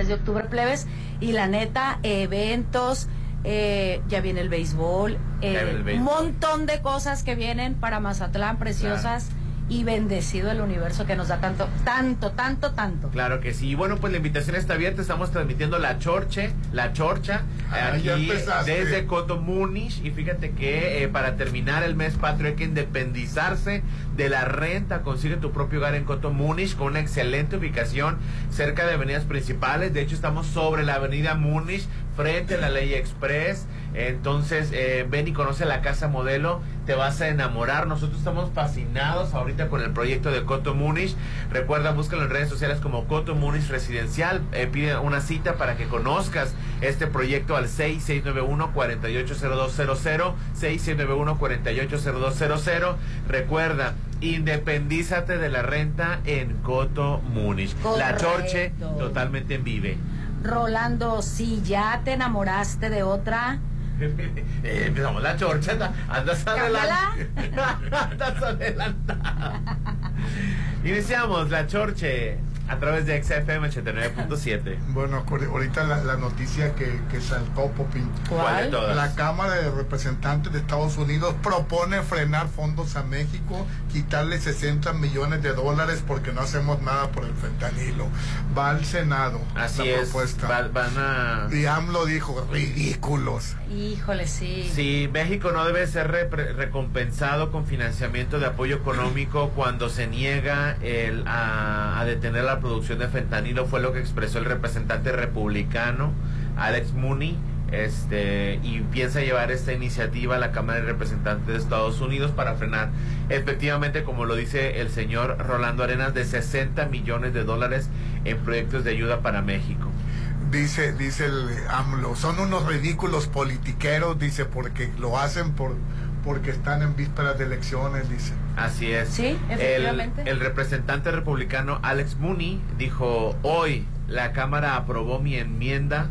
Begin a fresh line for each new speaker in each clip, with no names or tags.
mes de octubre plebes y la neta, eventos, eh, ya viene el béisbol, eh, un montón de cosas que vienen para Mazatlán preciosas y bendecido el universo que nos da tanto, tanto, tanto, tanto.
Claro que sí. Y bueno, pues la invitación está abierta. Estamos transmitiendo la Chorche, la Chorcha, ah, aquí desde Cotomunish. Y fíjate que eh, para terminar el mes patrio hay que independizarse de la renta. Consigue tu propio hogar en Cotomunish con una excelente ubicación cerca de avenidas principales. De hecho, estamos sobre la avenida Munish frente a la Ley Express. Entonces, eh, ven y conoce la casa modelo, te vas a enamorar. Nosotros estamos fascinados ahorita con el proyecto de Coto Munish. Recuerda, búscalo en redes sociales como Coto Munish Residencial. Eh, pide una cita para que conozcas este proyecto al 6691-480200. 6691-480200. Recuerda, independízate de la renta en Coto Munish. La Chorche totalmente en vive.
Rolando, si ya te enamoraste de otra,
empezamos la chorcha, andas adelantada. andas adelantada. Iniciamos la chorche a través de XFM 89.7.
Bueno, ahorita la, noticia que, que, saltó, Popín.
¿Cuál?
La Cámara de Representantes de Estados Unidos propone frenar fondos a México, quitarle 60 millones de dólares porque no hacemos nada por el fentanilo. Va al Senado.
Así es. Propuesta. van a.
Y AMLO dijo, ridículos.
Híjole, sí.
Sí, México no debe ser recompensado con financiamiento de apoyo económico cuando se niega el, a, a detener la producción de fentanilo fue lo que expresó el representante republicano Alex Mooney este, y piensa llevar esta iniciativa a la Cámara de Representantes de Estados Unidos para frenar efectivamente, como lo dice el señor Rolando Arenas, de 60 millones de dólares en proyectos de ayuda para México.
Dice, dice el AMLO, son unos ridículos politiqueros, dice, porque lo hacen por porque están en vísperas de elecciones, dice.
Así es.
Sí, efectivamente.
El, representante republicano Alex Mooney dijo, hoy la Cámara aprobó mi enmienda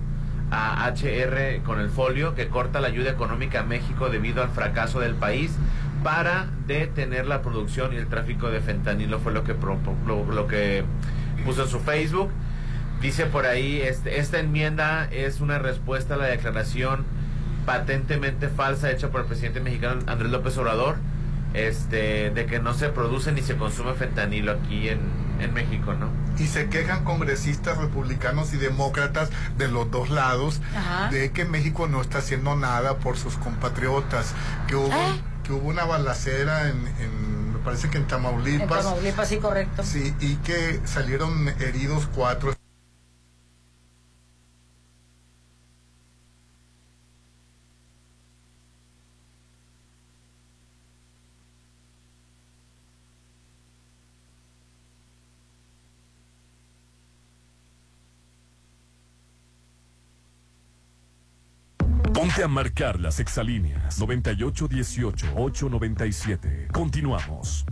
a HR con el folio que corta la ayuda económica a México debido al fracaso del país para detener la producción y el tráfico de fentanilo fue lo que lo, que puso en su Facebook. Dice por ahí, este, esta enmienda es una respuesta a la declaración patentemente falsa hecha por el presidente mexicano Andrés López Obrador este de que no se produce ni se consume fentanilo aquí en, en México, ¿no?
Y se quejan congresistas republicanos y demócratas de los dos lados de que México no está haciendo nada por sus compatriotas, que hubo, ¿Eh? que hubo una balacera en, en, me parece que en Tamaulipas. En
Tamaulipas, sí, correcto.
Sí, y que salieron heridos cuatro.
Ponte a marcar las exalíneas 9818-897. Continuamos.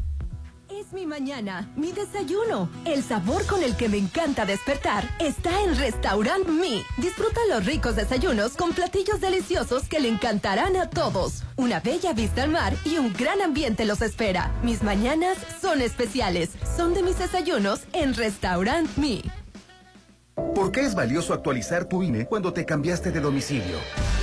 Es mi mañana, mi desayuno. El sabor con el que me encanta despertar está en Restaurant Me. Disfruta los ricos desayunos con platillos deliciosos que le encantarán a todos. Una bella vista al mar y un gran ambiente los espera. Mis mañanas son especiales. Son de mis desayunos en Restaurant Me.
¿Por qué es valioso actualizar tu INE cuando te cambiaste de domicilio?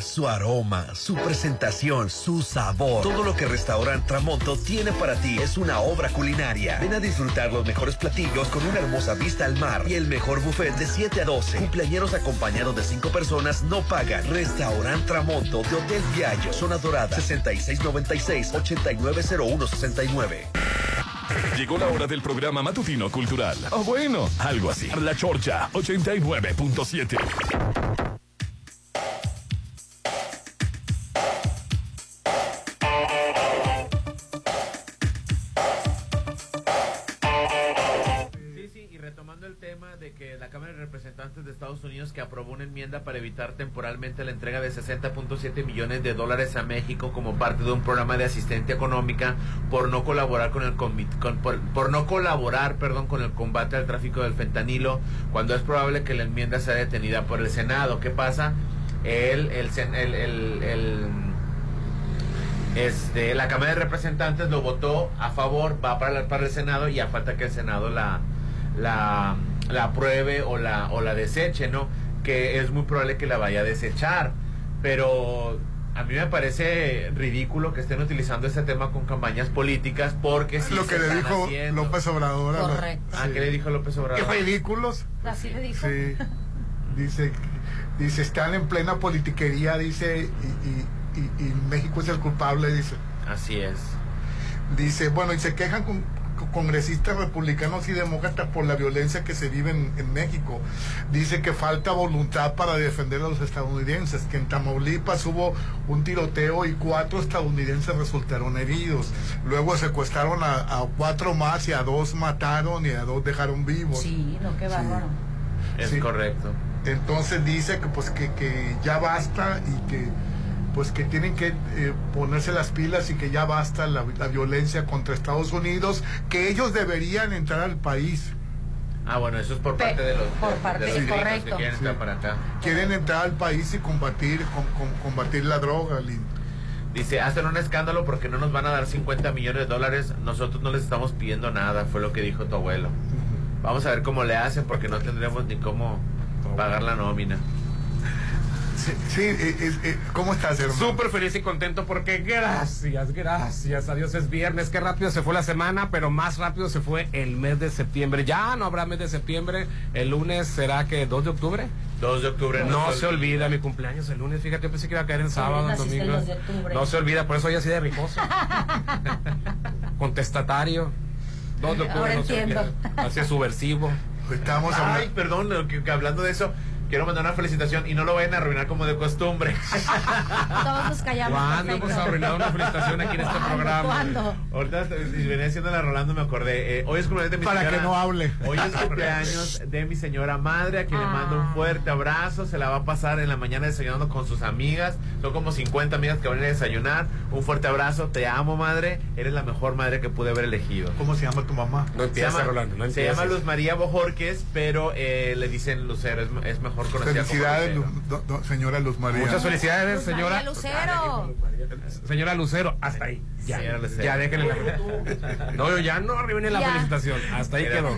su aroma, su presentación, su sabor. Todo lo que Restaurant Tramonto tiene para ti es una obra culinaria. Ven a disfrutar los mejores platillos con una hermosa vista al mar y el mejor buffet de 7 a 12. Cumpleaños acompañados de 5 personas no pagan. Restaurant Tramonto de Hotel Viallo, Zona Dorada, 6696-890169.
Llegó la hora del programa matutino cultural. O bueno, algo así. La Chorcha 89.7.
de Estados Unidos que aprobó una enmienda para evitar temporalmente la entrega de 60.7 millones de dólares a México como parte de un programa de asistencia económica por no colaborar con el por, no colaborar, perdón, con el combate al tráfico del fentanilo, cuando es probable que la enmienda sea detenida por el Senado. ¿Qué pasa? El, el, el, el este, la Cámara de Representantes lo votó a favor, va para, para el Senado y a falta que el Senado la, la, la apruebe o la, o la deseche, ¿no? Que es muy probable que la vaya a desechar. Pero a mí me parece ridículo que estén utilizando este tema con campañas políticas porque
si lo que le dijo López Obrador
Correcto.
Ah, ¿qué le dijo López Obrador?
Qué ridículos.
Así le dijo.
Sí. Dice, dice, están en plena politiquería, dice, y, y, y México es el culpable, dice.
Así es.
Dice, bueno, y se quejan con, congresistas republicanos y demócratas por la violencia que se vive en, México. Dice que falta voluntad para defender a los estadounidenses, que en Tamaulipas hubo un tiroteo y cuatro estadounidenses resultaron heridos. Luego secuestraron a, cuatro más y a dos mataron y a dos dejaron vivos.
Sí, no, qué bárbaro.
Es correcto.
Entonces dice que pues que, que ya basta y que pues que tienen que eh, ponerse las pilas y que ya basta la, violencia contra Estados Unidos, que ellos deberían entrar al país.
Ah, bueno, eso es por parte de los,
por parte,
de
los correcto.
que quieren entrar para acá.
Quieren entrar al país y combatir, combatir la droga,
Dice, hacen un escándalo porque no nos van a dar 50 millones de dólares, nosotros no les estamos pidiendo nada, fue lo que dijo tu abuelo. Vamos a ver cómo le hacen porque no tendremos ni cómo pagar la nómina.
Sí, eh, eh, ¿cómo estás, hermano?
Súper feliz y contento porque gracias, gracias a Dios es viernes. Qué rápido se fue la semana, pero más rápido se fue el mes de septiembre. Ya no habrá mes de septiembre. El lunes será que 2 de octubre.
2 de octubre.
No, se olvida mi cumpleaños el lunes. Fíjate, pensé que iba a caer en sábado, en domingo. No se olvida, por eso hoy así de ricoso. Contestatario. 2 de octubre no se olvida. Así es subversivo.
Estamos Ay, perdón, hablando de eso, quiero mandar una felicitación y no lo vayan a arruinar como de costumbre.
Todos nos callamos.
¿Cuándo hemos arruinado una felicitación aquí en este programa?
¿Cuándo?
Ahorita venía haciendo la Rolando, me acordé. Eh, hoy es cumpleaños de mi
Para que no hable.
Hoy es cumpleaños de mi señora madre, a quien le mando un ah. fuerte abrazo. Se la va a pasar en la mañana desayunando con sus amigas. Son como 50 amigas que van a desayunar. Un fuerte abrazo. Te amo, madre. Eres la mejor madre que pude haber elegido.
¿Cómo se llama tu mamá?
No se llama, Rolando. No
se llama Luz María Bojorques, pero eh, le dicen Lucero. Es, es mejor
Felicidades, señora Luz María.
Muchas felicidades,
señora. Lucero.
Señora Lucero, hasta ahí. Ya, ya déjenle la No, ya no arriben la felicitación. Hasta ahí quedó.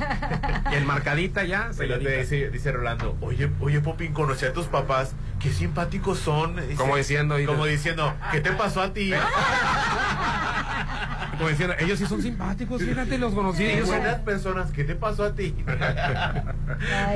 Y el marcadita ya.
Dice, dice Rolando, oye, oye, Popín, conocí a tus papás. Qué simpáticos son.
como diciendo.
Como diciendo, ¿qué te pasó a ti?
Como diciendo, ellos sí son simpáticos, fíjate, los conocí.
Ellos buenas personas, ¿qué te pasó a ti?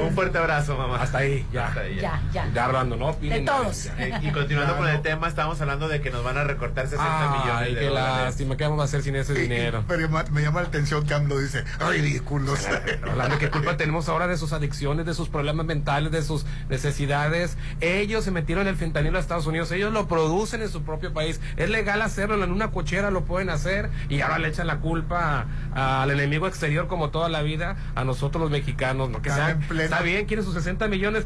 Un fuerte abrazo, mamá.
Hasta ahí, ya.
Hasta ahí, ya. ya,
ya. hablando, ¿no?
de todos.
Eh, y continuando con el tema, estábamos hablando de que nos van a recortar 60 millones de
qué lástima, ¿qué vamos a hacer sin ese dinero?
pero me llama la atención que AMLO dice, ridículos.
Hablando, ¿qué culpa tenemos ahora de sus adicciones, de sus problemas mentales, de sus necesidades? Ellos se metieron el fentanilo a Estados Unidos, ellos lo producen en su propio país. Es legal hacerlo, en una cochera lo pueden hacer y ahora le echan la culpa al enemigo exterior como toda la vida, a nosotros los mexicanos, ¿no? Que sea, está bien, quieren sus 60 millones,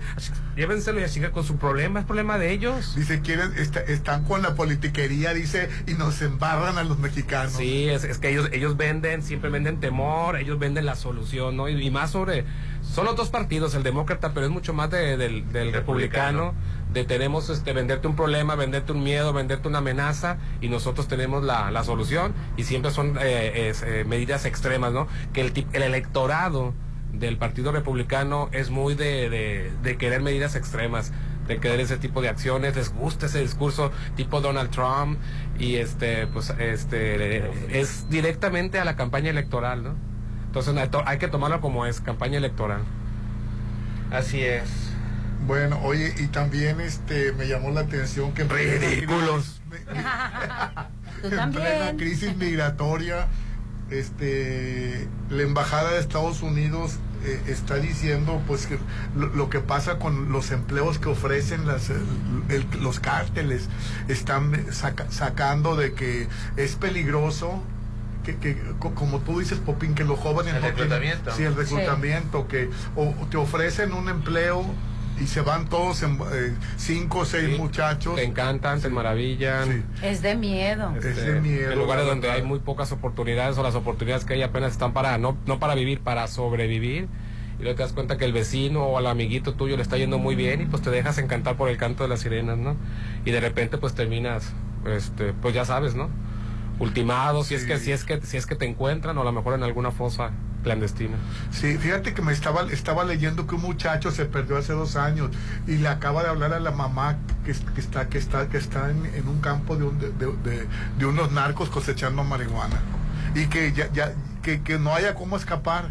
llévenselo y así con su problema, es problema de ellos.
Dice, quieren, están con la politiquería, dice, y nos embarran a los mexicanos.
Sí, es, que ellos, ellos venden, siempre venden temor, ellos venden la solución, ¿no? Y, más sobre, son los dos partidos, el demócrata, pero es mucho más del, republicano de tenemos este venderte un problema, venderte un miedo, venderte una amenaza y nosotros tenemos la, la solución y siempre son eh, eh, medidas extremas, ¿no? Que el, el electorado del Partido Republicano es muy de, de, querer medidas extremas, de querer ese tipo de acciones, les gusta ese discurso tipo Donald Trump y este pues este es directamente a la campaña electoral, ¿no? Entonces hay que tomarlo como es, campaña electoral.
Así es.
Bueno, oye, y también este me llamó la atención que
ridículos.
en plena crisis migratoria, este la embajada de Estados Unidos eh, está diciendo pues que lo, que pasa con los empleos que ofrecen las, los cárteles están sacando de que es peligroso que, como tú dices, Popín, que los jóvenes...
El reclutamiento.
sí, el reclutamiento, que o te ofrecen un empleo y se van todos en eh, cinco o seis muchachos.
Te encantan, te maravillan.
Es de miedo.
es de este, miedo.
En lugares donde hay muy pocas oportunidades o las oportunidades que hay apenas están para, no, no para vivir, para sobrevivir. Y luego te das cuenta que el vecino o al amiguito tuyo le está yendo muy bien y pues te dejas encantar por el canto de las sirenas, ¿no? Y de repente pues terminas, este, pues ya sabes, ¿no? Ultimado, si es que, si es que, si es que te encuentran o a lo mejor en alguna fosa clandestina.
Sí, fíjate que me estaba, estaba leyendo que un muchacho se perdió hace dos años y le acaba de hablar a la mamá que, está, que está, que está en, un campo de, de, de, unos narcos cosechando marihuana y que ya, ya que, que, no haya cómo escapar.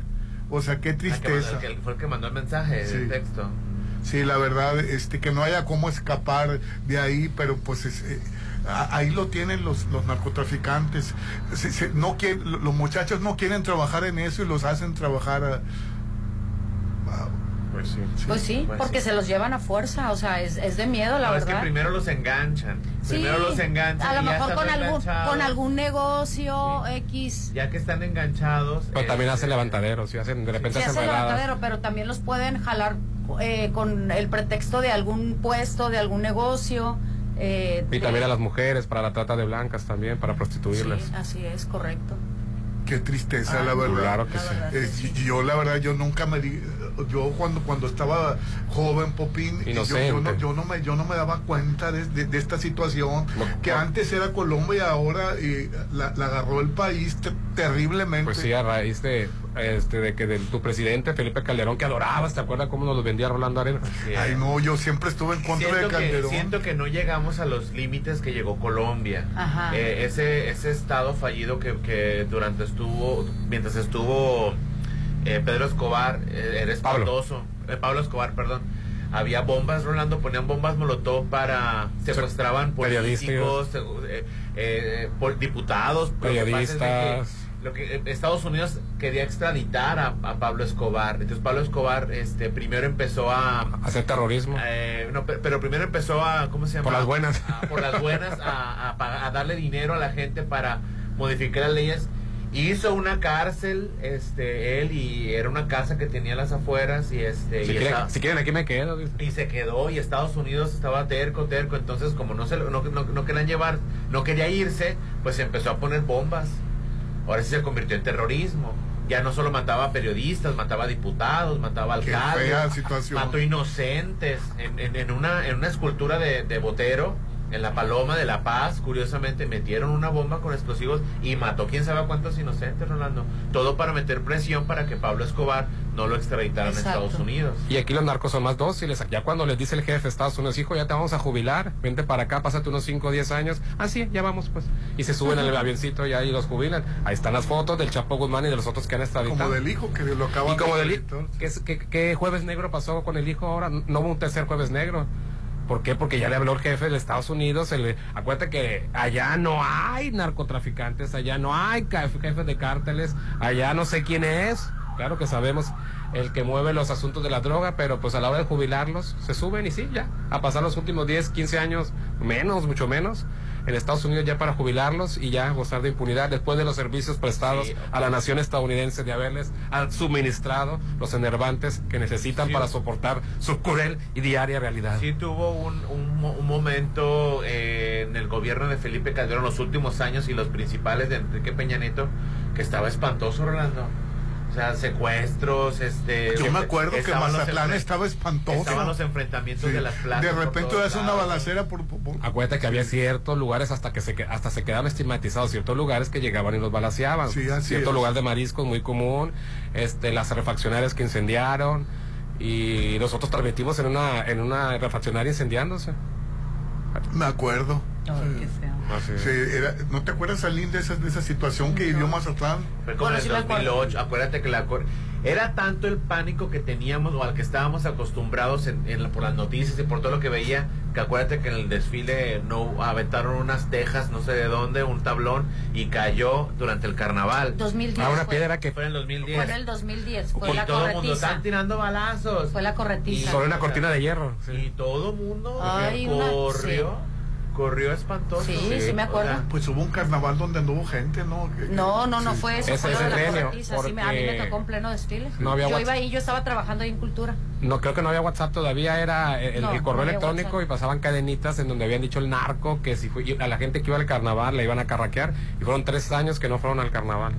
O sea, qué tristeza.
Que, fue el que mandó el mensaje, el texto.
Sí, la verdad, este, que no haya cómo escapar de ahí, pero pues es, eh, ahí lo tienen los, los narcotraficantes. no los muchachos no quieren trabajar en eso y los hacen trabajar
pues sí, pues sí pues porque se los llevan a fuerza, o sea, es, es de miedo, la verdad.
Es que primero los enganchan. primero los enganchan.
A lo mejor con algún, con algún negocio X.
Ya que están enganchados.
Pero también hacen este, levantaderos, y hacen, de repente
sí, hacen, levantadero, pero también los pueden jalar eh, con el pretexto de algún puesto, de algún negocio. Eh,
y también a las mujeres, para la trata de blancas también, para prostituirlas.
Sí, así es, correcto.
Qué tristeza, la verdad.
Claro que sí.
Eh, yo, la verdad, yo nunca me di, yo cuando cuando estaba joven, Popín, yo, yo, no, yo, no, me, yo no me daba cuenta de, de, esta situación, que antes era Colombia y ahora y la, la, agarró el país terriblemente.
Pues sí, a raíz de, este, de que de tu presidente Felipe Calderón, que adorabas, ¿te acuerdas cómo nos lo vendía Rolando Arena?
Ay, no, yo siempre estuve en contra de Calderón.
siento que no llegamos a los límites que llegó Colombia. Eh, ese, ese estado fallido que, que durante estuvo, mientras estuvo eh, Pedro Escobar, eh, era espantoso. Pablo. Pablo Escobar, perdón había bombas rolando, ponían bombas molotov para secuestraban políticos, eh, diputados,
periodistas
lo que eh, Estados Unidos quería extraditar a, Pablo Escobar. Entonces Pablo Escobar este primero empezó a
hacer terrorismo.
Eh, no, pero, primero empezó a ¿cómo se llama?
Por las buenas.
por las buenas a, a, darle dinero a la gente para modificar las leyes. Hizo una cárcel, este, él y era una casa que tenía las afueras y este.
Si, quieren, aquí me quedo.
Y se quedó y Estados Unidos estaba terco, terco, entonces como no se no, no, no querían llevar, no quería irse, pues empezó a poner bombas ahora sí se convirtió en terrorismo. Ya no solo mataba periodistas, mataba diputados, mataba alcaldes, mató inocentes en, en, una, en una escultura de, de Botero en la Paloma de La Paz, curiosamente, metieron una bomba con explosivos y mató quién sabe cuántos inocentes, Rolando. Todo para meter presión para que Pablo Escobar no lo extraditaran a Estados Unidos.
Y aquí los narcos son más dóciles. Ya cuando les dice el jefe de Estados Unidos, hijo, ya te vamos a jubilar, vente para acá, pásate unos 5 o 10 años. Ah, sí, ya vamos, pues. Y se suben al avioncito y ahí los jubilan. Ahí están las fotos del Chapo Guzmán y de los otros que han extraditado.
Como del hijo que lo acaban
y como del hijo. ¿Qué, jueves negro pasó con el hijo ahora? No hubo un tercer jueves negro. ¿Por qué? Porque ya le habló el jefe de Estados Unidos. Acuérdate que allá no hay narcotraficantes, allá no hay jefes de cárteles, allá no sé quién es. Claro que sabemos el que mueve los asuntos de la droga, pero pues a la hora de jubilarlos se suben y sí, ya, a pasar los últimos 10, 15 años, menos, mucho menos, en Estados Unidos ya para jubilarlos y ya gozar de impunidad después de los servicios prestados a la nación estadounidense de haberles suministrado los enervantes que necesitan para soportar su cruel y diaria realidad.
Sí tuvo un, un, momento eh, en el gobierno de Felipe Calderón los últimos años y los principales de Enrique Peña Nieto que estaba espantoso, Rolando o sea, secuestros, este...
Yo me acuerdo que Mazatlán estaba espantoso.
Estaban los enfrentamientos de las plazas.
De repente hace una balacera por,
Acuérdate que había ciertos lugares hasta que se hasta se quedaban estigmatizados, ciertos lugares que llegaban y los balaceaban. Sí, Cierto lugar de mariscos muy común, este, las refaccionarias que incendiaron y nosotros transmitimos en una, en una refaccionaria incendiándose.
Me acuerdo. ¿No te acuerdas, Salín, de esa, de esa situación que vivió Mazatlán?
Fue como en el 2008. Acuérdate que la era tanto el pánico que teníamos o al que estábamos acostumbrados en, por las noticias y por todo lo que veía, que acuérdate que en el desfile no aventaron unas tejas, no sé de dónde, un tablón y cayó durante el carnaval.
2010.
Ah, una piedra que
fue en el 2010.
Fue en el 2010, fue la todo el mundo
están tirando balazos.
Fue la corretiza.
Y sobre una cortina de hierro.
Y todo el mundo corrió corrió espantoso.
Sí, sí, me acuerdo.
pues hubo un carnaval donde anduvo gente, ¿no?
no, no, no fue eso.
Ese
fue
es el
genio. a mí me tocó en pleno desfile.
No había
yo iba ahí, yo estaba trabajando ahí en cultura.
No, creo que no había WhatsApp todavía, era el, correo electrónico y pasaban cadenitas en donde habían dicho el narco que si fue, a la gente que iba al carnaval le iban a carraquear y fueron tres años que no fueron al carnaval.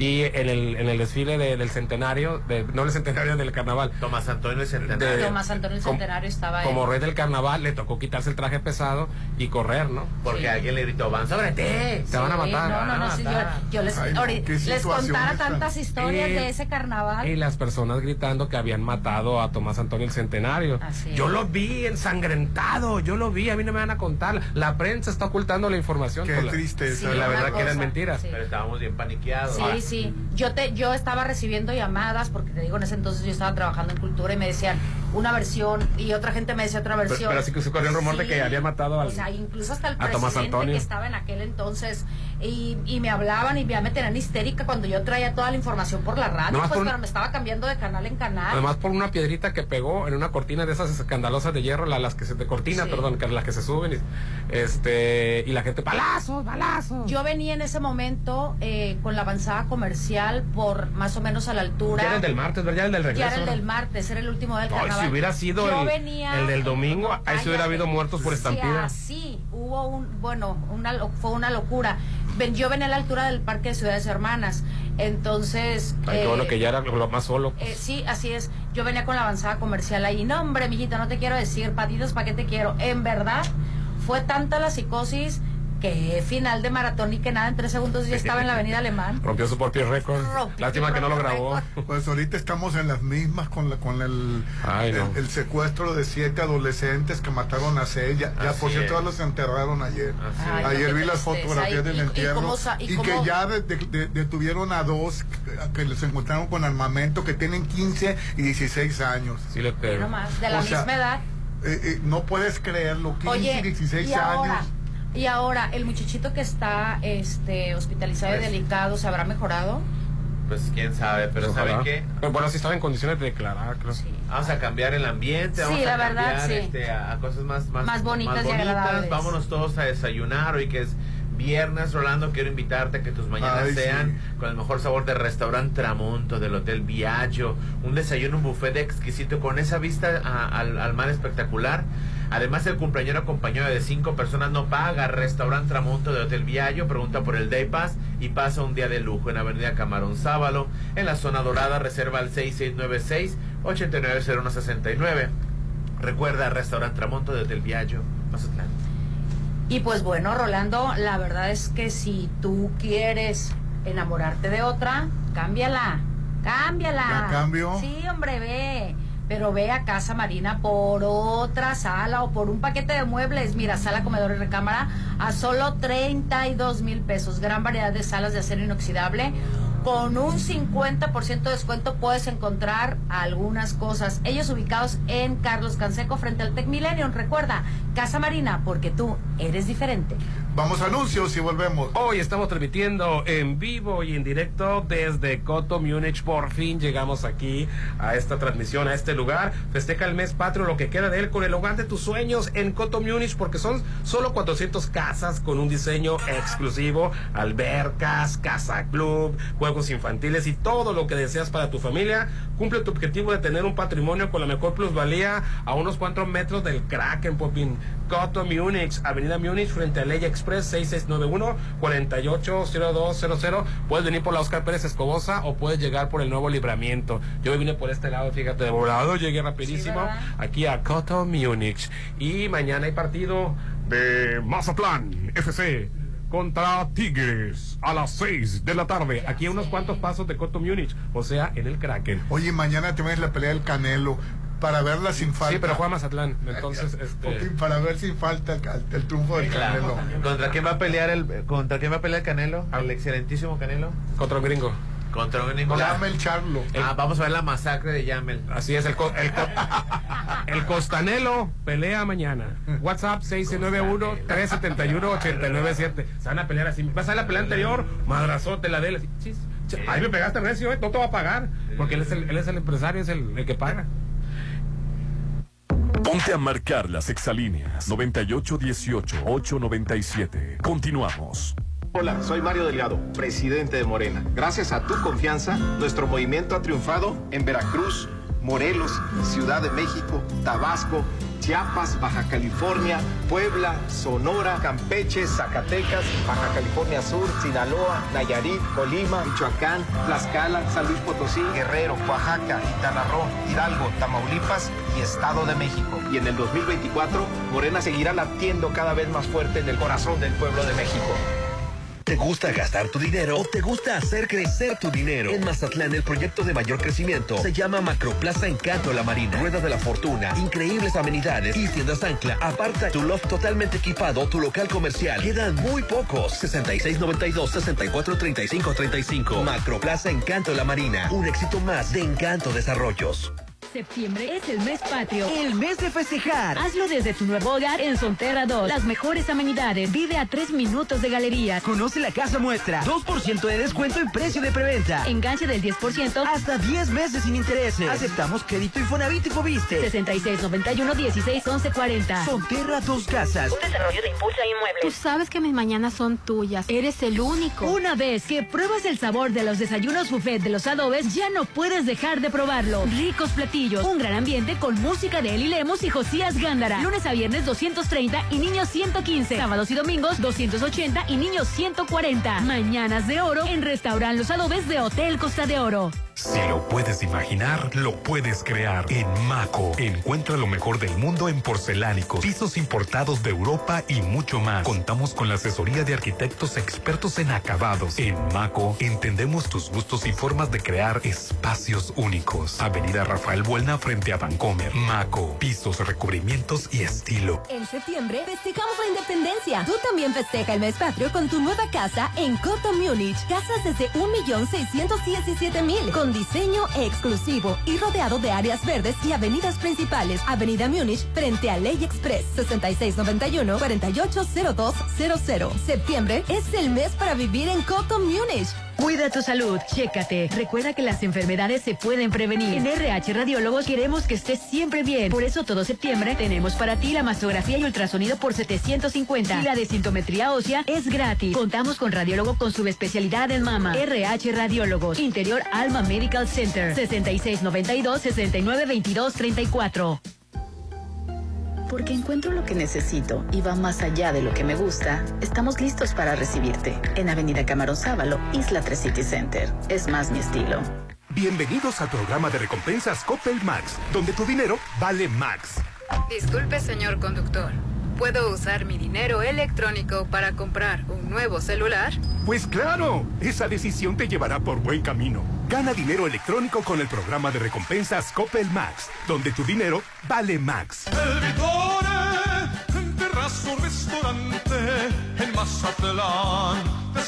Y en el, en el desfile del centenario, de, no el centenario del carnaval.
Tomás Antonio el centenario.
Tomás Antonio el centenario estaba
ahí. Como rey del carnaval le tocó quitarse el traje pesado y correr, ¿no?
Porque alguien le gritó, van sobre ti.
Te van a matar.
No, no, no, yo, yo, les, les contara tantas historias de ese carnaval.
Y las personas gritando que habían matado a Tomás Antonio el centenario. yo lo vi ensangrentado, yo lo vi, a mí no me van a contar. La prensa está ocultando la información.
Qué triste.
La, la verdad que eran mentiras.
Pero estábamos bien paniqueados.
Sí, sí. Yo te, yo estaba recibiendo llamadas, porque te digo, en ese entonces yo estaba trabajando en cultura y me decían una versión y otra gente me decía otra versión.
Pero, sí que se corrió un rumor de que había matado al,
o sea, incluso hasta el presidente que estaba en aquel entonces y, y, me hablaban y ya me tenían histérica cuando yo traía toda la información por la radio, pues pero me estaba cambiando de canal en canal.
Además por una piedrita que pegó en una cortina de esas escandalosas de hierro, las que se de cortina, perdón, que las que se suben y, este y la gente balazos, balazos.
Yo venía en ese momento eh, con la avanzada comercial por más o menos a la altura.
Ya era el del martes, ¿verdad? Ya el del regreso.
Ya era el del martes, era el último del carnaval.
si hubiera sido el, del domingo, ahí se hubiera habido muertos por estampida.
Sí, hubo un, bueno, una, fue una locura. Yo venía a la altura del Parque de Ciudades Hermanas, entonces...
Ay, todo lo que ya era lo más solo.
Eh, sí, así es. Yo venía con la avanzada comercial ahí. No, hombre, mijita, no te quiero decir, patitos, ¿para qué te quiero? En verdad, fue tanta la psicosis que final de maratón y que nada, en tres segundos ya estaba en la avenida Alemán.
Rompió su propio récord. Lástima que no lo grabó.
Pues ahorita estamos en las mismas con la, con el, el, secuestro de siete adolescentes que mataron a seis. Ya, por cierto, todos los enterraron ayer. ayer vi las fotografías del entierro y, que ya detuvieron a dos que les encontraron con armamento que tienen 15 y 16 años.
Sí, le
de la misma edad.
Eh, eh, no puedes creerlo, 15 y 16 años.
Y ahora, ¿el muchachito que está este, hospitalizado y pues delicado se habrá mejorado?
Pues quién sabe, pero ¿saben qué?
bueno, si estaba en condiciones de declarar, creo. Sí.
Vamos a cambiar el ambiente, vamos a cambiar este, a, cosas más, más,
bonitas, y agradables.
Vámonos todos a desayunar hoy que es viernes, Rolando, quiero invitarte a que tus mañanas sean con el mejor sabor del restaurante Tramonto, del Hotel Viaggio, un desayuno, un buffet exquisito con esa vista al, al mar espectacular Además, el cumpleañero acompañado de cinco personas no paga. Restaurante Tramonto de Hotel Viallo pregunta por el Day Pass y pasa un día de lujo en Avenida Camarón Sábalo, en la zona dorada. Reserva al 6696-890169. Recuerda, Restaurante Tramonto de Hotel Viallo, Mazatlán.
Y pues bueno, Rolando, la verdad es que si tú quieres enamorarte de otra, cámbiala. Cámbiala.
¿La cambio?
Sí, hombre, ve pero ve a Casa Marina por otra sala o por un paquete de muebles, mira, sala, comedor y recámara, a solo 32 mil pesos. Gran variedad de salas de acero inoxidable. Con un 50% de descuento puedes encontrar algunas cosas. Ellos ubicados en Carlos Canseco frente al Tech Millennium. Recuerda, Casa Marina, porque tú eres diferente.
Vamos a anuncios y volvemos.
Hoy estamos transmitiendo en vivo y en directo desde Coto Múnich. Por fin llegamos aquí a esta transmisión, a este lugar. Festeja el mes patrio, lo que queda de él, con el hogar de tus sueños en Coto Múnich, porque son solo 400 casas con un diseño exclusivo, albercas, casa club, juegos infantiles y todo lo que deseas para tu familia. Cumple tu objetivo de tener un patrimonio con la mejor plusvalía a unos cuantos metros del Kraken Popin. Coto Múnich, Avenida Múnich, frente a Ley Express 6691-480200. Puedes venir por la Oscar Pérez Escobosa o puedes llegar por el nuevo libramiento. Yo vine por este lado, fíjate, de volado, llegué rapidísimo aquí a Coto Múnich. Y mañana hay partido de Mazatlán FC contra Tigres a las 6 de la tarde, aquí a unos cuantos pasos de Coto Múnich, o sea, en el Kraken.
Oye, mañana te ves la pelea del Canelo para verla sin falta.
Sí, pero juega Mazatlán. Entonces, este...
para ver sin falta el, triunfo del Canelo.
¿Contra quién va a pelear el contra quién va a pelear el Canelo? El excelentísimo Canelo.
Contra un gringo.
Contra un gringo.
Yamel Charlo.
Ah, vamos a ver la masacre de Yamel.
Así es, el, el, el Costanelo pelea mañana. WhatsApp 691-371-897. Se van a pelear así. Vas a la pelea anterior, madrazote la de él. Ahí me pegaste recio, ¿eh? no te va a pagar. Porque él es el, él es el empresario, es el, el que paga.
Ponte a marcar las exalíneas 9818-897. Continuamos.
Hola, soy Mario Delgado, presidente de Morena. Gracias a tu confianza, nuestro movimiento ha triunfado en Veracruz, Morelos, Ciudad de México, Tabasco, Chiapas, Baja California, Puebla, Sonora, Campeche, Zacatecas, Baja California Sur, Sinaloa, Nayarit, Colima, Michoacán, Tlaxcala, San Luis Potosí, Guerrero, Oaxaca, Quintana Hidalgo, Tamaulipas y Estado de México. Y en el 2024, Morena seguirá latiendo cada vez más fuerte en el corazón del pueblo de México.
¿Te gusta gastar tu dinero o te gusta hacer crecer tu dinero? En Mazatlán, el proyecto de mayor crecimiento se llama Macroplaza Encanto La Marina. Rueda de la Fortuna, increíbles amenidades y tiendas ancla. Aparta tu loft totalmente equipado, tu local comercial. Quedan muy pocos. 6692-643535. Macroplaza Encanto La Marina. Un éxito más de Encanto Desarrollos.
Septiembre es el mes patrio.
El mes de festejar.
Hazlo desde tu nuevo hogar en Sonterra 2. Las mejores amenidades. Vive a tres minutos de galería.
Conoce la casa muestra. 2% de descuento en precio de preventa.
Enganche del 10%.
Hasta 10 meses sin intereses. Aceptamos crédito Infonavit y Fobiste.
6691 16 11 40.
Sonterra Dos Casas.
Un desarrollo de Impulsa Inmuebles.
Tú sabes que mis mañanas son tuyas. Eres el único.
Una vez que pruebas el sabor de los desayunos buffet de los adobes, ya no puedes dejar de probarlo. Ricos platillos un gran ambiente con música de Eli Lemos y Josías Gándara. Lunes a viernes 230 y niños 115. Sábados y domingos 280 y niños 140. Mañanas de oro en Restaurant Los Adobes de Hotel Costa de Oro.
Si lo puedes imaginar, lo puedes crear. En Maco, encuentra lo mejor del mundo en porcelánicos, pisos importados de Europa y mucho más. Contamos con la asesoría de arquitectos expertos en acabados. En Maco, entendemos tus gustos y formas de crear espacios únicos. Avenida Rafael Buelna frente a Vancomer. Maco, pisos, recubrimientos y estilo.
En septiembre festejamos la independencia. Tú también festeja el mes patrio con tu nueva casa en Coto Múnich. Casas desde 1.617.000 con diseño exclusivo y rodeado de áreas verdes y avenidas principales. Avenida Múnich frente a Ley Express 6691-480200. Septiembre es el mes para vivir en Coto Múnich. Cuida tu salud, chécate. Recuerda que las enfermedades se pueden prevenir. En RH Radiólogos queremos que estés siempre bien. Por eso todo septiembre tenemos para ti la mastografía y ultrasonido por 750. Y la desintometría ósea es gratis. Contamos con radiólogo con subespecialidad en mama. RH Radiólogos. Interior Alma Medical Center. 6692 6922 34
porque encuentro lo que necesito y va más allá de lo que me gusta, estamos listos para recibirte en Avenida Camarón Sábalo, Isla 3 City Center. Es más mi estilo.
Bienvenidos al programa de recompensas Coppel Max, donde tu dinero vale Max.
Disculpe, señor conductor. ¿Puedo usar mi dinero electrónico para comprar un nuevo celular?
Pues claro, esa decisión te llevará por buen camino. Gana dinero electrónico con el programa de recompensas Coppel Max, donde tu dinero vale Max.
El Vitore, en Terrazo Restaurante, en Mazatlán, te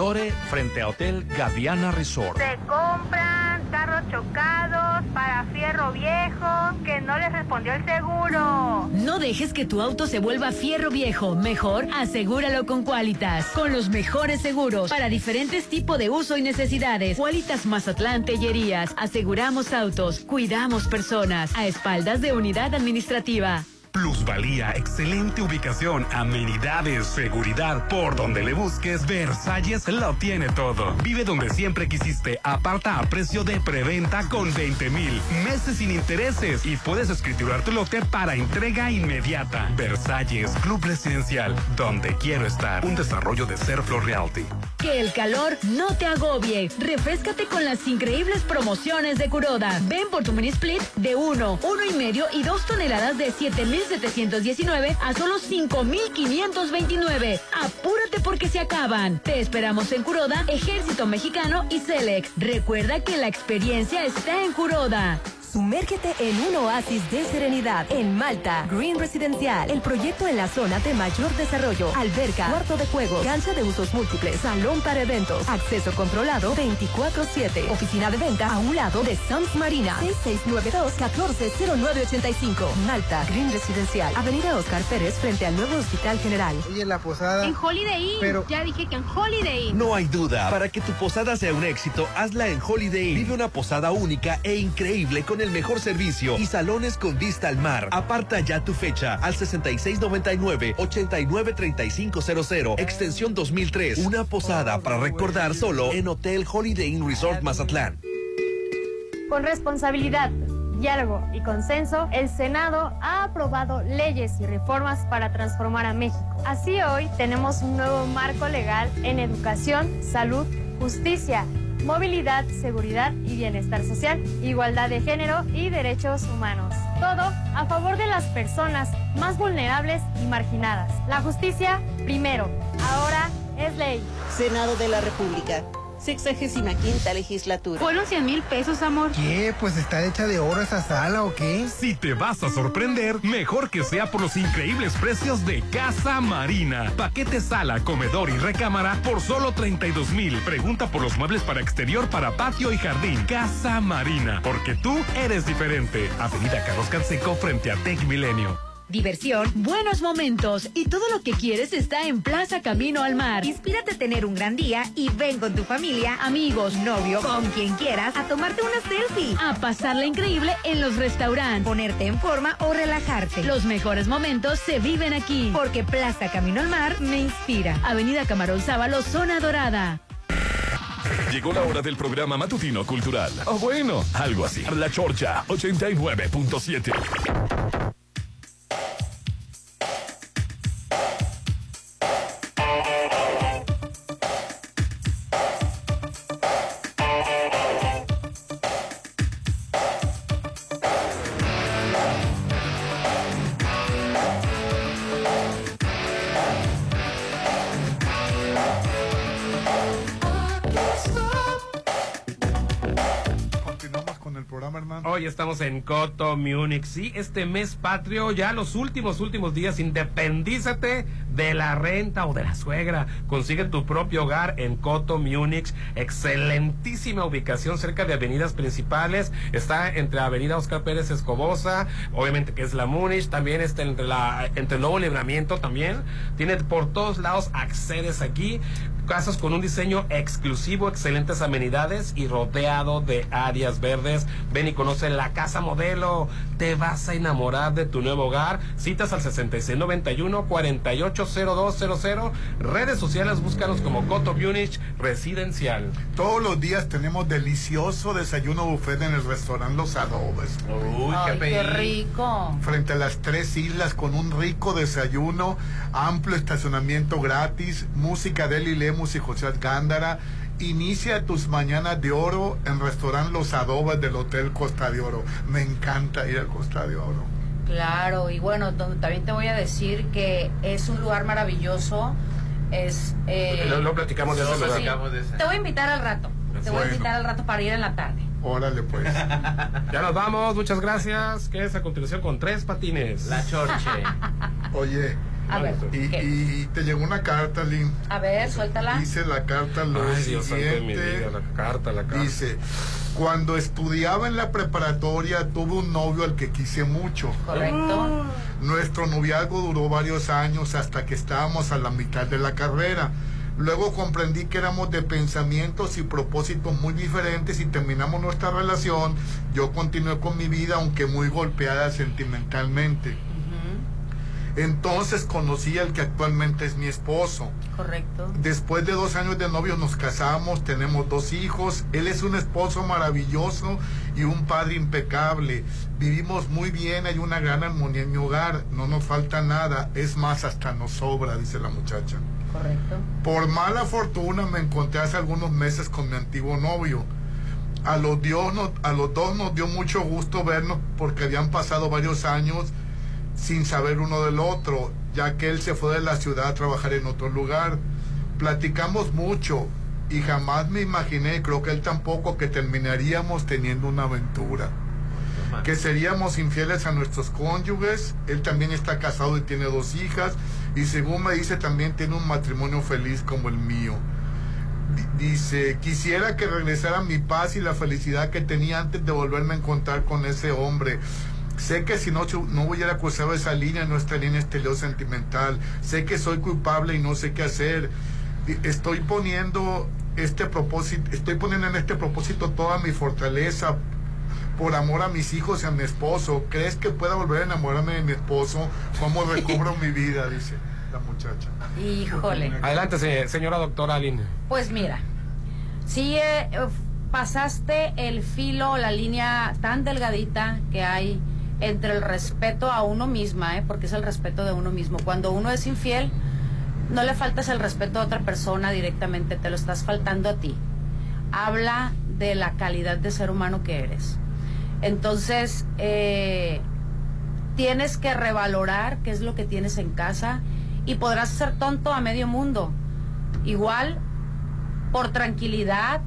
Frente a Hotel Gaviana Resort.
Se compran carros chocados para fierro viejo que no les respondió el seguro.
No dejes que tu auto se vuelva fierro viejo. Mejor asegúralo con Qualitas. Con los mejores seguros para diferentes tipos de uso y necesidades. Qualitas Mazatlán Tellerías. Aseguramos autos, cuidamos personas. A espaldas de unidad administrativa.
Plusvalía, excelente ubicación, amenidades, seguridad. Por donde le busques, Versalles lo tiene todo. Vive donde siempre quisiste. Aparta a precio de preventa con 20 mil meses sin intereses y puedes escriturar tu lote para entrega inmediata. Versalles, Club Residencial, donde quiero estar. Un desarrollo de Serflo Realty.
Que el calor no te agobie. Refrescate con las increíbles promociones de Curoda. Ven por tu mini split de 1, uno y medio y 2 toneladas de 7 mil 719 a solo 5,529. Apúrate porque se acaban. Te esperamos en Curoda, Ejército Mexicano y Select. Recuerda que la experiencia está en Curoda.
Sumérgete en un oasis de serenidad en Malta, Green Residencial, el proyecto en la zona de mayor desarrollo, alberca, cuarto de juego, cancha de usos múltiples, salón para eventos, acceso controlado 24/7, oficina de venta a un lado de Sams Marina, 6692-140985, Malta, Green Residencial, Avenida Oscar Pérez frente al nuevo Hospital General.
Oye, la posada.
En Holiday Inn.
Pero...
Ya dije que en Holiday Inn.
No hay duda, para que tu posada sea un éxito, hazla en Holiday Inn. Vive una posada única e increíble con el mejor servicio y salones con vista al mar. Aparta ya tu fecha al 6699-893500, extensión 2003. Una posada para recordar solo en Hotel Holiday Inn Resort Mazatlán.
Con responsabilidad, diálogo y consenso, el Senado ha aprobado leyes y reformas para transformar a México. Así hoy tenemos un nuevo marco legal en educación, salud, justicia movilidad, seguridad y bienestar social, igualdad de género y derechos humanos. Todo a favor de las personas más vulnerables y marginadas. La justicia primero, ahora es ley.
Senado de la República. Sexagésima quinta legislatura.
Fueron 100 mil pesos, amor.
¿Qué? Pues está hecha de oro esa sala o qué?
Si te vas a sorprender, mejor que sea por los increíbles precios de Casa Marina. Paquete sala, comedor y recámara por solo 32 mil. Pregunta por los muebles para exterior, para patio y jardín. Casa Marina, porque tú eres diferente. Avenida Carlos Canseco frente a Tech Milenio
diversión, buenos momentos y todo lo que quieres está en Plaza Camino al Mar. Inspírate a tener un gran día y ven con tu familia, amigos, novio, con quien quieras a tomarte una selfie, a pasarla increíble en los restaurantes, ponerte en forma o relajarte. Los mejores momentos se viven aquí, porque Plaza Camino al Mar me inspira. Avenida Camarón Sábalo, Zona Dorada.
Llegó la hora del programa matutino cultural. O bueno, algo así. La Chorcha 89.7.
estamos en Coto, Múnich. Sí, este mes patrio, ya los últimos, últimos días, independízate de la renta o de la suegra. Consigue tu propio hogar en Coto, Múnich. Excelentísima ubicación cerca de avenidas principales. Está entre Avenida Oscar Pérez Escobosa, obviamente que es la Múnich. También está entre, la, entre el Nuevo Libramiento también. Tiene por todos lados accedes aquí casas con un diseño exclusivo, excelentes amenidades y rodeado de áreas verdes. Ven y conoce la casa modelo. Te vas a enamorar de tu nuevo hogar. Citas al 6691-480200. Redes sociales, búscanos como Coto Munich Residencial.
Todos los días tenemos delicioso desayuno buffet en el restaurante Los Adobes.
Uy, qué rico.
Frente a las tres islas con un rico desayuno, amplio estacionamiento gratis, música de Lilemo y José Gándara. Inicia tus mañanas de oro en restaurante Los Adobes del Hotel Costa de Oro. Me encanta ir al Costa de Oro.
Claro, y bueno, también te voy a decir que es un lugar maravilloso. Es,
eh, lo, platicamos de, eso.
Te voy a invitar al rato. Te voy a invitar al rato para ir en la tarde.
Órale, pues.
ya nos vamos, muchas gracias. ¿Qué es a continuación con tres patines?
La chorche.
Oye, y, te llegó una carta, Lynn.
A ver, suéltala.
Dice la carta lo siguiente.
la carta, la carta.
Dice, cuando estudiaba en la preparatoria tuve un novio al que quise mucho.
Correcto.
Nuestro noviazgo duró varios años hasta que estábamos a la mitad de la carrera. Luego comprendí que éramos de pensamientos y propósitos muy diferentes y terminamos nuestra relación. Yo continué con mi vida, aunque muy golpeada sentimentalmente. Entonces conocí al que actualmente es mi esposo.
Correcto.
Después de dos años de novios nos casamos, tenemos dos hijos. Él es un esposo maravilloso y un padre impecable. Vivimos muy bien, hay una gran armonía en mi hogar, no nos falta nada, es más, hasta nos sobra, dice la muchacha.
Correcto.
Por mala fortuna me encontré hace algunos meses con mi antiguo novio. A los, Dios a los dos nos dio mucho gusto vernos porque habían pasado varios años sin saber uno del otro, ya que él se fue de la ciudad a trabajar en otro lugar. Platicamos mucho y jamás me imaginé, creo que él tampoco, que terminaríamos teniendo una aventura. que seríamos infieles a nuestros cónyuges. Él también está casado y tiene dos hijas. Y según me dice, también tiene un matrimonio feliz como el mío. Dice, quisiera que regresara mi paz y la felicidad que tenía antes de volverme a encontrar con ese hombre. Sé que si no, no hubiera cruzado esa línea, no estaría en este leo sentimental. Sé que soy culpable y no sé qué hacer. Estoy poniendo este propósito, estoy poniendo en este propósito toda mi fortaleza por amor a mis hijos y a mi esposo. ¿Crees que pueda volver a enamorarme de mi esposo? ¿Cómo recobro mi vida? Dice la muchacha.
Híjole.
Adelante, señora doctora Aline.
Pues mira, si eh, pasaste el filo, la línea tan delgadita que hay entre el respeto a uno misma, ¿eh? porque es el respeto de uno mismo. Cuando uno es infiel, no le faltas el respeto a otra persona directamente, te lo estás faltando a ti. Habla de la calidad de ser humano que eres. Entonces, eh, tienes que revalorar qué es lo que tienes en casa y podrás ser tonto a medio mundo. Igual, por tranquilidad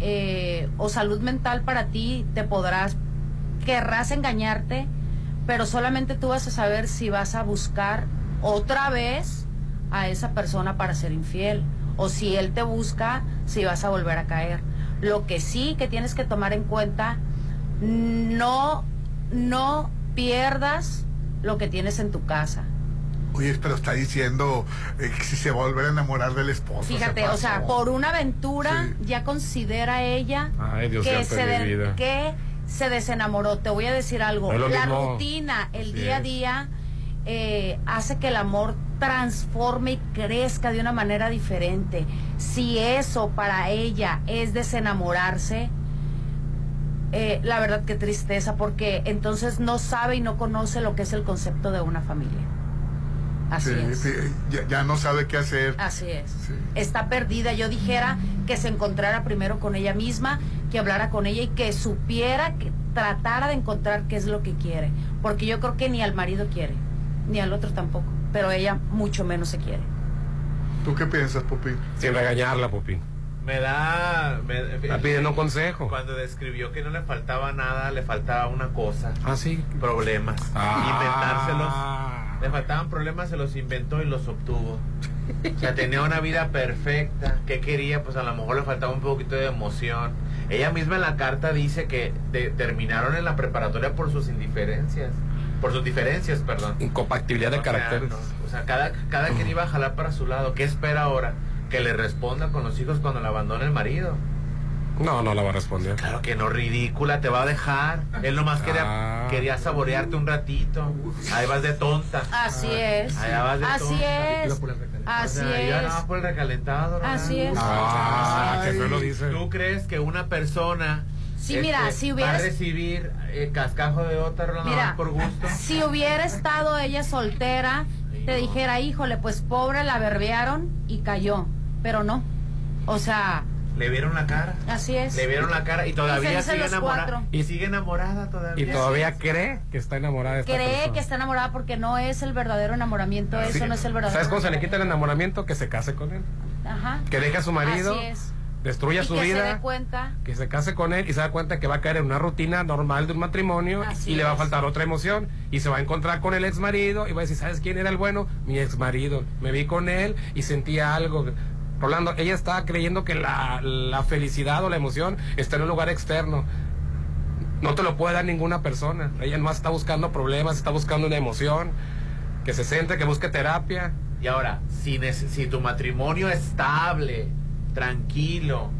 eh, o salud mental para ti, te podrás, querrás engañarte, pero solamente tú vas a saber si vas a buscar otra vez a esa persona para ser infiel. O si él te busca, si vas a volver a caer. Lo que sí que tienes que tomar en cuenta, no, no pierdas lo que tienes en tu casa.
Oye, pero está diciendo eh, que si se va a volver a enamorar del esposo.
Fíjate, o sea, por una aventura ya considera ella que, se que se desenamoró. Te voy a decir algo. la rutina, el día a día, eh, hace que el amor transforme y crezca de una manera diferente. Si eso para ella es desenamorarse, eh, la verdad que tristeza, porque entonces no sabe y no conoce lo que es el concepto de una familia. Así es.
ya, no sabe qué hacer.
Así es. Está perdida. Yo dijera que se encontrara primero con ella misma, que hablara con ella y que supiera, que tratara de encontrar qué es lo que quiere. Porque yo creo que ni al marido quiere, ni al otro tampoco pero ella mucho menos se quiere.
¿Tú qué piensas, Popín?
Sin regañarla, Popín.
Me da. Me,
Está pidiendo consejo.
Cuando describió que no le faltaba nada, le faltaba una cosa.
Ah, sí.
Problemas. Ah. Inventárselos. Le faltaban problemas, se los inventó y los obtuvo. O sea, tenía una vida perfecta. ¿Qué quería? Pues a lo mejor le faltaba un poquito de emoción. Ella misma en la carta dice que terminaron en la preparatoria por sus indiferencias por sus diferencias, perdón.
Incompatibilidad de caracteres.
o sea, cada, cada quien iba a jalar para su lado. ¿Qué espera ahora? Que le responda con los hijos cuando le abandone el marido.
No, no la va a responder.
Claro que no, ridícula, te va a dejar. Él nomás quería, ah. quería saborearte un ratito. Ahí vas de tonta.
Así es.
vas de
Así es. Así es.
por el recalentado.
Así es.
Ah, que lo dice.
¿Tú crees que una persona
Sí, mira, este, si hubiera...
Va a recibir eh, cascajo de otra mira, por gusto.
Si hubiera estado ella soltera, te dijera, híjole, pues pobre, la verbearon y cayó. Pero no. O sea...
Le vieron la cara.
Así es.
Le vieron la cara y todavía sigue enamorada. Y sigue enamorada todavía.
Y todavía cree que está enamorada de esta
Cree que está enamorada porque no es el verdadero enamoramiento. Eso no es el verdadero
¿Sabes cómo se le quita el enamoramiento? Que se case con él.
Ajá.
Que deje a su marido.
Así es
destruya su
que
vida,
se dé cuenta.
que se case con él y se da cuenta que va a caer en una rutina normal de un matrimonio y le va a faltar otra emoción y se va a encontrar con el ex marido y va a decir, ¿sabes quién era el bueno? Mi ex marido. Me vi con él y sentía algo. Rolando, ella está creyendo que la, la felicidad o la emoción está en un lugar externo. No te lo puede dar ninguna persona. Ella no está buscando problemas, está buscando una emoción. Que se centre, que busque terapia.
Y ahora, si, si tu matrimonio estable, tranquilo,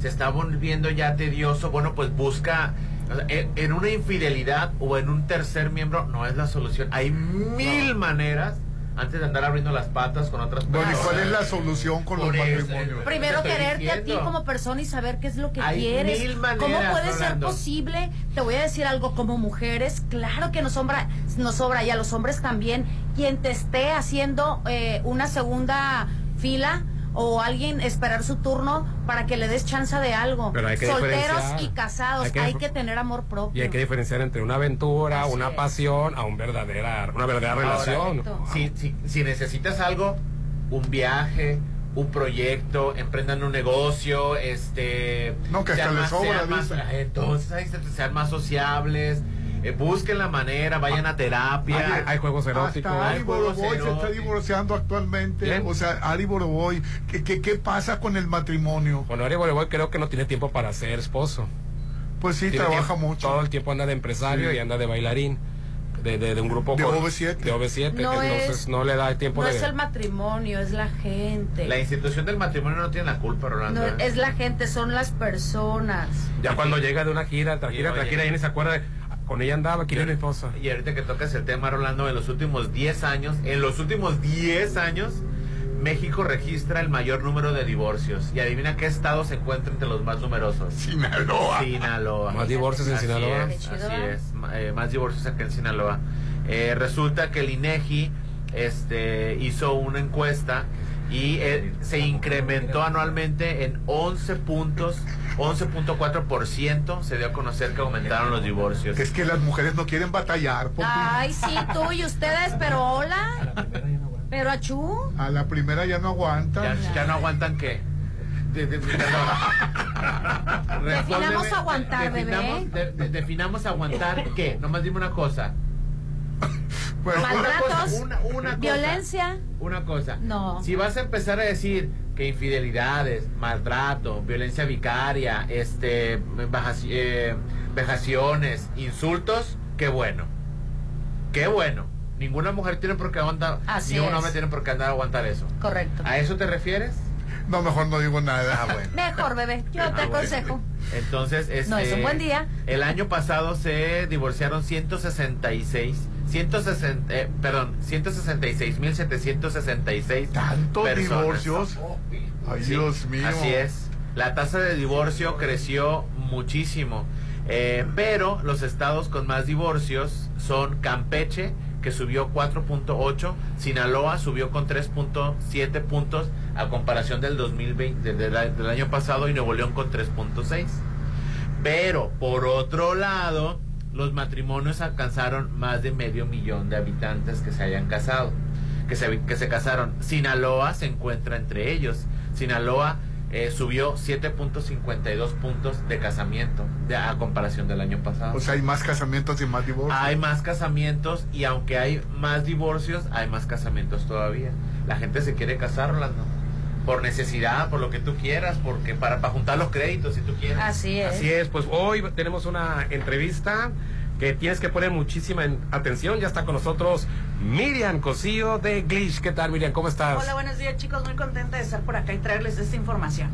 se está volviendo ya tedioso, bueno, pues busca en una infidelidad o en un tercer miembro no es la solución. Hay mil maneras antes de andar abriendo las patas con otras
personas. ¿cuál es la solución con los matrimonios?
Primero quererte a ti como persona y saber qué es lo que quieres.
Mil maneras,
¿Cómo puede ser posible? Te voy a decir algo, como mujeres, claro que nos sobra, nos sobra y a los hombres también, quien te esté haciendo eh, una segunda fila o alguien esperar su turno para que le des chance de algo. Solteros y casados, hay que, tener amor propio.
Y hay que diferenciar entre una aventura, una pasión, a un verdadera, una verdadera relación.
Si, si, si necesitas algo, un viaje, un proyecto, emprendan un negocio, este...
No, que hasta les sobra,
Entonces, sean más sociables, eh, busquen la manera, vayan a terapia.
Hay, juegos eróticos.
Ari Boroboy se está divorciando actualmente. O sea, Ari Boroboy, ¿qué, qué, pasa con el matrimonio?
Bueno, Ari Boroboy creo que no tiene tiempo para ser esposo.
Pues sí, trabaja mucho.
Todo el tiempo anda de empresario y anda de bailarín de, un grupo
de OV7.
De OV7, entonces no le da tiempo
no
de...
es el matrimonio, es la gente.
La institución del matrimonio no tiene la culpa, Rolando.
¿eh? es la gente, son las personas.
Ya cuando llega de una gira, tras gira, tras gira, y se acuerda de, con ella andaba, ¿quién es mi esposa?
Y ahorita que tocas el tema, Rolando, en los últimos 10 años, en los últimos 10 años, México registra el mayor número de divorcios. Y adivina qué estado se encuentra entre los más numerosos.
Sinaloa.
Sinaloa.
Más divorcios en Sinaloa.
así es. Eh, más divorcios acá en Sinaloa. Eh, resulta que el INEGI este, hizo una encuesta y eh, se incrementó anualmente en 11 puntos, 11.4% se dio a conocer que aumentaron los divorcios.
Es que las mujeres no quieren batallar.
Ay, sí, tú y ustedes, pero hola. Pero achú.
A la primera ya no aguantan.
¿Ya, no aguantan qué?
definamos aguantar,
definamos, bebé. definamos aguantar qué. Nomás dime una cosa.
Pues, Maltratos, una, una, violencia.
Una cosa.
No.
Si vas a empezar a decir que infidelidades, maltrato, violencia vicaria, este, eh, vejaciones, insultos, qué bueno. Qué bueno. Ninguna mujer tiene por qué aguantar, ni un hombre tiene por qué andar a aguantar eso.
Correcto.
¿A eso te refieres?
No, mejor no digo nada.
Ah, mejor, bebé. Yo te ah, aconsejo.
Entonces, este,
no, es un buen día.
El año pasado se divorciaron 166 160, eh, perdón, 166.766
¿Tantos divorcios? Ay, Dios mío.
Así es. La tasa de divorcio creció muchísimo. Eh, pero los estados con más divorcios son Campeche, que subió 4.8, Sinaloa subió con 3.7 puntos a comparación del 2020, del año pasado, y Nuevo León con 3.6. Pero, por otro lado, los matrimonios alcanzaron más de medio millón de habitantes que se hayan casado, que se, que se casaron. Sinaloa se encuentra entre ellos. Sinaloa eh, subió 7.52 puntos de casamiento de, a comparación del año pasado.
O sea, hay más casamientos y más divorcios.
Hay más casamientos y aunque hay más divorcios, hay más casamientos todavía. La gente se quiere casar, Rolando por necesidad, por lo que tú quieras, porque para, para juntar los créditos si tú quieres.
Así es.
Así es, pues hoy tenemos una entrevista que tienes que poner muchísima atención. Ya está con nosotros Miriam Cosío de Glitch. ¿Qué tal, Miriam? ¿Cómo estás?
Hola, buenos días, chicos. Muy contenta de estar por acá y traerles esta información.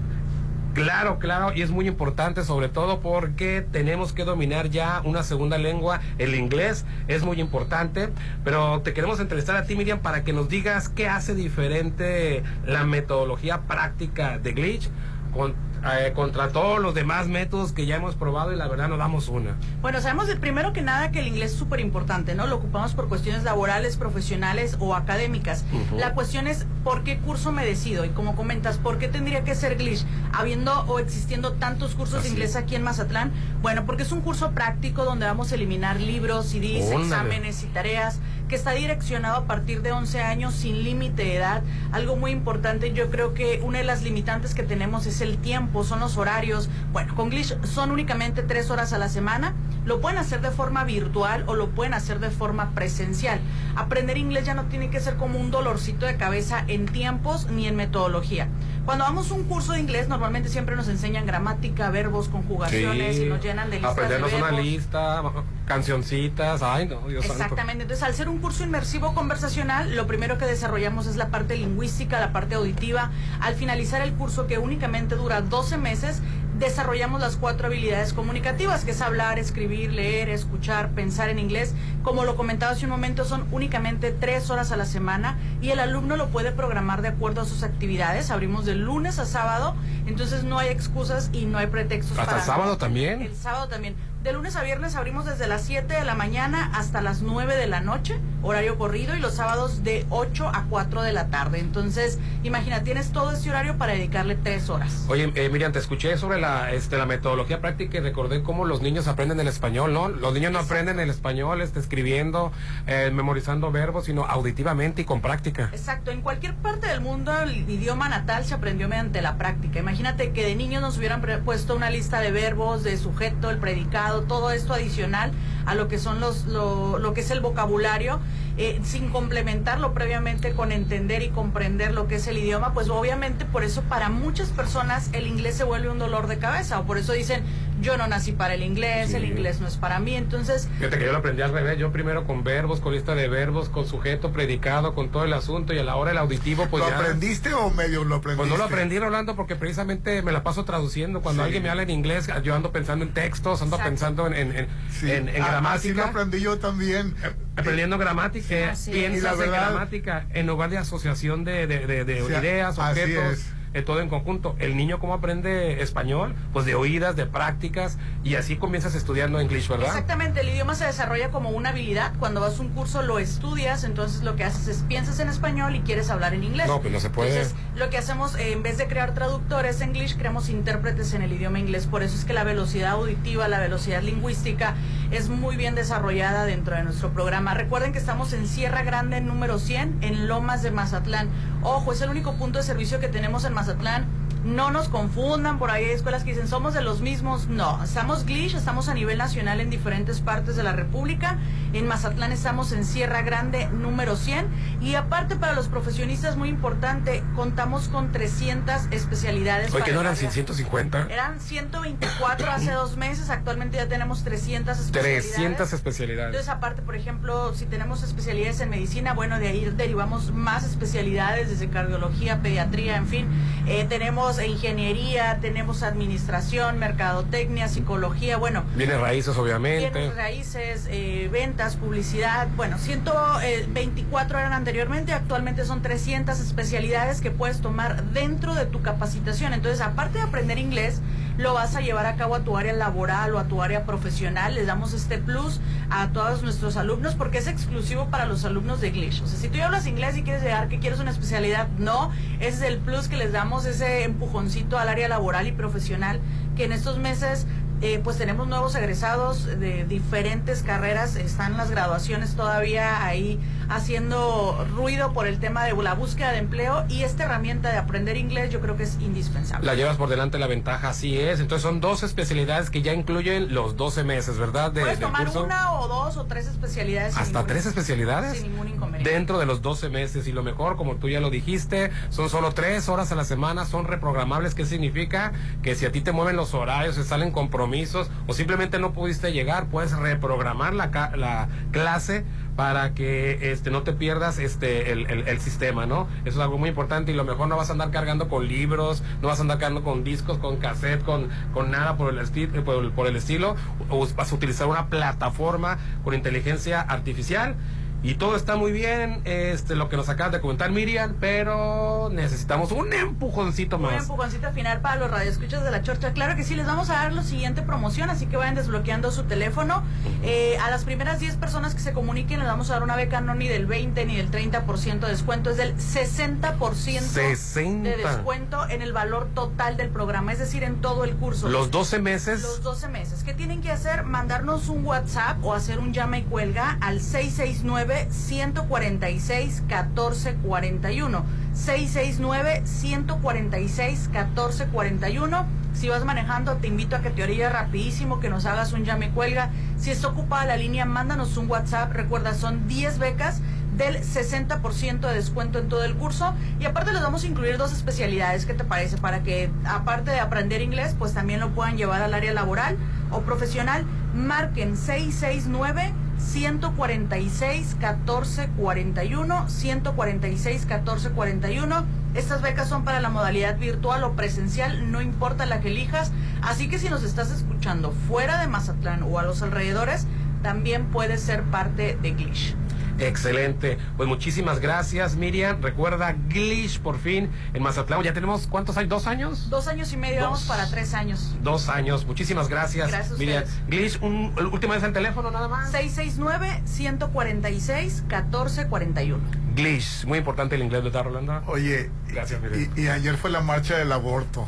Claro, claro, y es muy importante sobre todo porque tenemos que dominar ya una segunda lengua, el inglés es muy importante, pero te queremos entrevistar a ti Miriam para que nos digas qué hace diferente la metodología práctica de Glitch con eh, contra todos los demás métodos que ya hemos probado y la verdad no damos una.
Bueno, sabemos de primero que nada que el inglés es súper importante, ¿no? Lo ocupamos por cuestiones laborales, profesionales o académicas. La cuestión es por qué curso me decido y como comentas, ¿por qué tendría que ser Glitch? Habiendo o existiendo tantos cursos de inglés aquí en Mazatlán, bueno, porque es un curso práctico donde vamos a eliminar libros, CDs, exámenes y tareas que está direccionado a partir de 11 años sin límite de edad. Algo muy importante, yo creo que una de las limitantes que tenemos es el tiempo, son los horarios. Bueno, con Glitch son únicamente tres horas a la semana. Lo pueden hacer de forma virtual o lo pueden hacer de forma presencial. Aprender inglés ya no tiene que ser como un dolorcito de cabeza en tiempos ni en metodología. Cuando vamos a un curso de inglés, normalmente siempre nos enseñan gramática, verbos, conjugaciones y nos llenan de listas
Aprendernos
de
una lista, cancioncitas, ay no,
Dios Exactamente. Entonces, al ser un curso inmersivo conversacional, lo primero que desarrollamos es la parte lingüística, la parte auditiva. Al finalizar el curso, que únicamente dura 12 meses, desarrollamos las cuatro habilidades comunicativas, que es hablar, escribir, leer, escuchar, pensar en inglés. Como lo comentaba hace un momento, son únicamente tres horas a la semana y el alumno lo puede programar de acuerdo a sus actividades. Abrimos de lunes a sábado, entonces no hay excusas y no hay pretextos.
¿Hasta el sábado también?
El sábado también. De lunes a viernes abrimos desde las 7 de la mañana hasta las 9 de la noche, horario corrido, y los sábados de 8 a 4 de la tarde. Entonces, imagina, tienes todo ese horario para dedicarle 3 horas.
Oye, eh, Miriam, te escuché sobre la, este, la metodología práctica y recordé cómo los niños aprenden el español, ¿no? Los niños no aprenden el español este, escribiendo, eh, memorizando verbos, sino auditivamente y con práctica.
Exacto, en cualquier parte del mundo el idioma natal se aprendió mediante la práctica. Imagínate que de niños nos hubieran puesto una lista de verbos, de sujeto, el predicado todo esto adicional a lo que son los lo, lo que es el vocabulario eh, sin complementarlo previamente con entender y comprender lo que es el idioma, pues obviamente por eso para muchas personas el inglés se vuelve un dolor de cabeza o por eso dicen yo no nací para el inglés, el inglés no es para mí, entonces...
Fíjate que yo lo aprendí al revés, yo primero con verbos, con lista de verbos, con sujeto, predicado, con todo el asunto y a la hora el auditivo pues
¿Lo aprendiste o medio lo aprendiste?
Pues no lo aprendí Rolando porque precisamente me la paso traduciendo, cuando alguien me habla en inglés yo ando pensando en textos, ando pensando en, en, en, en, gramática. Así
lo aprendí yo también.
Eh, aprendiendo gramática, piensas en gramática en lugar de asociación de, de, de, ideas, objetos todo en conjunto. El niño cómo aprende español, pues de oídas, de prácticas y así comienzas estudiando inglés, ¿verdad?
Exactamente, el idioma se desarrolla como una habilidad. Cuando vas a un curso lo estudias, entonces lo que haces es piensas en español y quieres hablar en inglés.
No, pues no se puede.
Entonces, lo que hacemos eh, en vez de crear traductores en inglés, creamos intérpretes en el idioma inglés. Por eso es que la velocidad auditiva, la velocidad lingüística es muy bien desarrollada dentro de nuestro programa. Recuerden que estamos en Sierra Grande número 100 en Lomas de Mazatlán. Ojo, es el único punto de servicio que tenemos en Mazatlán no nos confundan, por ahí hay escuelas que dicen somos de los mismos. No, estamos Glitch, estamos a nivel nacional en diferentes partes de la República. En Mazatlán estamos en Sierra Grande número 100. Y aparte para los profesionistas, muy importante, contamos con 300 especialidades.
Oye, que no eran 150.
Eran 124 hace dos meses, actualmente ya tenemos 300
especialidades. 300 especialidades.
Entonces aparte, por ejemplo, si tenemos especialidades en medicina, bueno, de ahí derivamos más especialidades desde cardiología, pediatría, en fin. Eh, tenemos ingeniería, tenemos administración, mercadotecnia, psicología, bueno.
Viene raíces, obviamente.
Viene raíces, eh, ventas, publicidad. Bueno, 124 eran anteriormente, actualmente son 300 especialidades que puedes tomar dentro de tu capacitación. Entonces, aparte de aprender inglés, lo vas a llevar a cabo a tu área laboral o a tu área profesional. Les damos este plus a todos nuestros alumnos porque es exclusivo para los alumnos de English. O sea, si tú ya hablas inglés y quieres llegar, que quieres una especialidad, no, ese es el plus que les damos, ese empujoncito al área laboral y profesional que en estos meses eh, pues tenemos nuevos egresados de diferentes carreras, están las graduaciones todavía ahí haciendo ruido por el tema de la búsqueda de empleo y esta herramienta de aprender inglés yo creo que es indispensable.
La llevas por delante la ventaja, así es. Entonces son dos especialidades que ya incluyen los 12 meses, ¿verdad?
De, Puedes tomar una o dos o tres especialidades.
¿Hasta tres especialidades?
Sin ningún inconveniente.
Dentro de los 12 meses y lo mejor, como tú ya lo dijiste, son solo tres horas a la semana, son reprogramables. ¿Qué significa? Que si a ti te mueven los horarios, se salen compromisos o simplemente no pudiste llegar, puedes reprogramar la, la clase para que este no te pierdas este el, el, sistema, ¿no? Eso es algo muy importante y lo mejor no vas a andar cargando con libros, no vas a andar cargando con discos, con cassette, con, con nada por el, por, por el estilo, o vas a utilizar una plataforma con inteligencia artificial y todo está muy bien, este, lo que nos acaba de comentar Miriam, pero necesitamos un empujoncito más.
Un empujoncito final para los radioescuchas de la Chorcha. Claro que sí, les vamos a dar la siguiente promoción, así que vayan desbloqueando su teléfono. Eh, a las primeras 10 personas que se comuniquen les vamos a dar una beca no ni del 20 ni del 30% de descuento, es del 60%,
60.
de descuento en el valor total del programa, es decir, en todo el curso.
Los 12 meses.
Los 12 meses. ¿Qué tienen que hacer? Mandarnos un WhatsApp o hacer un llama y cuelga al 669 146 1441 669 146 1441 si vas manejando te invito a que te orilles rapidísimo que nos hagas un llame cuelga. Si está ocupada la línea mándanos un whatsapp. Recuerda son 10 becas del 60% de descuento en todo el curso. Y aparte les vamos a incluir dos especialidades, ¿qué te parece? Para que aparte de aprender inglés, pues también lo puedan llevar al área laboral o profesional. Marquen 669 146 1441 146 1441 estas becas son para la modalidad virtual o presencial, no importa la que elijas. Así que si nos estás escuchando fuera de Mazatlán o a los alrededores, también puedes ser parte de Glitch.
Excelente. Pues muchísimas gracias, Miriam. Recuerda, Glitch por fin en Mazatlán. Ya tenemos, ¿cuántos hay? ¿Dos años?
Dos años y medio, vamos para tres años.
Dos años. Muchísimas gracias,
gracias
Miriam. Glitch, un, última vez el teléfono nada más.
669-146-1441.
Glitch, muy importante el inglés, ¿verdad, Rolando?
Oye, gracias, y, y ayer fue la marcha del aborto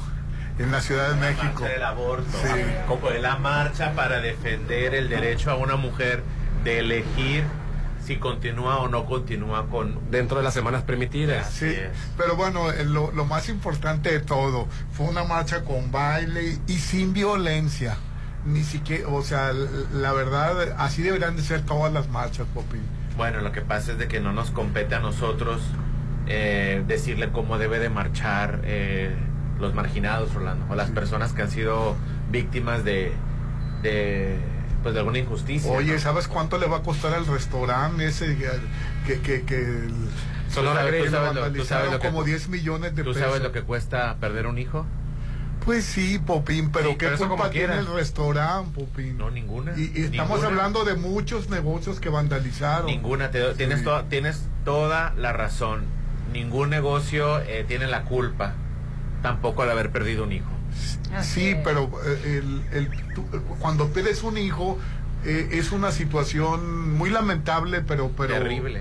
en la Ciudad de
la
México.
Marcha del aborto. Sí. Como la marcha para defender el derecho a una mujer de elegir si continúa o no continúa con...
Dentro de las semanas permitidas.
Sí, pero bueno, eh, lo, lo, más importante de todo, fue una marcha con baile y sin violencia. ni siquiera, o sea, la verdad, así deberían de ser todas las marchas, Popi.
Bueno, lo que pasa es de que no nos compete a nosotros eh, decirle cómo debe de marchar eh, los marginados, Rolando, o las personas que han sido víctimas de, de pues de alguna injusticia.
Oye, ¿sabes cuánto le va a costar al restaurante ese que, que, que el,
Sonora Grill
tú sabes lo, como 10 millones de
¿Tú sabes lo que cuesta perder un hijo?
Pues sí, Popín, pero ¿qué culpa tiene el restaurante, Popín?
No, ninguna.
Y, estamos hablando de muchos negocios que vandalizaron.
Ninguna, tienes, tienes toda la razón. Ningún negocio eh, tiene la culpa, tampoco al haber perdido un hijo.
Sí, pero eh, el, cuando pierdes un hijo, eh, es una situación muy lamentable, pero... pero
Terrible.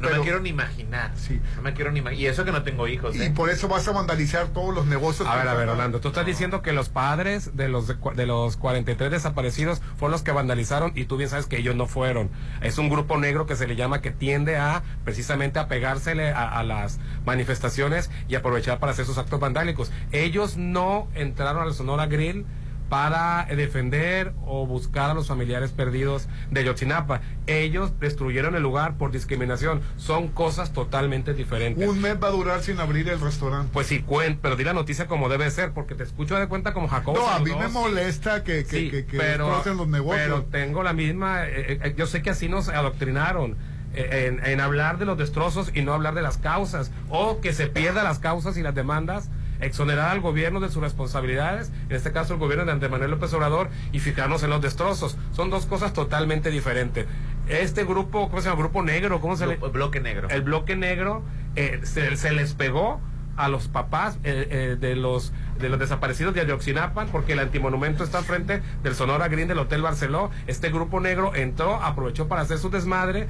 no me quiero ni imaginar. Sí. No me quiero ni Y eso que no tengo hijos.
Y ¿eh? por eso vas a vandalizar todos los negocios.
A ver, a ver, Orlando, tú estás diciendo que los padres de los, de, los 43 desaparecidos fueron los que vandalizaron y tú bien sabes que ellos no fueron. Es un grupo negro que se le llama que tiende a precisamente a pegársele a, a las manifestaciones y aprovechar para hacer sus actos vandálicos. Ellos no entraron al Sonora Grill para defender o buscar a los familiares perdidos de Yotzinapa. Ellos destruyeron el lugar por discriminación. Son cosas totalmente diferentes.
Un mes va a durar sin abrir el restaurante.
Pues sí, pero di la noticia como debe ser, porque te escucho de cuenta como Jacobo.
No, a mí me molesta que, que,
pero, los negocios. Pero tengo la misma, eh, eh, eh, yo sé que así nos adoctrinaron. En, en hablar de los destrozos y no hablar de las causas, o que se pierdan las causas y las demandas exonerar al gobierno de sus responsabilidades, en este caso el gobierno de Andrés Manuel López Obrador, y fijarnos en los destrozos. Son dos cosas totalmente diferentes. Este grupo, ¿cómo se llama? Grupo negro, ¿cómo se llama?
El bloque negro.
El bloque negro eh, se, les pegó a los papás eh, eh, de los de los desaparecidos de Ayotzinapa porque el antimonumento está frente del Sonora Green del Hotel Barceló. Este grupo negro entró, aprovechó para hacer su desmadre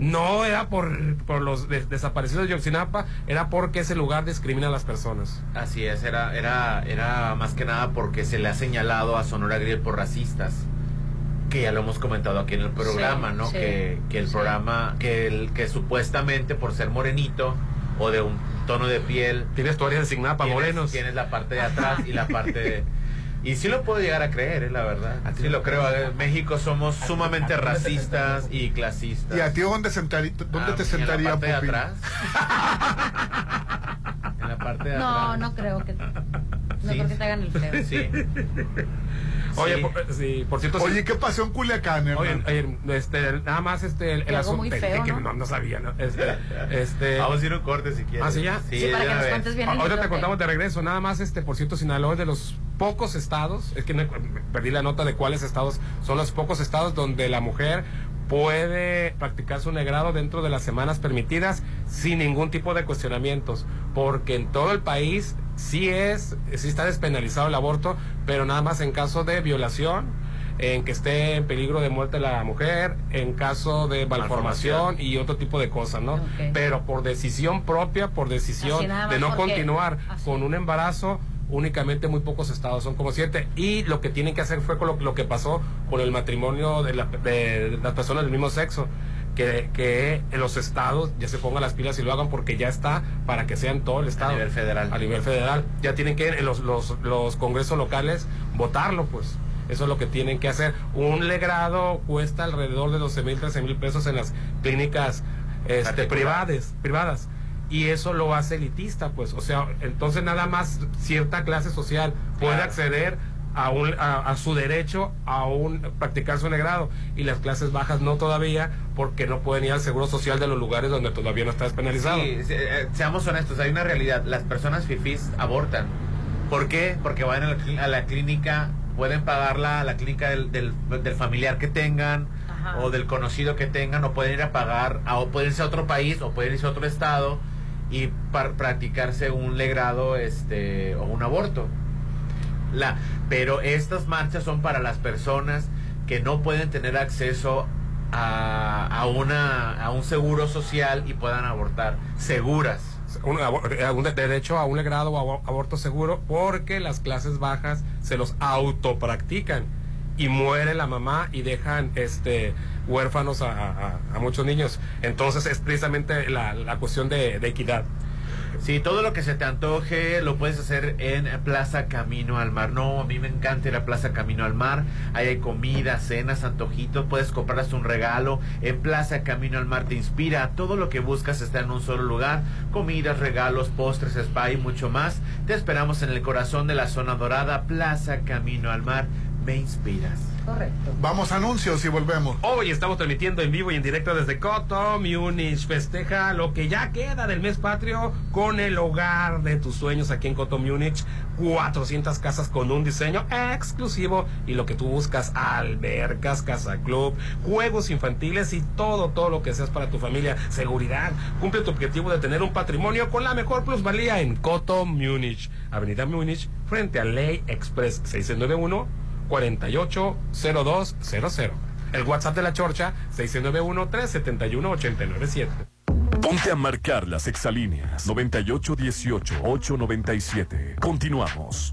no era por, por los desaparecidos de Yoxinapa, era porque ese lugar discrimina a las personas.
Así es, era, era, era más que nada porque se le ha señalado a Sonora Grill por racistas que ya lo hemos comentado aquí en el programa, ¿no? que, que el programa, que el que supuestamente por ser morenito o de un tono de piel.
Tienes tu área designada para morenos.
Tienes la parte de atrás y la parte de. Y sí lo puedo llegar a creer, ¿eh? la verdad. Sí lo creo. En México somos sumamente racistas y clasistas.
¿Y a ti dónde, dónde te sentaría,
¿En la parte de atrás? en la parte de
atrás. No, no creo que... No creo que te hagan el feo.
Sí.
Oye, por, sí, por cierto.
Oye, ¿qué pasó en Culiacán,
hermano? Oye, este, nada más este, el, el
asunto. Muy feo,
que no, no sabía, ¿no? Este, este,
Vamos a ir un corte si quieres.
¿Ah, sí, ya?
Sí, para que nos cuentes bien.
Ahorita te contamos de regreso. Nada más, este, por cierto, Sinaloa es de los pocos estados, es que me, perdí la nota de cuáles estados, son los pocos estados donde la mujer puede practicar su negrado dentro de las semanas permitidas sin ningún tipo de cuestionamientos, porque en todo el país sí es, sí está despenalizado el aborto, pero nada más en caso de violación, en que esté en peligro de muerte la mujer, en caso de malformación y otro tipo de cosas, ¿no? Pero por decisión propia, por decisión de no continuar con un embarazo, únicamente muy pocos estados, son como siete. Y lo que tienen que hacer fue con lo, que pasó con el matrimonio de, las personas del mismo sexo. Que, que los estados ya se pongan las pilas y lo hagan porque ya está para que sea en todo el estado. A
nivel federal.
A nivel federal. Ya tienen que los, los, los congresos locales votarlo, pues. Eso es lo que tienen que hacer. Un legrado cuesta alrededor de 12 mil, 13 mil pesos en las clínicas este, privadas, privadas y eso lo hace elitista, pues, o sea, entonces nada más cierta clase social puede acceder a, un, a, su derecho a un practicar su negrado y las clases bajas no todavía porque no pueden ir al seguro social de los lugares donde todavía no está despenalizado.
Sí, eh, seamos honestos, hay una realidad, las personas fifís abortan. ¿Por qué? Porque van a la, clínica, pueden pagarla a la clínica del, del, familiar que tengan o del conocido que tengan o pueden ir a pagar, o pueden irse a otro país o pueden irse a otro estado y para practicarse un legrado este o un aborto. La, pero estas marchas son para las personas que no pueden tener acceso a, a, una, a un seguro social y puedan abortar seguras.
Un, un derecho a un legrado o aborto seguro porque las clases bajas se los autopractican y muere la mamá y dejan este huérfanos a, muchos niños. Entonces es precisamente la, cuestión de, equidad.
Sí, todo lo que se te antoje lo puedes hacer en Plaza Camino al Mar. No, a mí me encanta ir a Plaza Camino al Mar. Ahí hay comida, cenas, antojitos. Puedes comprar hasta un regalo. En Plaza Camino al Mar te inspira. Todo lo que buscas está en un solo lugar. Comidas, regalos, postres, spa y mucho más. Te esperamos en el corazón de la zona dorada. Plaza Camino al Mar. Me inspiras.
Correcto. Vamos a anuncios y volvemos.
Hoy estamos transmitiendo en vivo y en directo desde Coto, Munich. Festeja lo que ya queda del mes patrio con el hogar de tus sueños aquí en Coto, Munich. 400 casas con un diseño exclusivo y lo que tú buscas, albercas, casa club, juegos infantiles y todo, todo lo que seas para tu familia. Seguridad. Cumple tu objetivo de tener un patrimonio con la mejor plusvalía en Coto, Munich. Avenida Munich, frente a Ley Express 691 480200. El WhatsApp de la Chorcha 691-371-897.
Ponte a marcar las exalíneas 9818-897. Continuamos.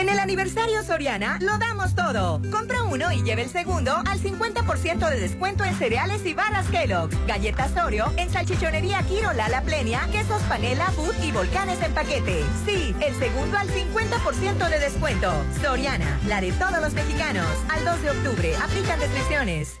En el aniversario Soriana lo damos todo. Compra uno y lleve el segundo al 50% de descuento en cereales y barras Kellogg, galletas Oreo, en salchichonería Kiro Lala Plenia, quesos panela, food y volcanes en paquete. Sí, el segundo al 50% de descuento. Soriana, la de todos los mexicanos. Al 2 de octubre, aplican restricciones.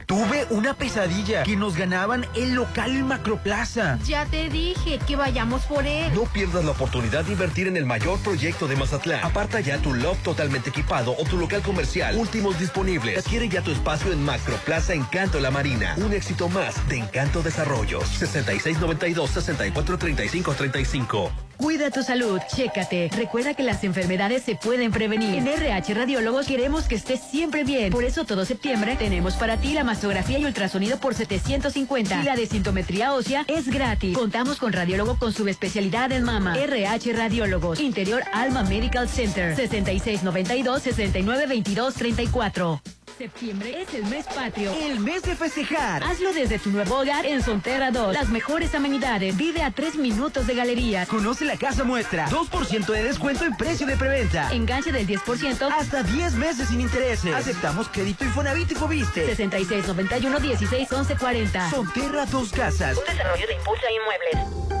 Tuve una pesadilla que nos ganaban el local Macroplaza.
Ya te dije que vayamos por él.
No pierdas la oportunidad de invertir en el mayor proyecto de Mazatlán. Aparta ya tu loft totalmente equipado o tu local comercial. Últimos disponibles. Adquiere ya tu espacio en Macroplaza Encanto La Marina. Un éxito más de Encanto Desarrollos. 6692 6435
Cuida tu salud, chécate. Recuerda que las enfermedades se pueden prevenir. En RH Radiólogos queremos que estés siempre bien. Por eso todo septiembre tenemos para ti la mastografía y ultrasonido por 750. Y la desintometría ósea es gratis. Contamos con radiólogo con subespecialidad en mama. RH Radiólogos. Interior Alma Medical Center. 6692 6922 34. Septiembre es el mes patrio.
El mes de festejar.
Hazlo desde tu nuevo hogar en Sonterra 2. Las mejores amenidades. Vive a tres minutos de galerías.
Conoce la casa muestra. 2% de descuento en precio de preventa.
Enganche del 10%.
Hasta 10 meses sin intereses. Aceptamos crédito Infonavit y Fobiste.
6691 16 40.
Sonterra Dos Casas.
Un desarrollo de Impulsa Inmuebles.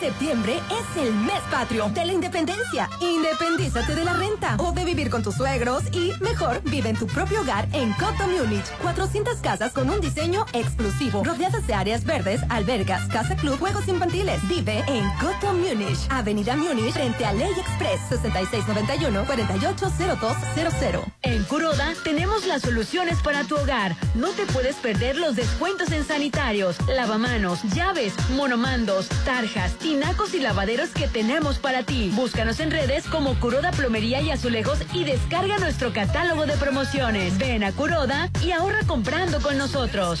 Septiembre es el mes patrio de la independencia. Independízate de la renta o de vivir con tus suegros y, mejor, vive en tu propio hogar en Coto Múnich. 400 casas con un diseño exclusivo, rodeadas de áreas verdes, albergas, casa club, juegos infantiles. Vive en Coto Múnich, Avenida Múnich, frente a Ley Express, 6691-480200.
En Curoda tenemos las soluciones para tu hogar. No te puedes perder los descuentos en sanitarios, lavamanos, llaves, monomandos, tarjas, tinacos y lavaderos que tenemos para ti. Búscanos en redes como Curoda Plomería y Azulejos y descarga nuestro catálogo de promociones. Ven a Curoda y ahorra comprando con nosotros.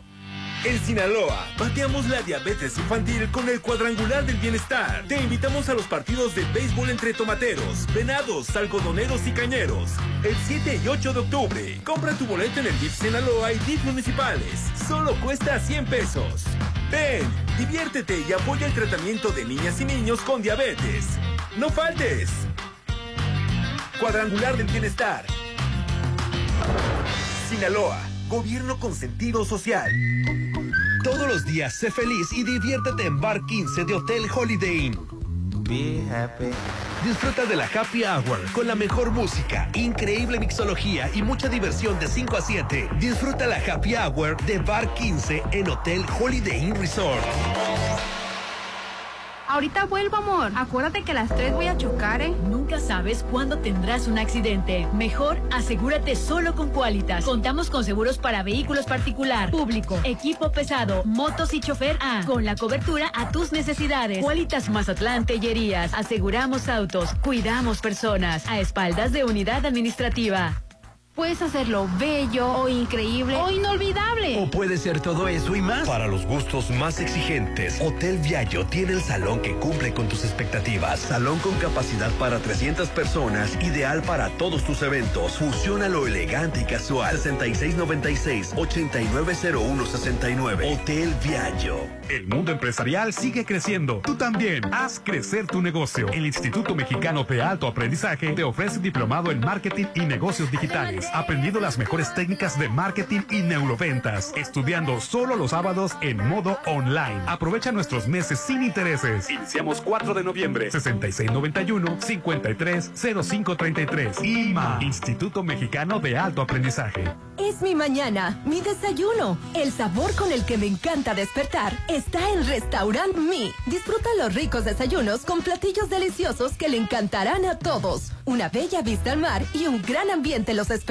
En Sinaloa, bateamos la diabetes infantil con el cuadrangular del bienestar. Te invitamos a los partidos de béisbol entre tomateros, venados, algodoneros y cañeros. El 7 y 8 de octubre. Compra tu boleto en el DIF Sinaloa y DIF municipales. Solo cuesta 100 pesos. Ven, diviértete y apoya el tratamiento de niñas y niños con diabetes. No faltes. Cuadrangular del bienestar. Sinaloa, gobierno con sentido social.
Todos los días sé feliz y diviértete en Bar 15 de Hotel Holiday Inn. Be happy. Disfruta de la Happy Hour con la mejor música, increíble mixología y mucha diversión de 5 a 7. Disfruta la Happy Hour de Bar 15 en Hotel Holiday Inn Resort.
Ahorita vuelvo, amor. Acuérdate que a las 3 voy a chocar, ¿eh?
Nunca sabes cuándo tendrás un accidente. Mejor asegúrate solo con Qualitas. Contamos con seguros para vehículos particular, público, equipo pesado, motos y chofer A. Con la cobertura a tus necesidades. Qualitas Mazatlán Tellerías. Aseguramos autos, cuidamos personas. A espaldas de unidad administrativa.
Puedes hacerlo bello o increíble o inolvidable.
O puede ser todo eso y más. Para los gustos más exigentes, Hotel Viallo tiene el salón que cumple con tus expectativas. Salón con capacidad para 300 personas, ideal para todos tus eventos. Fusiona lo elegante y casual. 6696-890169. Hotel Viallo.
El mundo empresarial sigue creciendo. Tú también. Haz crecer tu negocio. El Instituto Mexicano de Alto Aprendizaje te ofrece diplomado en marketing y negocios digitales aprendiendo las mejores técnicas de marketing y neuroventas, estudiando solo los sábados en modo online. Aprovecha nuestros meses sin intereses. Iniciamos 4 de noviembre, 6691-530533. IMA, Instituto Mexicano de Alto Aprendizaje.
Es mi mañana, mi desayuno. El sabor con el que me encanta despertar está en Restaurant Mi. Disfruta los ricos desayunos con platillos deliciosos que le encantarán a todos. Una bella vista al mar y un gran ambiente los espera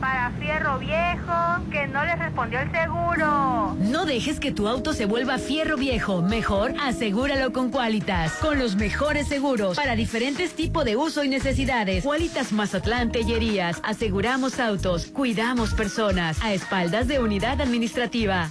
para fierro viejo que no les respondió el seguro.
No dejes que tu auto se vuelva fierro viejo. Mejor asegúralo con Qualitas. Con los mejores seguros para diferentes tipos de uso y necesidades. Qualitas Mazatlán Tellerías. Aseguramos autos, cuidamos personas. A espaldas de unidad administrativa.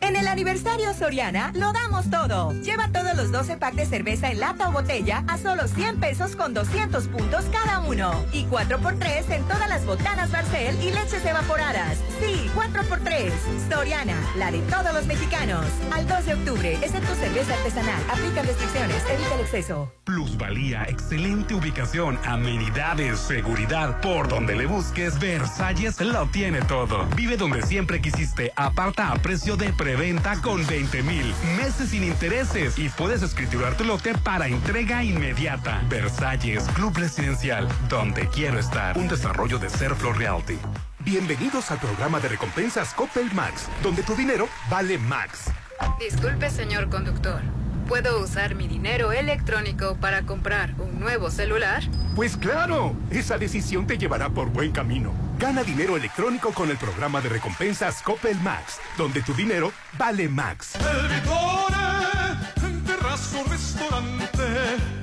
En el aniversario Soriana lo damos todo. Lleva todos los 12 packs de cerveza en lata o botella a solo 100 pesos con 200 puntos cada uno. Y 4x3 en todas las botanas Barcel y leches evaporadas. Sí, 4x3. Soriana, la de todos los mexicanos. Al 2 de octubre, es en tu cerveza artesanal. Aplica restricciones, evita el exceso.
Plusvalía, excelente ubicación, amenidades, seguridad. Por donde le busques, Versalles lo tiene todo. Vive donde siempre quisiste. Aparta a precio de preventa con 20 mil meses sin intereses y puedes escriturar tu lote para entrega inmediata. Versalles, Club Residencial, donde quiero estar. Un desarrollo de Serflo Realty.
Bienvenidos al programa de recompensas Coppel Max, donde tu dinero vale Max.
Disculpe, señor conductor. ¿Puedo usar mi dinero electrónico para comprar un nuevo celular?
Pues claro, esa decisión te llevará por buen camino. Gana dinero electrónico con el programa de recompensas Coppel Max, donde tu dinero vale Max.
El Vitore, en terrazo restaurante,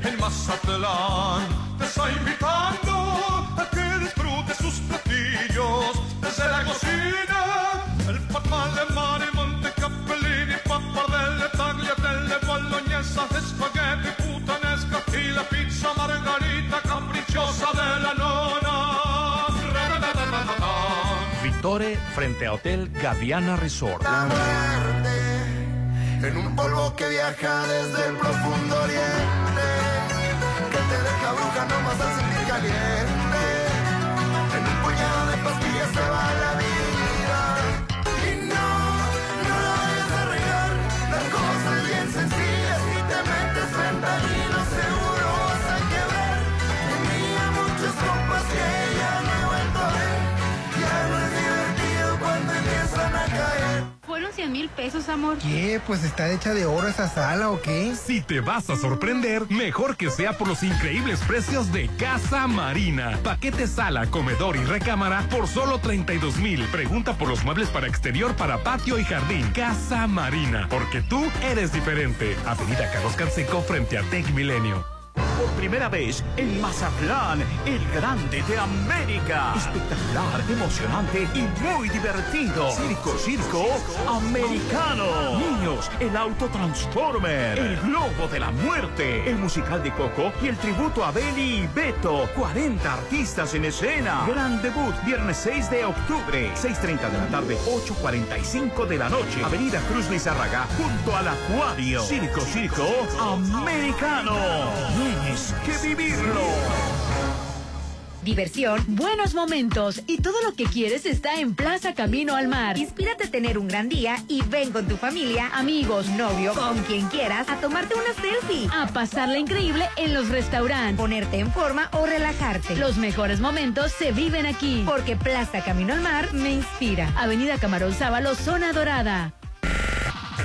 en Mazatlán, te está invitando
Frente a Hotel Gaviana Resort.
en un polvo que viaja desde el profundo oriente, que te deja bruja nomás al sentir caliente. En un puñado de pastillas se va la
100 mil pesos, amor.
¿Qué? Pues está hecha de oro esa sala o qué?
Si te vas a sorprender, mejor que sea por los increíbles precios de Casa Marina. Paquete sala, comedor y recámara por solo 32 mil. Pregunta por los muebles para exterior, para patio y jardín. Casa Marina, porque tú eres diferente. Avenida Carlos Canseco frente a Tech Milenio.
Por primera vez en Mazatlán, el grande de América. Espectacular, emocionante y muy divertido. Circo, circo, americano. Niños, el auto Transformer. El globo de la muerte. El musical de Coco y el tributo a Beli y Beto. 40 artistas en escena. Gran debut, viernes 6 de octubre. 6.30 de la tarde, 8.45 de la noche. Avenida Cruz Lizárraga, junto al acuario. Circo, circo, americano. Que vivirlo.
Diversión, buenos momentos y todo lo que quieres está en Plaza Camino al Mar.
Inspírate a tener un gran día y ven con tu familia, amigos, novio, con quien quieras, a tomarte una selfie.
A pasarla increíble en los restaurantes.
Ponerte en forma o relajarte.
Los mejores momentos se viven aquí.
Porque Plaza Camino al Mar me inspira.
Avenida Camarón Sábalo, Zona Dorada.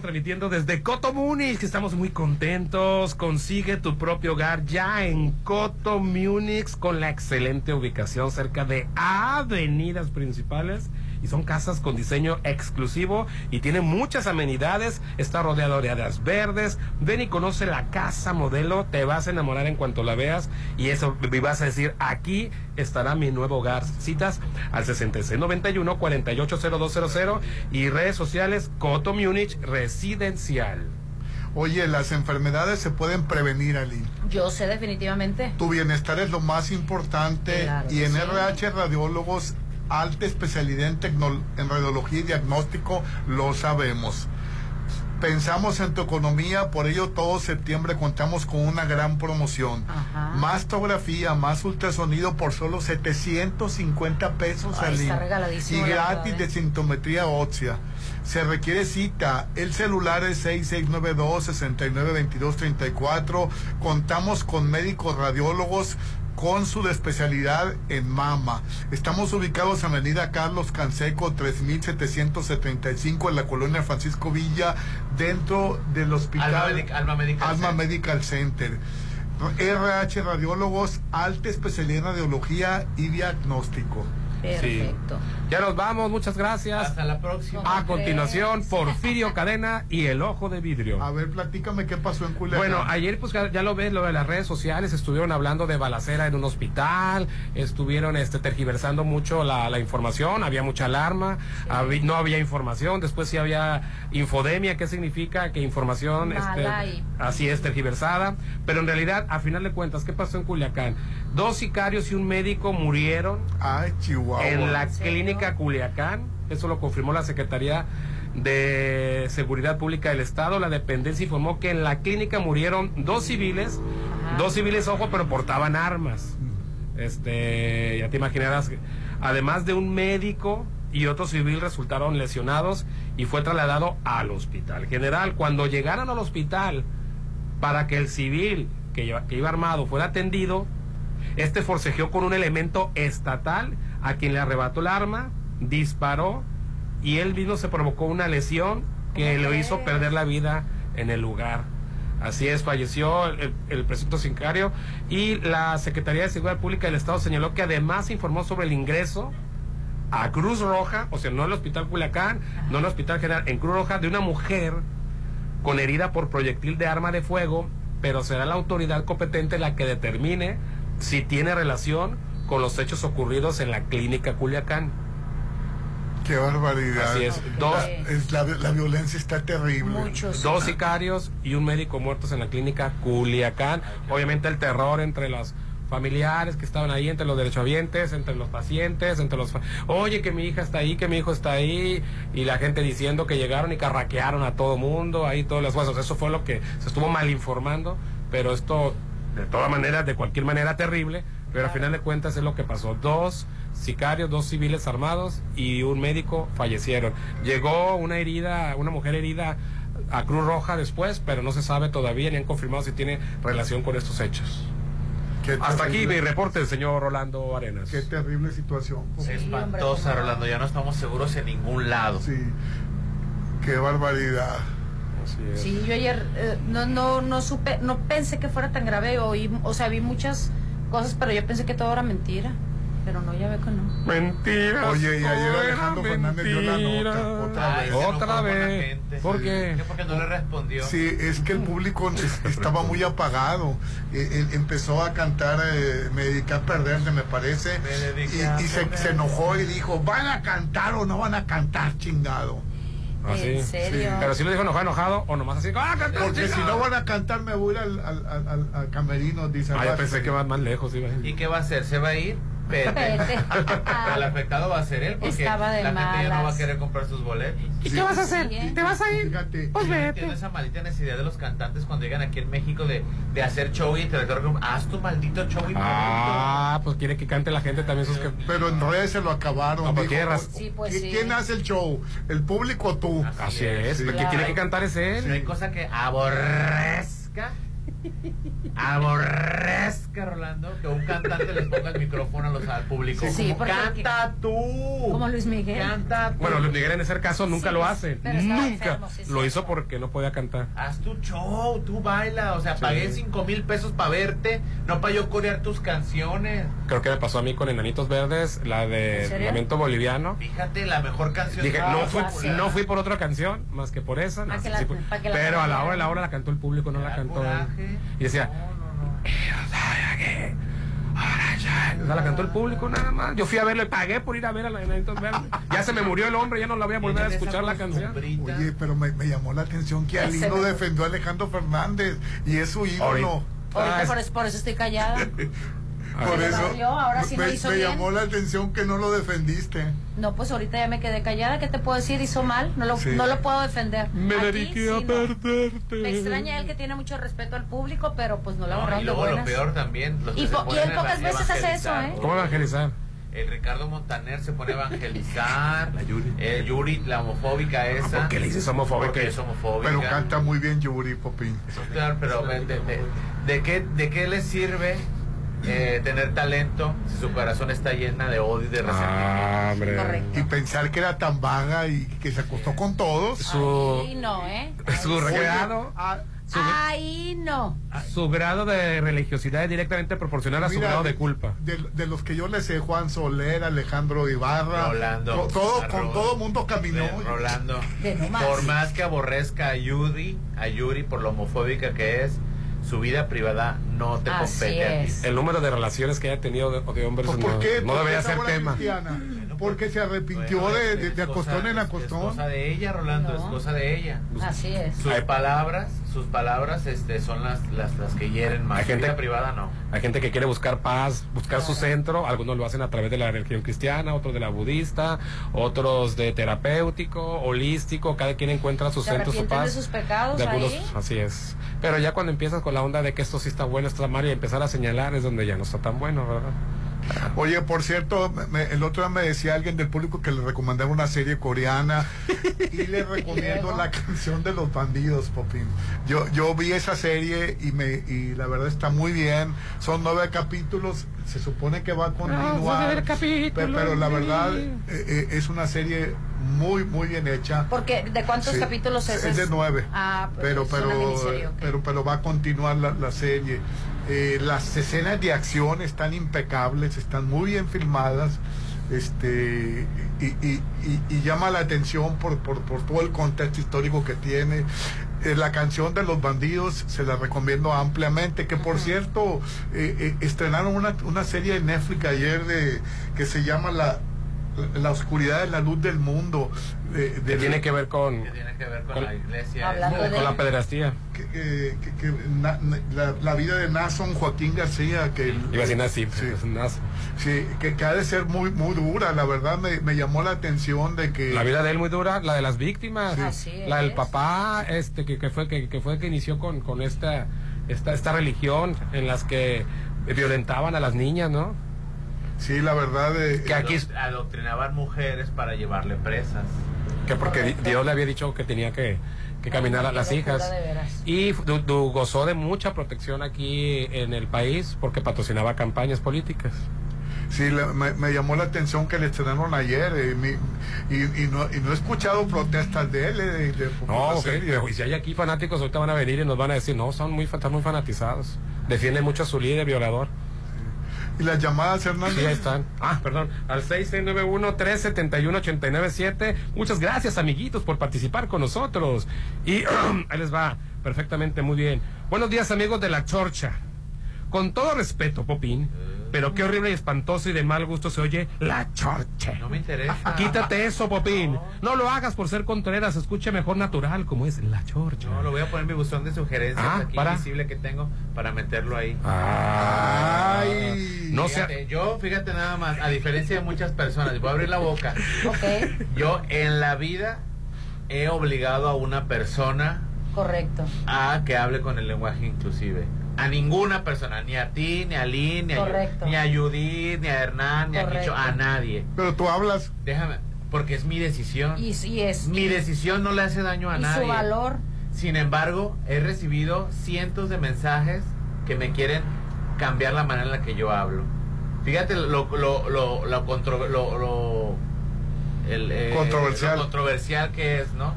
transmitiendo desde Coto Múnich, que estamos muy contentos. Consigue tu propio hogar ya en Coto Múnich con la excelente ubicación cerca de avenidas principales. Y son casas con diseño exclusivo y tiene muchas amenidades. Está rodeado de áreas verdes. Ven y conoce la casa modelo. Te vas a enamorar en cuanto la veas. Y eso y vas a decir, aquí estará mi nuevo hogar. Citas al 6691 480200 y redes sociales Coto Múnich Residencial.
Oye, las enfermedades se pueden prevenir, Ali.
Yo sé definitivamente.
Tu bienestar es lo más importante
Claro
y en
sí.
RH Radiólogos, alta especialidad en, radiología y diagnóstico, lo sabemos. Pensamos en tu economía, por ello todo septiembre contamos con una gran promoción. Mastografía, más ultrasonido por solo 750 pesos
Ay,
al día. Y gratis
verdad,
de
¿eh?
sintometría ósea. Se requiere cita. El celular es 6692-692234. Contamos con médicos radiólogos con su especialidad en mama. Estamos ubicados en Avenida Carlos Canseco 3775 en la colonia Francisco Villa, dentro del hospital
Alma Medic- Alma Medical
Alma
Center.
Medical Center. RH Radiólogos, alta especialidad en radiología y diagnóstico.
Perfecto.
Ya nos vamos, muchas gracias.
Hasta la próxima.
A continuación, Porfirio Cadena y el ojo de vidrio.
A ver, platícame qué pasó en Culiacán.
Bueno, ayer pues ya ya lo ves, lo de las redes sociales, estuvieron hablando de balacera en un hospital, estuvieron este tergiversando mucho la, la información, había mucha alarma, habí- no había información, después sí había infodemia, ¿qué significa? Que información este,
y-
así es, tergiversada, pero en realidad, a final de cuentas, ¿qué pasó en Culiacán? Dos sicarios y un médico murieron
Ay, Chihuahua.
en la
¿En
Culiacán, eso lo confirmó la Secretaría de Seguridad Pública del Estado. La dependencia informó que en la clínica murieron dos civiles, dos civiles, ojo, pero portaban armas. Este, ya te imaginarás, además de un médico y otro civil resultaron lesionados y fue trasladado al hospital. General, cuando llegaron al hospital para que el civil que iba, que iba armado fuera atendido, este forcejeó con un elemento estatal a quien le arrebató el arma, disparó y él mismo se provocó una lesión que lo hizo perder la vida en el lugar. Así es, falleció el, el presunto sicario y la Secretaría de Seguridad Pública del Estado señaló que además informó sobre el ingreso a Cruz Roja, o sea, no al Hospital Culiacán, no al Hospital General, en Cruz Roja, de una mujer con herida por proyectil de arma de fuego, pero será la autoridad competente la que determine si tiene relación con los hechos ocurridos en la clínica Culiacán.
Qué barbaridad.
Así es. Dos,
es la, la, violencia está terrible.
Muchos. Dos sicarios y un médico muertos en la clínica Culiacán. Obviamente el terror entre los familiares que estaban ahí, entre los derechohabientes, entre los pacientes, entre los... Oye, que mi hija está ahí, que mi hijo está ahí, y la gente diciendo que llegaron y carraquearon a todo mundo, ahí todos los huesos. Eso fue lo que se estuvo mal informando, pero esto, de todas maneras, de cualquier manera terrible, pero al final de cuentas es lo que pasó. Dos sicarios, dos civiles armados y un médico fallecieron. Llegó una herida, una mujer herida a Cruz Roja después, pero no se sabe todavía ni han confirmado si tiene relación con estos hechos. Hasta aquí mi reporte, señor Rolando Arenas.
Qué terrible situación.
espantosa, Rolando. Ya no estamos seguros en ningún lado.
Sí. Qué barbaridad.
Sí, yo ayer eh, no, no, no supe, no pensé que fuera tan grave. Oí, o sea, vi muchas cosas, pero yo pensé que todo era mentira. Pero no, ya veo que no.
Mentira.
Oye, y ayer Alejandro Fernández dio la nota. Otra vez.
Otra vez. ¿Por qué?
Porque no le respondió.
Sí, es que el público estaba muy apagado. Él empezó a cantar eh, Me dediqué a perderte, me parece. y, y se, se enojó y dijo, ¿van a cantar o no van a cantar, chingado?
¿Ah, ¿En serio? Pero si lo dijo enojado, enojado o nomás así, ¡ah, cantar,
Porque si no van a cantar, me voy al, al, al, al camerino, dice.
Ah, yo pensé que va más lejos. Iba
¿Y qué va a hacer? ¿Se va a ir? Vete. el afectado va a ser él porque
Estaba de
la
malas.
gente ya no va a querer comprar sus boletos.
¿Y qué vas a hacer? ¿Te vas a ir?
Fíjate.
Pues vete.
Entiendo esa maldita necesidad de los cantantes cuando llegan aquí en México de, de hacer show y intelectual. Haz tu maldito show y
Ah, pues quiere que cante la gente también sus
Pero en redes se lo acabaron.
No, pues
dijo,
tierras.
Sí, pues
¿qui-
sí.
¿Quién hace el show? ¿El público o tú?
Así es.
Sí.
El que tiene que cantar es
Si no hay
él.
cosa que aborrezca, aborrezca, Rolando, que un cantante les ponga el micrófono a los, al público.
Sí,
Como, canta tú.
Como Luis Miguel.
Canta tú.
Bueno, Luis Miguel en ese caso nunca
Sí,
lo
pues,
hace. Nunca.
enfermo, sí,
lo
sí.
hizo porque no podía cantar.
Haz tu show, tú baila. O sea, pagué cinco mil pesos para verte, no para yo corear tus canciones.
Creo que me pasó a mí con Enanitos Verdes, la
¿En
de? Lamento Boliviano.
Fíjate, la mejor canción.
Dije, no fui,
popular.
no fui por otra canción más que por esa. no,
Pa' que
sí,
la-
sí fui.
pa' que la
pero a la hora de la hora la cantó el público, no la cantó
coraje.
Y decía, o sea, la cantó el público nada más. Yo fui a verlo y pagué por ir a ver a la Enanitos Verdes. Ya se me murió el hombre, ya no la voy a volver a escuchar la canción.
Oye, pero me, me llamó la atención que Alino defendió a Alejandro Fernández y es su ídolo.
Ahorita.
Ahorita
Ah,
por, eso- por eso estoy callada.
Por
le
eso
valió, ahora sí
me,
lo hizo
me
bien.
llamó la atención que no lo defendiste.
No, pues ahorita ya me quedé callada. ¿Qué te puedo decir? Hizo mal. No lo,
Sí.
no lo puedo defender.
Me dediqué
sí,
a
no.
perderte.
Me extraña él que tiene mucho respeto al público, pero pues no lo
No, y luego lo peor también. Los
Y po- y él pocas veces hace eso,
evangelizar.
¿eh?
¿Cómo evangelizar?
El Ricardo Montaner se pone a evangelizar.
La Yuri.
El Yuri, la homofóbica esa.
¿Por qué le dices homofóbica?
Porque es homofóbica.
Pero canta muy bien Yuri Popín.
Claro, pero de, de- de- ¿de qué, ¿de qué le sirve eh, tener talento si su corazón está llena de odio y de resentimiento?
Ah.
Correcto.
Y pensar que era tan vaga y que se acostó con todos.
Su,
Ahí no, ¿eh?
su grado,
ah,
su,
Ahí no.
su grado de religiosidad es directamente proporcional a su
Mira,
grado de culpa.
De, de los que yo le sé, Juan Soler, Alejandro Ibarra,
Rolando.
to- todo,
Arroz.
con todo mundo caminó.
De Rolando.
De no más.
Por más que aborrezca a Yuri, a Yuri por lo homofóbica que es, su vida privada no te
Así
compete a ti.
es.
El número de relaciones que haya tenido de, de hombres
Pues,
no,
¿Por qué?
no
¿Por qué
debería ser tema.
cristiana? Porque se arrepintió
Bueno,
de, de, de acostón en
es- Es
acostón.
cosa de ella, Rolando,
No.
es cosa de ella.
Así es.
Sus
Hay-
palabras, sus palabras este, son las, las, las que hieren más.
Hay gente-
vida privada no.
Hay gente que quiere buscar paz, buscar su centro. Algunos lo hacen a través de la religión cristiana, otros de la budista, otros de terapéutico, holístico. Cada quien encuentra su
Se
centro, su paz.
de sus pecados
De algunos-
ahí.
así es. Pero ya cuando empiezas con la onda de que esto sí está bueno, esto está mal y empezar a señalar es donde ya no está tan bueno, ¿verdad?
Oye, por cierto, me- el otro día me decía alguien del público que le recomendaba una serie coreana y le recomiendo la canción de los bandidos, Popín. Yo, yo vi esa serie y me y la verdad está muy bien. Son nueve capítulos, se supone que va a continuar.
nueve capítulos,
pe- pero la verdad eh, eh, es una serie muy muy bien hecha.
Porque, ¿de cuántos
Sí,
capítulos es?
Es de nueve.
Ah, pues
pero
es
pero,
una miniserie, ok.
pero pero va a continuar la, la serie. Eh, las escenas de acción están impecables, están muy bien filmadas. este y, llama la atención por, por, todo el contexto histórico que tiene. Eh, la canción de los bandidos se la recomiendo ampliamente, que por cierto eh, estrenaron una, una serie de Netflix ayer de, que se llama la, la oscuridad de la luz del mundo.
que tiene que ver con,
la iglesia,
con la pederastía.
Que, la, vida de Nason Joaquín García, que
Iba a sí,
sí, que, ha de ser muy muy dura. La verdad me, llamó la atención de que
la vida de él muy dura, la de las víctimas, la del papá, este que, que fue que, que fue que inició con, con esta esta esta religión en las que violentaban a las niñas, ¿no?
Sí, la verdad
de... Que aquí adoctrinaban mujeres para llevarle presas.
Que porque Dios le había dicho que tenía que, caminar a las hijas. Y gozó de mucha protección aquí en el país porque patrocinaba campañas políticas.
Sí, me, llamó la atención que le estrenaron ayer eh, y, no, he escuchado protestas de él. Eh,
no, y si hay aquí fanáticos, ahorita van a venir y nos van a decir, no, son muy, están muy fanatizados. Defiende mucho a su líder violador.
¿Y las llamadas, Hernández?
Sí, están. Ah, perdón. Al 6691-371-897. Muchas gracias, amiguitos, por participar con nosotros. Y ahí les va. Perfectamente, muy bien. Buenos días, amigos de la Chorcha. Con todo respeto, Popín. Pero qué horrible y espantoso y de mal gusto se oye la chorche.
No me interesa.
Quítate eso, Popín. No. lo hagas por ser contreras, escuche mejor natural como es la chorche.
No, lo voy a poner en mi buzón de sugerencias ah, aquí para... visible que tengo para meterlo ahí.
Ay.
No sé. Yo, fíjate nada más, a diferencia de muchas personas, voy a abrir la boca.
Ok.
Yo en la vida he obligado a una persona.
Correcto.
A que hable con el lenguaje inclusive a ninguna persona, ni a ti, ni a Lynn, ni a, ni a Judith, ni a Hernán, ni a Kicho, a nadie.
Pero tú hablas.
Déjame, porque es mi decisión.
Y, sí es.
Mi decisión no le hace daño a
y
nadie.
su valor.
Sin embargo, he recibido cientos de mensajes que me quieren cambiar la manera en la que yo hablo. Fíjate lo, lo, lo, lo, lo, el, eh,
controversial.
controversial que es, ¿no?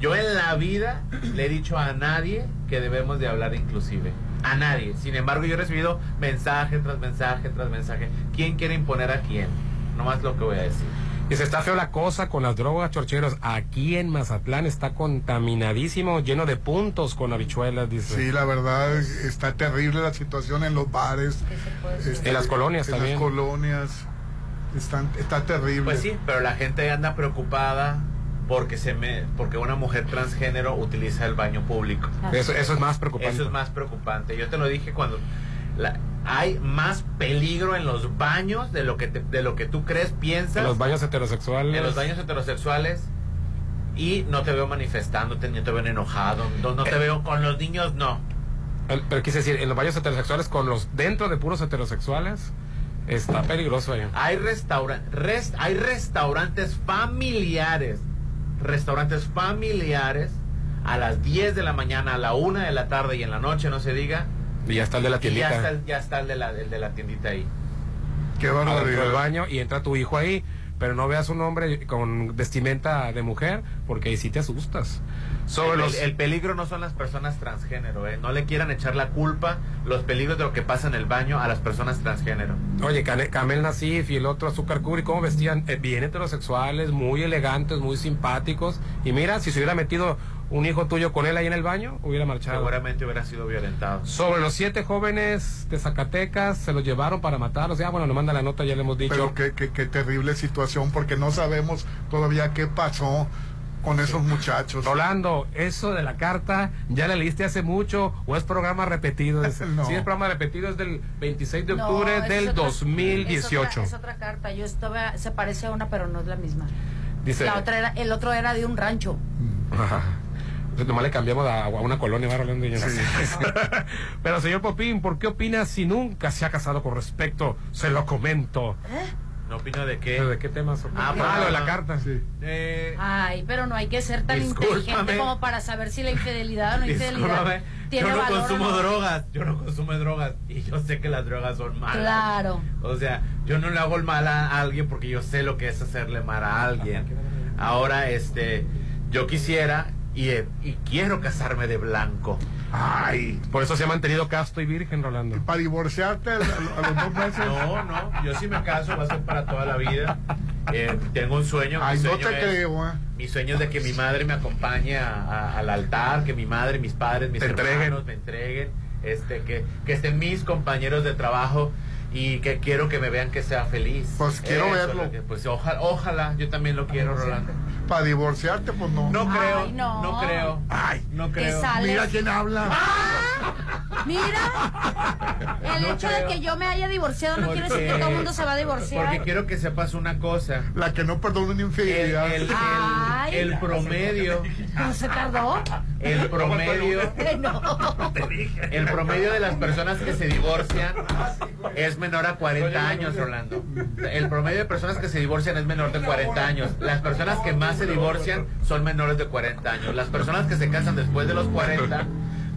Yo en la vida le he dicho a nadie que debemos de hablar inclusive a nadie. Sin embargo, yo he recibido mensaje tras mensaje tras mensaje. ¿Quién quiere imponer a quién? No más lo que voy a decir.
Y se está feo la cosa con las drogas, chorcheros. Aquí en Mazatlán está contaminadísimo, lleno de puntos con habichuelas, dice.
Sí, la verdad, está terrible la situación en los bares.
En las colonias también.
En las colonias. Están, está terrible.
Pues sí, pero la gente anda preocupada porque se me porque una mujer transgénero utiliza el baño público.
Eso, eso es más preocupante.
Eso es más preocupante. Yo te lo dije cuando la, hay más peligro en los baños de lo que de lo que tú crees, piensas. En
los baños heterosexuales.
En los baños heterosexuales. Y no te veo manifestándote, ni te veo enojado, no, te eh. veo con los niños, no.
pero quise decir, en los baños heterosexuales, con los dentro de puros heterosexuales, está peligroso ahí.
Hay, restaurant, hay restaurantes familiares restaurantes familiares a las 10 de la mañana, a la 1 de la tarde y en la noche, no se diga.
Y ya está el de la tiendita.
ya está, el, ya está el, de la, de la tiendita ahí.
Qué bueno. el baño y entra tu hijo ahí pero no veas un hombre con vestimenta de mujer, porque ahí sí te asustas.
Sobre el, los... el, peligro no son las personas transgénero, ¿eh? no le quieran echar la culpa, los peligros de lo que pasa en el baño a las personas transgénero.
Oye, Camel Nasif y el otro Azúcar Curi, ¿cómo vestían? Eh, bien heterosexuales, muy elegantes, muy simpáticos. Y mira, si se hubiera metido un hijo tuyo con él ahí en el baño, hubiera marchado.
Seguramente hubiera sido violentado.
Sobre los siete jóvenes de Zacatecas, se los llevaron para matarlos. Ya, bueno, nos manda la nota, ya le hemos dicho.
Pero qué, qué, terrible situación, porque no sabemos todavía qué pasó con esos muchachos.
Rolando, eso de la carta, ¿ya la leíste hace mucho o es programa repetido? Si es programa repetido es del 26 de octubre del 2018.
Es otra, carta, yo estaba, se parece a una, pero no es la misma. Dice, la otra era, el otro era de un rancho.
Ajá. Entonces nomás le cambiamos a, una colonia, ¿va, Rolando? Pero señor Popín, ¿por qué opina si nunca se ha casado con respecto? Se lo comento.
¿Eh? ¿No opina de qué?
¿De qué temas?
Ah,
lo de la carta, sí.
Eh, Ay, pero no hay que ser tan inteligente como para saber si la infidelidad o no infidelidad tiene
Yo
no
consumo drogas, yo no consumo drogas y yo sé que las drogas son malas.
Claro.
O sea, yo no le hago el mal a alguien porque yo sé lo que es hacerle mal a alguien. Ahora, este, yo quisiera y, eh, y, quiero casarme de blanco.
Ay, por eso se ha mantenido casto y virgen, Rolando.
¿Para divorciarte a, los dos meses?
No, no, yo sí me caso, va a ser para toda la vida. Eh, tengo un sueño.
Ay,
no
te creo, ¿eh?
Mi sueño es de que mi madre me acompañe al altar, que mi madre, mis padres, mis hermanos me entreguen, este, que, que estén mis compañeros de trabajo y que quiero que me vean que sea feliz.
Pues quiero verlo.
pues ojalá, ojalá, yo también lo quiero, Rolando.
Para divorciarte, pues no.
No creo, no. creo.
Ay,
no creo.
Mira quién habla.
Mira, el hecho de que yo me haya divorciado no quiere decir que todo el mundo se va a divorciar.
Porque quiero que sepas una cosa.
La que no perdona una infidelidad.
El, el, promedio.
¿No se tardó?
El promedio. El promedio de las personas que se divorcian es menor a 40 años, Rolando. El promedio de personas que se divorcian es menor de 40 años. Las personas que más se divorcian son menores de 40 años. Las personas que se casan después de los 40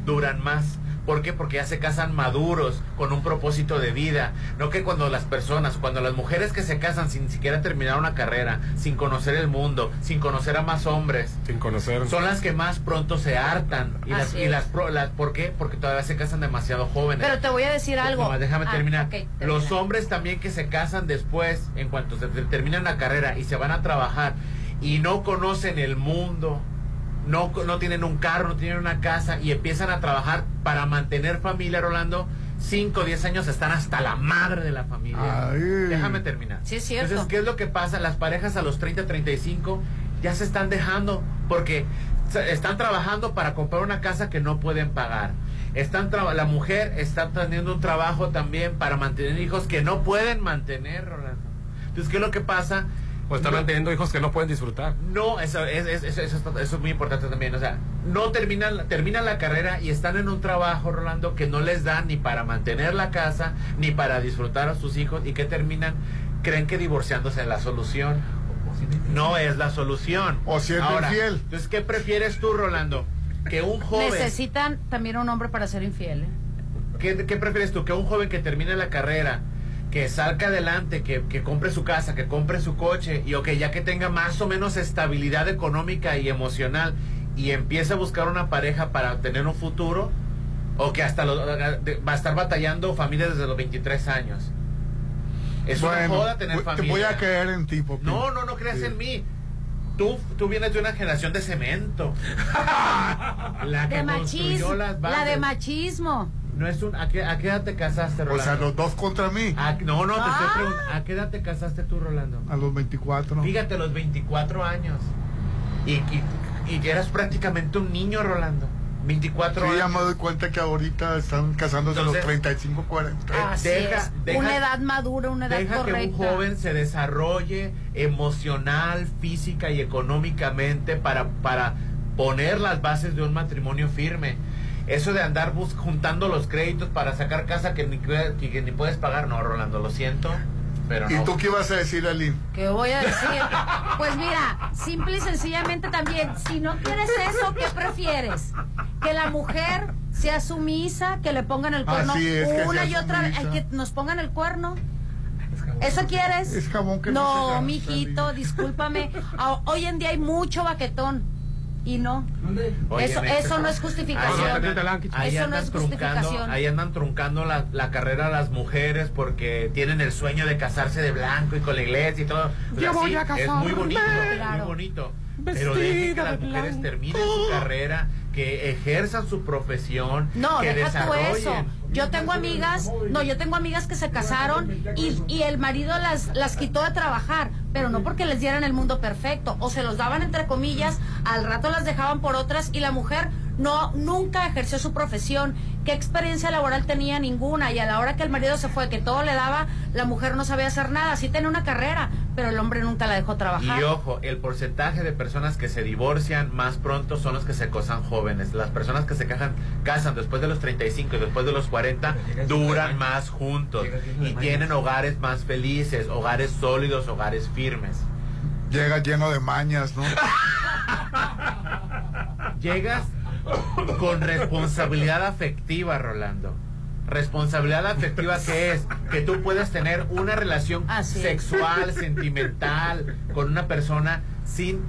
duran más. ¿Por qué? Porque ya se casan maduros, con un propósito de vida. No que cuando las personas, cuando las mujeres que se casan sin siquiera terminar una carrera, sin conocer el mundo, sin conocer a más hombres,
sin conocer,
son las que más pronto se hartan. Y las, y las, ¿Por qué? Porque todavía se casan demasiado jóvenes.
Pero te voy a decir algo.
déjame ah, terminar. Los hombres también que se casan después, en cuanto se terminan la carrera y se van a trabajar y no conocen el mundo, no, no tienen un carro, no tienen una casa y empiezan a trabajar para mantener familia, Rolando, 5 o 10 años están hasta la madre de la familia. Déjame terminar.
Sí, es cierto.
Entonces, ¿qué es lo que pasa? Las parejas a los 30, 35 ya se están dejando porque están trabajando para comprar una casa que no pueden pagar. Están la mujer está teniendo un trabajo también para mantener hijos que no pueden mantener, Rolando. Entonces, ¿qué es lo que pasa?
O están manteniendo hijos que no pueden disfrutar.
No, eso es, eso, es muy importante también. O sea, no terminan, terminan la carrera y están en un trabajo, Rolando, que no les da ni para mantener la casa, ni para disfrutar a sus hijos, y que terminan, creen que divorciándose es la solución. No es la solución.
O siendo infiel.
Entonces, ¿qué prefieres tú, Rolando? Que un joven.
Necesitan también un hombre para ser infiel. ¿eh?
¿Qué, ¿Qué prefieres tú? Que un joven que termine la carrera que salga adelante, que, compre su casa, que compre su coche y ok, ya que tenga más o menos estabilidad económica y emocional y empiece a buscar una pareja para tener un futuro o que hasta va a estar batallando familia desde los 23 años. Es una joda tener familia.
Te voy a creer en ti,
No, no, no creas en mí. Tú, tú vienes de una generación de cemento.
la de machismo. La de machismo.
No es un, ¿a, qué, ¿A qué edad te casaste, Rolando?
O sea, los dos contra mí.
no, no, te estoy ah. preguntando. ¿A qué edad te casaste tú, Rolando?
A los 24.
Fíjate, los 24 años. Y, y, y eras prácticamente un niño, Rolando. 24
sí,
años.
ya me doy cuenta que ahorita están casándose a los 35, 40.
deja, una edad madura, una edad deja
correcta. que un joven se desarrolle emocional, física y económicamente para, para poner las bases de un matrimonio firme. Eso de andar juntando los créditos para sacar casa que ni, que, ni puedes pagar, no, Rolando, lo siento. Pero
¿Y tú qué ibas a decir, Aline?
¿Qué voy a decir? Pues mira, simple y sencillamente también, si no quieres eso, ¿qué prefieres? Que la mujer sea sumisa, que le pongan el cuerno una y otra vez, que nos pongan el cuerno. ¿Eso quieres?
Es jabón que
no, no mijito, discúlpame. Ah, hoy en día hay mucho baquetón y no. eso, eso no es justificación.
Ahí, eso no es justificación. Ahí andan truncando la, la, carrera las mujeres porque tienen el sueño de casarse de blanco y con la iglesia y todo.
Yo voy a casarme.
Es muy bonito, muy bonito. Pero dejen que las mujeres terminen su carrera, que ejerzan su profesión,
no,
que
deja tú eso. Yo tengo amigas, no, yo tengo amigas que se casaron y, y el marido las, las quitó de trabajar, pero no porque les dieran el mundo perfecto, o se los daban entre comillas, al rato las dejaban por otras y la mujer no nunca ejerció su profesión. ¿Qué experiencia laboral tenía? Ninguna. Y a la hora que el marido se fue, que todo le daba, la mujer no sabía hacer nada. Sí tenía una carrera, pero el hombre nunca la dejó trabajar.
Y ojo, el porcentaje de personas que se divorcian más pronto son los que se casan jóvenes. Las personas que se casan, casan después de los 35 y después de los 40 duran más juntos y tienen hogares más felices, hogares sólidos, hogares firmes.
Llega lleno de mañas, ¿no?
Llegas con responsabilidad afectiva, Rolando. Responsabilidad afectiva que es que tú puedes tener una relación sexual, sentimental con una persona sin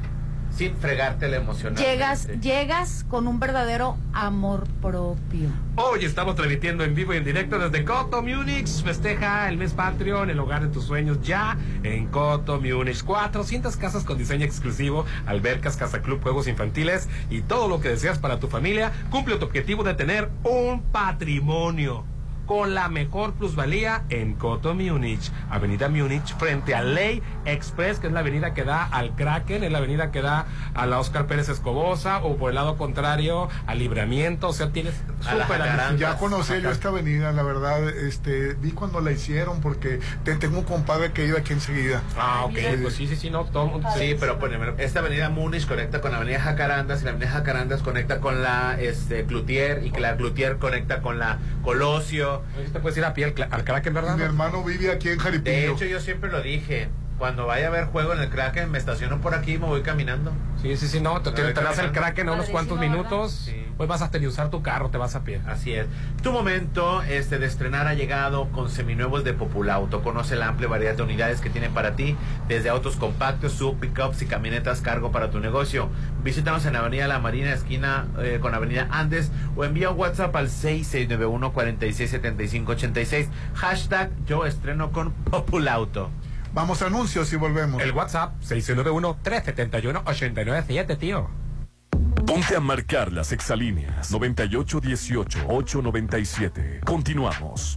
sin fregarte la emoción.
Llegas, llegas con un verdadero amor propio.
Hoy estamos transmitiendo en vivo y en directo desde Coto Múnich. Festeja el mes patrio en el hogar de tus sueños ya en Coto Múnich. 400 casas con diseño exclusivo, albercas, casa club, juegos infantiles y todo lo que deseas para tu familia. Cumple tu objetivo de tener un patrimonio con la mejor plusvalía en Coto Múnich, Avenida Múnich, frente a Ley Express, que es la avenida que da al Kraken, es la avenida que da a la Oscar Pérez Escobosa, o por el lado contrario, al Libramiento, o sea, tienes súper
Ya conocí yo esta avenida, la verdad, este, vi cuando la hicieron, porque tengo un compadre que iba aquí enseguida.
Ah, ok, pues sí, sí, sí, no, todo
Sí, pero pues, esta avenida Múnich conecta con la avenida Jacarandas, y la avenida Jacarandas conecta con la este, Cloutier, y que la Cloutier conecta con la Colosio,
te puedes ir a pie al, Kraken, ¿verdad?
Mi hermano vive aquí en Jaripillo.
De hecho, yo siempre lo dije. Cuando vaya a haber juego en el Kraken, me estaciono por aquí y me voy caminando.
Sí, sí, sí, no. Te, te, das el Kraken a unos cuantos minutos. Pues vas a tener usar tu carro, te vas a pie.
Así es. Tu momento este, de estrenar ha llegado con seminuevos de Populauto. Conoce la amplia variedad de unidades que tienen para ti, desde autos compactos, sub, pickups y camionetas cargo para tu negocio. Visítanos en Avenida La Marina, esquina eh, con Avenida Andes, o envía un WhatsApp al 6691 467586. Hashtag yo estreno con Populauto.
Vamos a anuncios y volvemos.
El WhatsApp 691 371 897, tío.
Ponte a marcar las exalíneas 9818-897. Continuamos.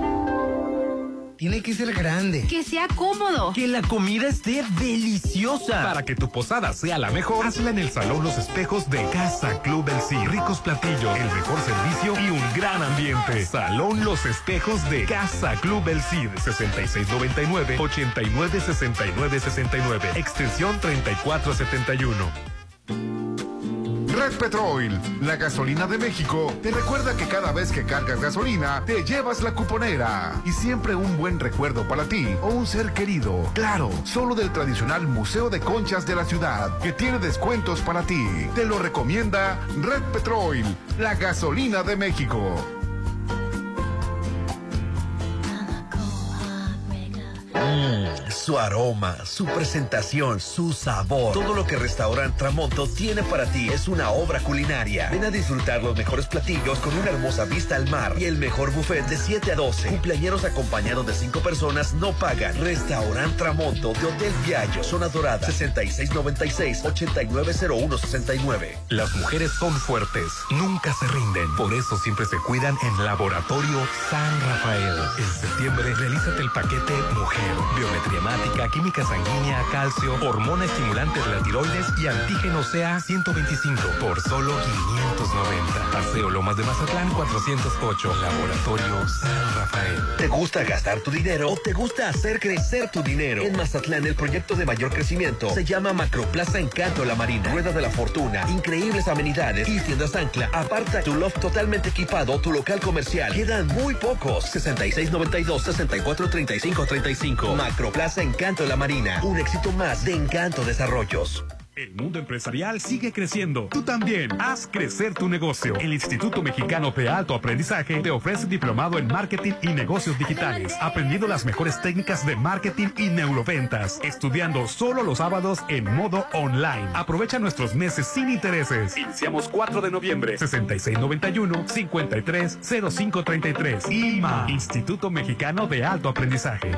tiene que ser grande.
Que sea cómodo.
Que la comida esté deliciosa.
Para que tu posada sea la mejor, hazla en el Salón Los Espejos de Casa Club El Cid. Ricos platillos, el mejor servicio y un gran ambiente. Salón Los Espejos de Casa Club El Cid. 6699-896969. Extensión 3471.
Red Petrol, la gasolina de México, te recuerda que cada vez que cargas gasolina, te llevas la cuponera. Y siempre un buen recuerdo para ti o un ser querido. Claro, solo del tradicional Museo de Conchas de la ciudad, que tiene descuentos para ti. Te lo recomienda Red Petrol, la gasolina de México.
Mmm, su aroma, su presentación, su sabor. Todo lo que Restaurant Tramonto tiene para ti es una obra culinaria. Ven a disfrutar los mejores platillos con una hermosa vista al mar y el mejor buffet de 7 a 12. Cumpleaños acompañados de 5 personas no pagan. Restaurant Tramonto de Hotel Viallo, Zona Dorada, 6696-890169.
Las mujeres son fuertes, nunca se rinden. Por eso siempre se cuidan en Laboratorio San Rafael. En septiembre, realízate el paquete Mujer biometría hemática, química sanguínea, calcio, hormona estimulante de la tiroides y antígeno CA 125 por solo 590. Paseo Lomas de Mazatlán 408, Laboratorio San Rafael.
¿Te gusta gastar tu dinero o te gusta hacer crecer tu dinero? En Mazatlán el proyecto de mayor crecimiento se llama Macroplaza Encanto La Marina, Rueda de la Fortuna, increíbles amenidades y tiendas ancla. Aparta tu loft totalmente equipado, tu local comercial. Quedan muy pocos. 6692 6435 35 Macroplaza Encanto de la Marina. Un éxito más de Encanto Desarrollos.
El mundo empresarial sigue creciendo. Tú también. Haz crecer tu negocio. El Instituto Mexicano de Alto Aprendizaje te ofrece diplomado en marketing y negocios digitales. Aprendiendo las mejores técnicas de marketing y neuroventas. Estudiando solo los sábados en modo online. Aprovecha nuestros meses sin intereses. Iniciamos 4 de noviembre. 6691-530533. IMA. Instituto Mexicano de Alto Aprendizaje.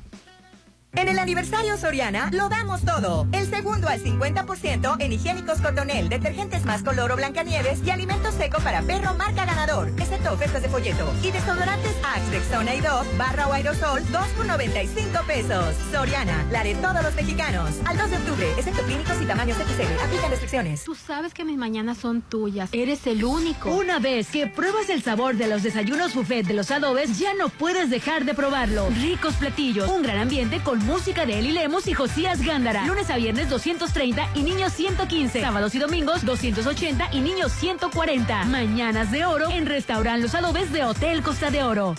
En el aniversario Soriana lo damos todo. El segundo al 50% en higiénicos Cotonel, detergentes más color o Blancanieves y alimento seco para perro marca ganador, excepto ofertas de folleto. Y desodorantes Axe, Rexona y Dove, barra o aerosol, 2 por 95 pesos. Soriana, la de todos los mexicanos. Al 2 de octubre, excepto clínicos y tamaños XL. Aplican restricciones.
Tú sabes que mis mañanas son tuyas. Eres el único.
Una vez que pruebas el sabor de los desayunos buffet de los adobes, ya no puedes dejar de probarlo. Ricos platillos, un gran ambiente con música de Eli Lemos y Josías Gándara. Lunes a viernes 230 y niños 115. Sábados y domingos 280 y niños 140. Mañanas de oro en Restaurant Los Adobes de Hotel Costa de Oro.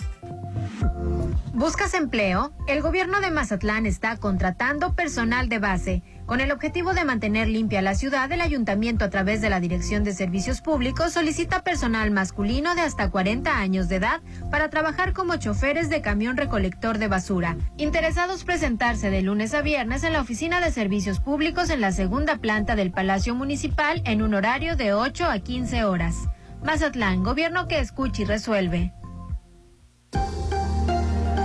¿Buscas empleo? El gobierno de Mazatlán está contratando personal de base. Con el objetivo de mantener limpia la ciudad, el ayuntamiento a través de la Dirección de Servicios Públicos solicita personal masculino de hasta 40 años de edad para trabajar como choferes de camión recolector de basura. Interesados presentarse de lunes a viernes en la Oficina de Servicios Públicos en la segunda planta del Palacio Municipal en un horario de 8 a 15 horas. Mazatlán, gobierno que escucha y resuelve.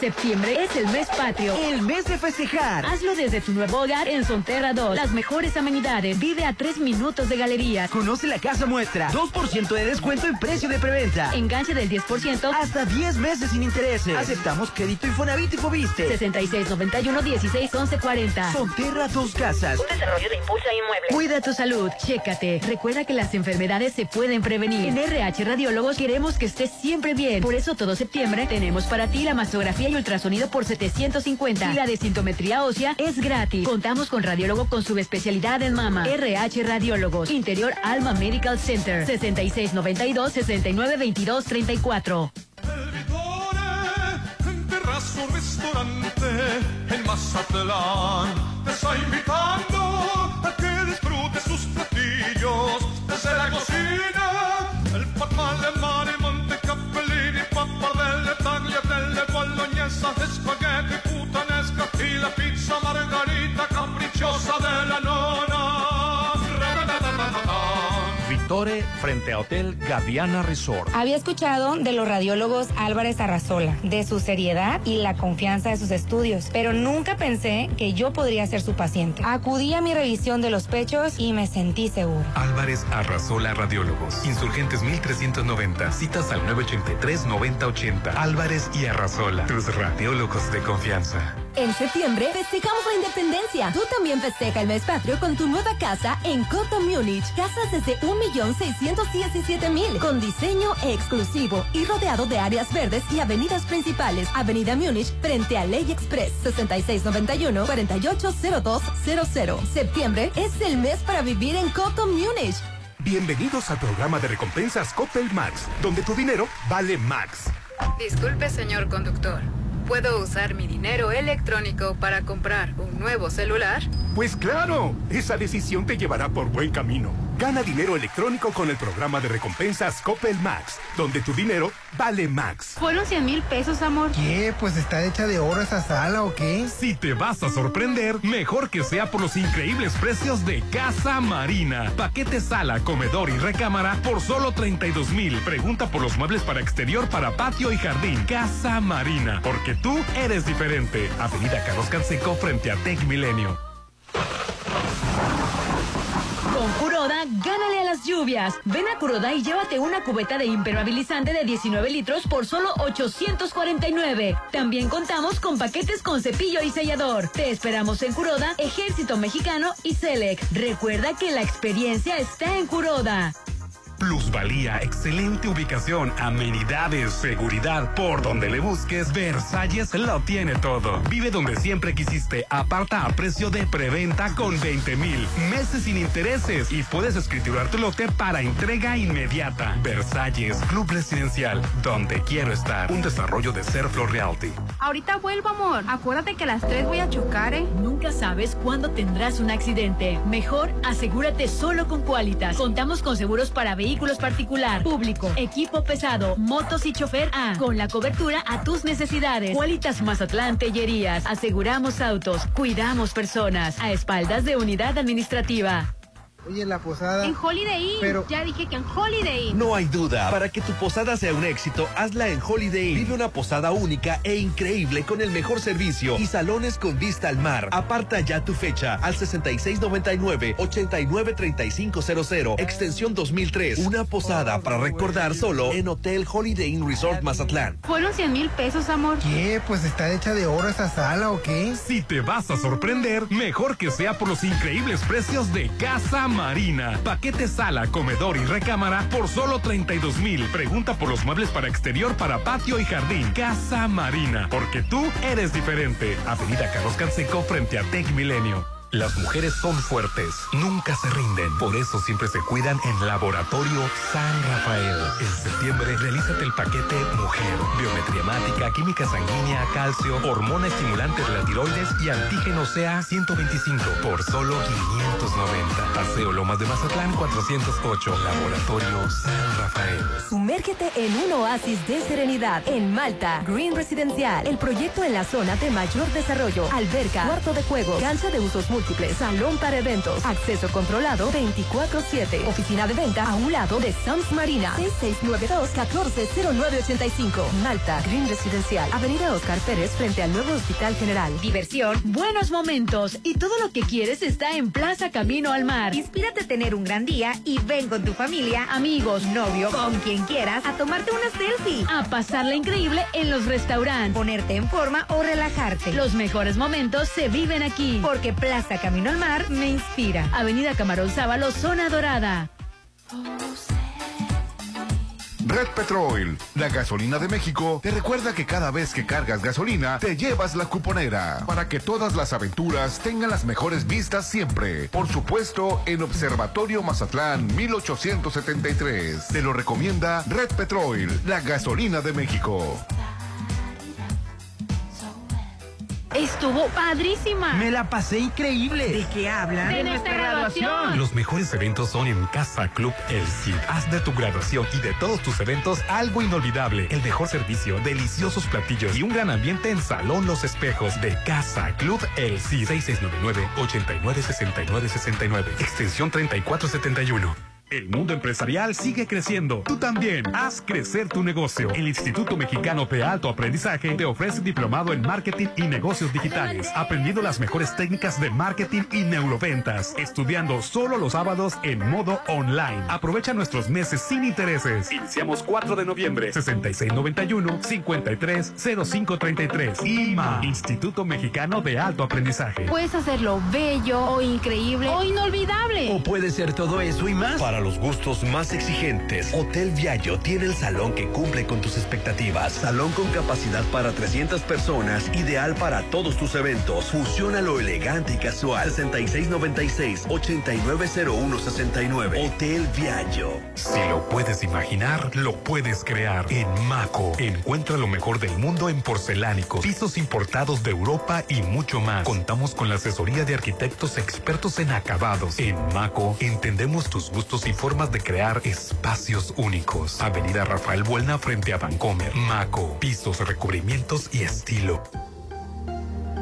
Septiembre es el mes patrio,
el mes de festejar.
Hazlo desde tu nuevo hogar en Sonterra 2. Las mejores amenidades. Vive a tres minutos de galería.
Conoce la casa muestra. 2% de descuento en precio de preventa.
Enganche del 10%.
Hasta 10 meses sin intereses. Aceptamos crédito Infonavit y Fobiste.
6691 16 40.
Sonterra Dos Casas.
Un desarrollo de Impulsa Inmueble.
Cuida tu salud. Chécate. Recuerda que las enfermedades se pueden prevenir. En RH Radiólogos queremos que estés siempre bien. Por eso todo septiembre tenemos para ti la mastografía y ultrasonido por 750. Y la de sintometría ósea es gratis. Contamos con radiólogo con subespecialidad en mama. RH Radiólogos. Interior Alma Medical Center. 6692 6922 34.
El Vitore, en terrazo restaurante en Mazatlán, te está invitando a que disfrute sus platillos desde la cocina, el papá de
frente a Hotel Gaviana Resort.
Había escuchado de los radiólogos Álvarez Arrazola, de su seriedad y la confianza de sus estudios, pero nunca pensé que yo podría ser su paciente. Acudí a mi revisión de los pechos y me sentí seguro.
Álvarez Arrasola Radiólogos. Insurgentes 1390. Citas al 983-9080. Álvarez y Arrasola. Tus radiólogos de confianza.
En septiembre festejamos la independencia. Tú también festeja el mes patrio con tu nueva casa en Coto Múnich. Casas desde 1.617.000 con diseño exclusivo y rodeado de áreas verdes y avenidas principales. Avenida Múnich frente a Ley Express 6691-480200. Septiembre es el mes para vivir en Coto Múnich.
Bienvenidos al programa de recompensas Coppel Max, donde tu dinero vale Max.
Disculpe, señor conductor. ¿Puedo usar mi dinero electrónico para comprar un nuevo celular?
Pues claro, esa decisión te llevará por buen camino. Gana dinero electrónico con el programa de recompensas Coppel Max, donde tu dinero vale Max.
Fueron 100 mil pesos, amor.
¿Qué? ¿Pues está hecha de oro esa sala o qué?
Si te vas a sorprender, mejor que sea por los increíbles precios de Casa Marina. Paquete sala, comedor y recámara por solo 32 mil. Pregunta por los muebles para exterior, para patio y jardín. Casa Marina, porque tú eres diferente. Avenida Carlos Canseco frente a Tech Milenio.
Con Curoda, gánale a las lluvias. Ven a Curoda y llévate una cubeta de impermeabilizante de 19 litros por solo 849. También contamos con paquetes con cepillo y sellador. Te esperamos en Curoda, Ejército Mexicano y Selec. Recuerda que la experiencia está en Curoda.
Plusvalía, excelente ubicación, amenidades, seguridad. Por donde le busques, Versalles lo tiene todo. Vive donde siempre quisiste. Aparta a precio de preventa con 20 mil. Meses sin intereses. Y puedes escriturar tu lote para entrega inmediata. Versalles, Club Residencial, donde quiero estar. Un desarrollo de Serflo Realty.
Ahorita vuelvo, amor. Acuérdate que a las 3 voy a chocar, ¿eh?
Nunca sabes cuándo tendrás un accidente. Mejor asegúrate solo con Qualitas. Contamos con seguros para vehículos particular, público, equipo pesado, motos y chofer A, con la cobertura a tus necesidades. Qualitas Mazatlán Tellerías. Aseguramos autos, cuidamos personas, a espaldas de unidad administrativa.
Oye, la posada.
En Holiday Inn.
Pero-
Ya dije que en Holiday Inn.
No hay duda, para que tu posada sea un éxito, hazla en Holiday Inn. Vive una posada única e increíble con el mejor servicio y salones con vista al mar. Aparta ya tu fecha al 6699-893500, extensión 2003. Una posada para recordar solo en Hotel Holiday Inn Resort Mazatlán.
Fueron 100 mil pesos, amor.
¿Qué? Pues está hecha de oro esa sala o qué?
Si te vas a sorprender, mejor que sea por los increíbles precios de Casa Marina. Paquete sala, comedor y recámara por solo 32 mil. Pregunta por los muebles para exterior, para patio y jardín. Casa Marina, porque tú eres diferente. Avenida Carlos Canseco frente a Tech Milenio. Las mujeres son fuertes, nunca se rinden. Por eso siempre se cuidan en Laboratorio San Rafael. En septiembre, realízate el paquete Mujer. Biometría hemática, química sanguínea, calcio, hormona estimulante de la tiroides y antígeno CA 125 por solo 590. Paseo Lomas de Mazatlán 408. Laboratorio San Rafael.
Sumérgete en un oasis de serenidad en Malta. Green Residencial, el proyecto en la zona de mayor desarrollo. Alberca, cuarto de juego, cancha de usos múltiples, salón para eventos, acceso controlado 24-7. Oficina de venta a un lado de Sams Marina. 6692-140985. Malta, Green Residencial, Avenida Oscar Pérez frente al nuevo Hospital General.
Diversión, buenos momentos y todo lo que quieres está en Plaza Camino al Mar.
Inspírate a tener un gran día y ven con tu familia, amigos, novio, con quien quieras, a tomarte una selfie,
A pasarla increíble en los restaurantes.
ponerte en forma o relajarte.
Los mejores momentos se viven aquí.
Porque Plaza Camino al Mar me inspira.
Avenida Camarón Sábalo, Zona Dorada.
Red Petrol, la gasolina de México, te recuerda que cada vez que cargas gasolina, te llevas la cuponera para que todas las aventuras tengan las mejores vistas siempre. Por supuesto, en Observatorio Mazatlán 1873. Te lo recomienda Red Petrol, la gasolina de México.
Estuvo padrísima.
Me la pasé increíble.
¿De qué hablan?
De nuestra graduación.
Los mejores eventos son en Casa Club El Cid. Haz de tu graduación y de todos tus eventos algo inolvidable. El mejor servicio, deliciosos platillos y un gran ambiente en Salón Los Espejos de Casa Club El Cid. 6699-896969. Extensión 3471. El mundo empresarial sigue creciendo. Tú también. Haz crecer tu negocio. El Instituto Mexicano de Alto Aprendizaje te ofrece diplomado en marketing y negocios digitales, aprendiendo las mejores técnicas de marketing y neuroventas, estudiando solo los sábados en modo online. Aprovecha nuestros meses sin intereses. Iniciamos 4 de noviembre, 6691-530533. IMA, Instituto Mexicano de Alto Aprendizaje.
Puedes hacerlo bello o increíble o inolvidable.
O puede ser todo eso y más. Para los gustos más exigentes, Hotel Viallo tiene el salón que cumple con tus expectativas. Salón con capacidad para 300 personas, ideal para todos tus eventos. Fusiona lo elegante y casual. 6696-890169. Hotel Viallo.
Si lo puedes imaginar, lo puedes crear. En Maco, encuentra lo mejor del mundo en porcelánicos, pisos importados de Europa y mucho más. Contamos con la asesoría de arquitectos expertos en acabados. En Maco, entendemos tus gustos y formas de crear espacios únicos. Avenida Rafael Buelna frente a Vancomer. Maco, pisos, recubrimientos y estilo.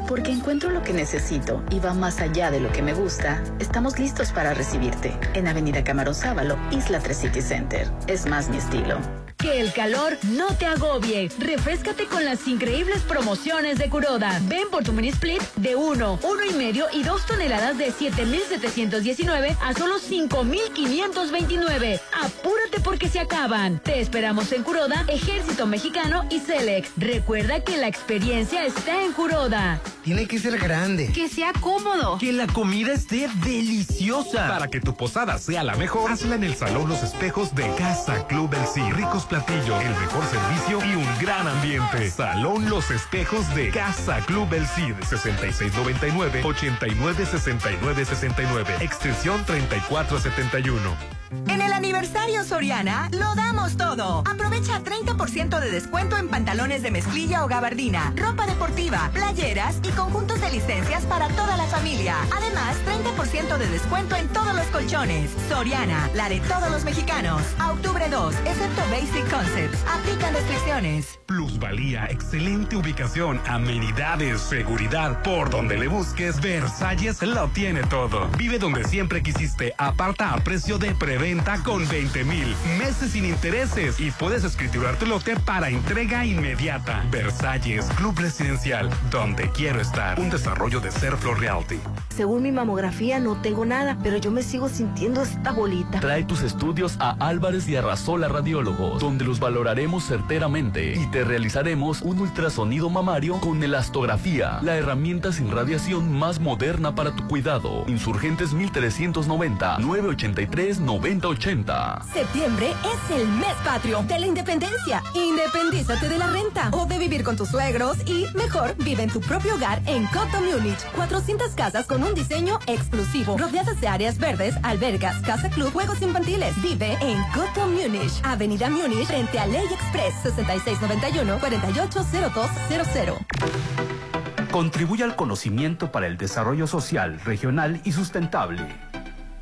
Porque encuentro lo que necesito y va más allá de lo que me gusta, estamos listos para recibirte en Avenida Camarón Sábalo, Isla 3 City Center. Es más mi estilo.
Que el calor no te agobie. Refrescate con las increíbles promociones de Curoda. Ven por tu mini split de 1, 1 y medio y 2 toneladas de 7,719 a solo 5,529. Apúrate porque se acaban. Te esperamos en Curoda, Ejército Mexicano y Celex. Recuerda que la experiencia está en Curoda.
Tiene que ser grande.
Que sea cómodo.
Que la comida esté deliciosa.
Para que tu posada sea la mejor, hazla en el Salón Los Espejos de Casa Club El Sí. Ricos platillos, el mejor servicio y un gran ambiente. Salón Los Espejos de Casa Club El Cid. 6699-896969. Extensión 3471.
En el aniversario Soriana, lo damos todo. Aprovecha 30% de descuento en pantalones de mezclilla o gabardina, ropa deportiva, playeras y conjuntos de licencias para toda la familia. Además, 30% de descuento en todos los colchones. Soriana, la de todos los mexicanos. Octubre 2, excepto Basic Concepts. Aplican restricciones.
Plusvalía, excelente ubicación, amenidades, seguridad. Por donde le busques, Versalles lo tiene todo. Vive donde siempre quisiste. Aparta a precio de preventa con 20 mil meses sin intereses y puedes escriturar tu lote para entrega inmediata. Versalles, Club Residencial, donde quiero estar. Un desarrollo de Serflo Realty.
Según mi mamografía no tengo nada, pero yo me sigo sintiendo esta bolita.
Trae tus estudios a Álvarez y Arrasola Radiólogos, donde los valoraremos certeramente y te realizaremos un ultrasonido mamario con elastografía, la herramienta sin radiación más moderna para tu cuidado. Insurgentes 1390 983 9080.
Septiembre es el mes patrio de la independencia. Independízate de la renta o de vivir con tus suegros y, mejor, vive en tu propio hogar en Coto Múnich. 400 casas con un diseño exclusivo, rodeadas de áreas verdes, albergas, casa club, juegos infantiles. Vive en Coto Múnich, Avenida Múnich, frente a Ley Express, 6691-480200.
Contribuye al conocimiento para el desarrollo social, regional y sustentable.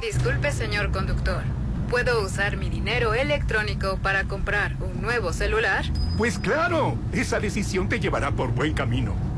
Disculpe, señor conductor. ¿Puedo usar mi dinero electrónico para comprar un nuevo celular?
Pues claro, esa decisión te llevará por buen camino.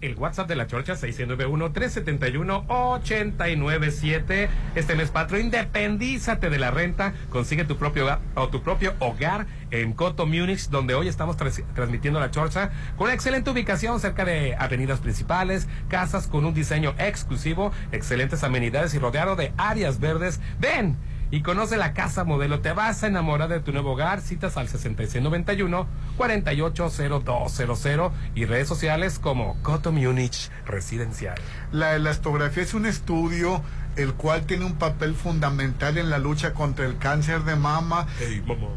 El
WhatsApp de la Chorcha 691-371-897. Este mes patro, independízate de la renta, consigue tu propio hogar, o tu propio hogar en Coto Múnich, donde hoy estamos transmitiendo la Chorcha con una excelente ubicación cerca de avenidas principales, casas con un diseño exclusivo, excelentes amenidades y rodeado de áreas verdes. Ven y conoce la casa modelo. Te vas a enamorar de tu nuevo hogar. Citas al 6691-480200 y redes sociales como Coto Múnich Residencial.
La elastografía es un estudio el cual tiene un papel fundamental en la lucha contra el cáncer de mama,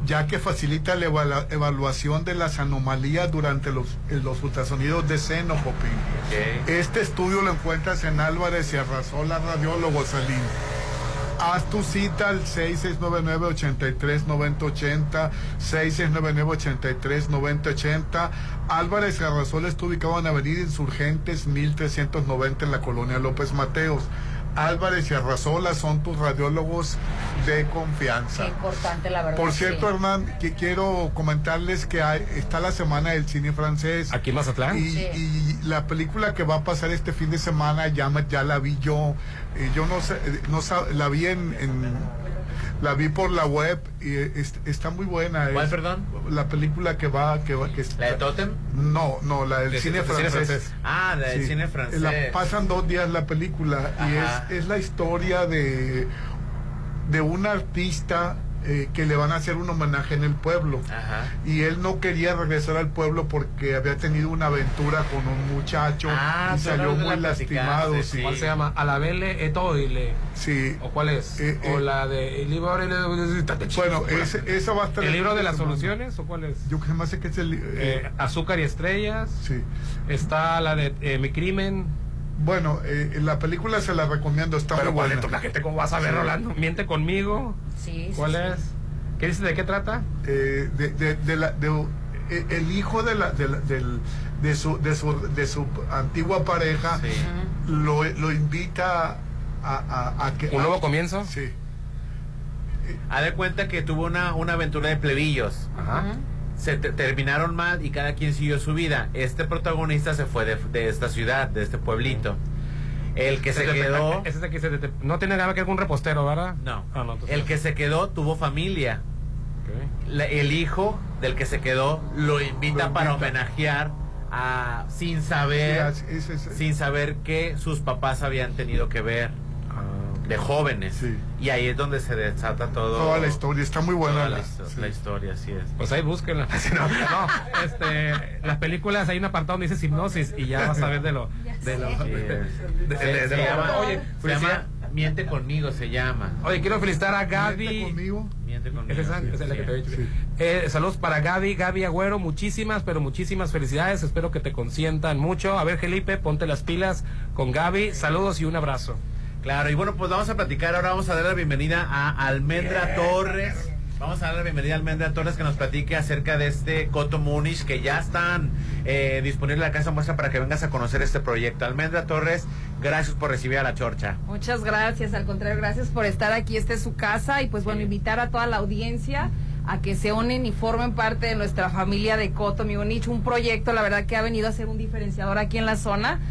ya que facilita la evaluación de las anomalías durante los, los ultrasonidos de seno, Popín. Este estudio lo encuentras en Álvarez y Arrasola Radiólogo Salín. Haz tu cita al 6699-83-9080, 6699-83-9080. Álvarez y Arrasola está ubicado en Avenida Insurgentes 1390 en la colonia López Mateos. Álvarez y Arrasola son tus radiólogos de confianza.
Qué importante, la verdad.
Por cierto,
sí.
Hernán, que quiero comentarles que hay- está la semana del cine francés.
¿Aquí en Mazatlán?
Y,
Sí.
y la película que va a pasar este fin de semana ya, ya la vi yo. Eh, yo no sé, no sab- la vi en, en- La vi por la web y es- está muy buena.
¿Cuál,
Es
perdón?
La película que va... Que va que
¿La de Totem?
No, no, la del
De-
cine francés.
Ah, la del cine francés.
La pasan dos días la película y es, es la historia de, de un artista eh, que le van a hacer un homenaje en el pueblo.
Ajá.
Y él no quería regresar al pueblo porque había tenido una aventura con un muchacho
Ah,
y salió muy
la
lastimado. sí.
¿Cuál se llama? Alabele Etoile.
Sí.
¿O cuál es?
Eh,
o
eh.
la de el libro
Bueno, ese- esa va a estar
¿El libro de
de
las
semana.
soluciones o cuál es?
Yo que más sé que es el...
Eh,
eh,
Azúcar y estrellas.
Sí.
Está la de eh, Mi crimen.
Bueno, eh, la película se la recomiendo, está
Pero
muy
¿cuál
buena.
la gente cómo vas a ver,
Sí.
Rolando? Miente conmigo.
Sí,
¿Cuál
sí.
es? ¿Qué dice? ¿De qué trata?
eh, de, de- de la- de- eh, el hijo de la, de, la- del- de su, de, su, de su antigua pareja lo, lo invita a, a- a que...
¿Un nuevo comienzo?
Sí.
Haz de cuenta que tuvo una, una aventura de plebillos. Se te- terminaron mal y cada quien siguió su vida. Este protagonista se fue de, de esta ciudad, de este pueblito. El que se quedó...
ese es se de- no tiene nada que ver con un repostero, ¿verdad?
No.
Ah, no,
El que se quedó tuvo familia. La- el hijo del que se quedó lo invita,
Lo
para homenajear a sin saber
Sí, es- es- es-
sin saber que sus papás habían tenido que ver de jóvenes y ahí es donde se desata todo
Toda la historia, está muy buena.
toda la,
la-
histo-
sí.
la historia así es
Pues ahí búsquenla. No, no, este, las películas hay un apartado donde dice hipnosis y ya vas a ver de lo. De lo
Se- llama-
oye,
se llama
felicidad-
miente conmigo se llama
Oye, quiero felicitar a Gaby.
Miente conmigo.
miente conmigo
¿Es esa?
sí,
Esa es la que
sí.
te había dicho. Eh, saludos para Gaby, Gaby Agüero, muchísimas, pero muchísimas felicidades. Espero que te consientan mucho. A ver, Felipe, ponte las pilas con Gaby. Saludos y un abrazo.
Claro, y bueno, pues vamos a platicar ahora, vamos a dar la bienvenida a Almendra Torres. Vamos a dar la bienvenida a Almendra Torres que nos platique acerca de este Coto Múnich que ya están eh, disponibles en la casa muestra para que vengas a conocer este proyecto. Almendra Torres, gracias por recibir a la chorcha.
Muchas gracias, al contrario, gracias por estar aquí. Esta es su casa y pues bueno, invitar a toda la audiencia a que se unen y formen parte de nuestra familia de Coto Munich, un proyecto la verdad que ha venido a ser un diferenciador aquí en la zona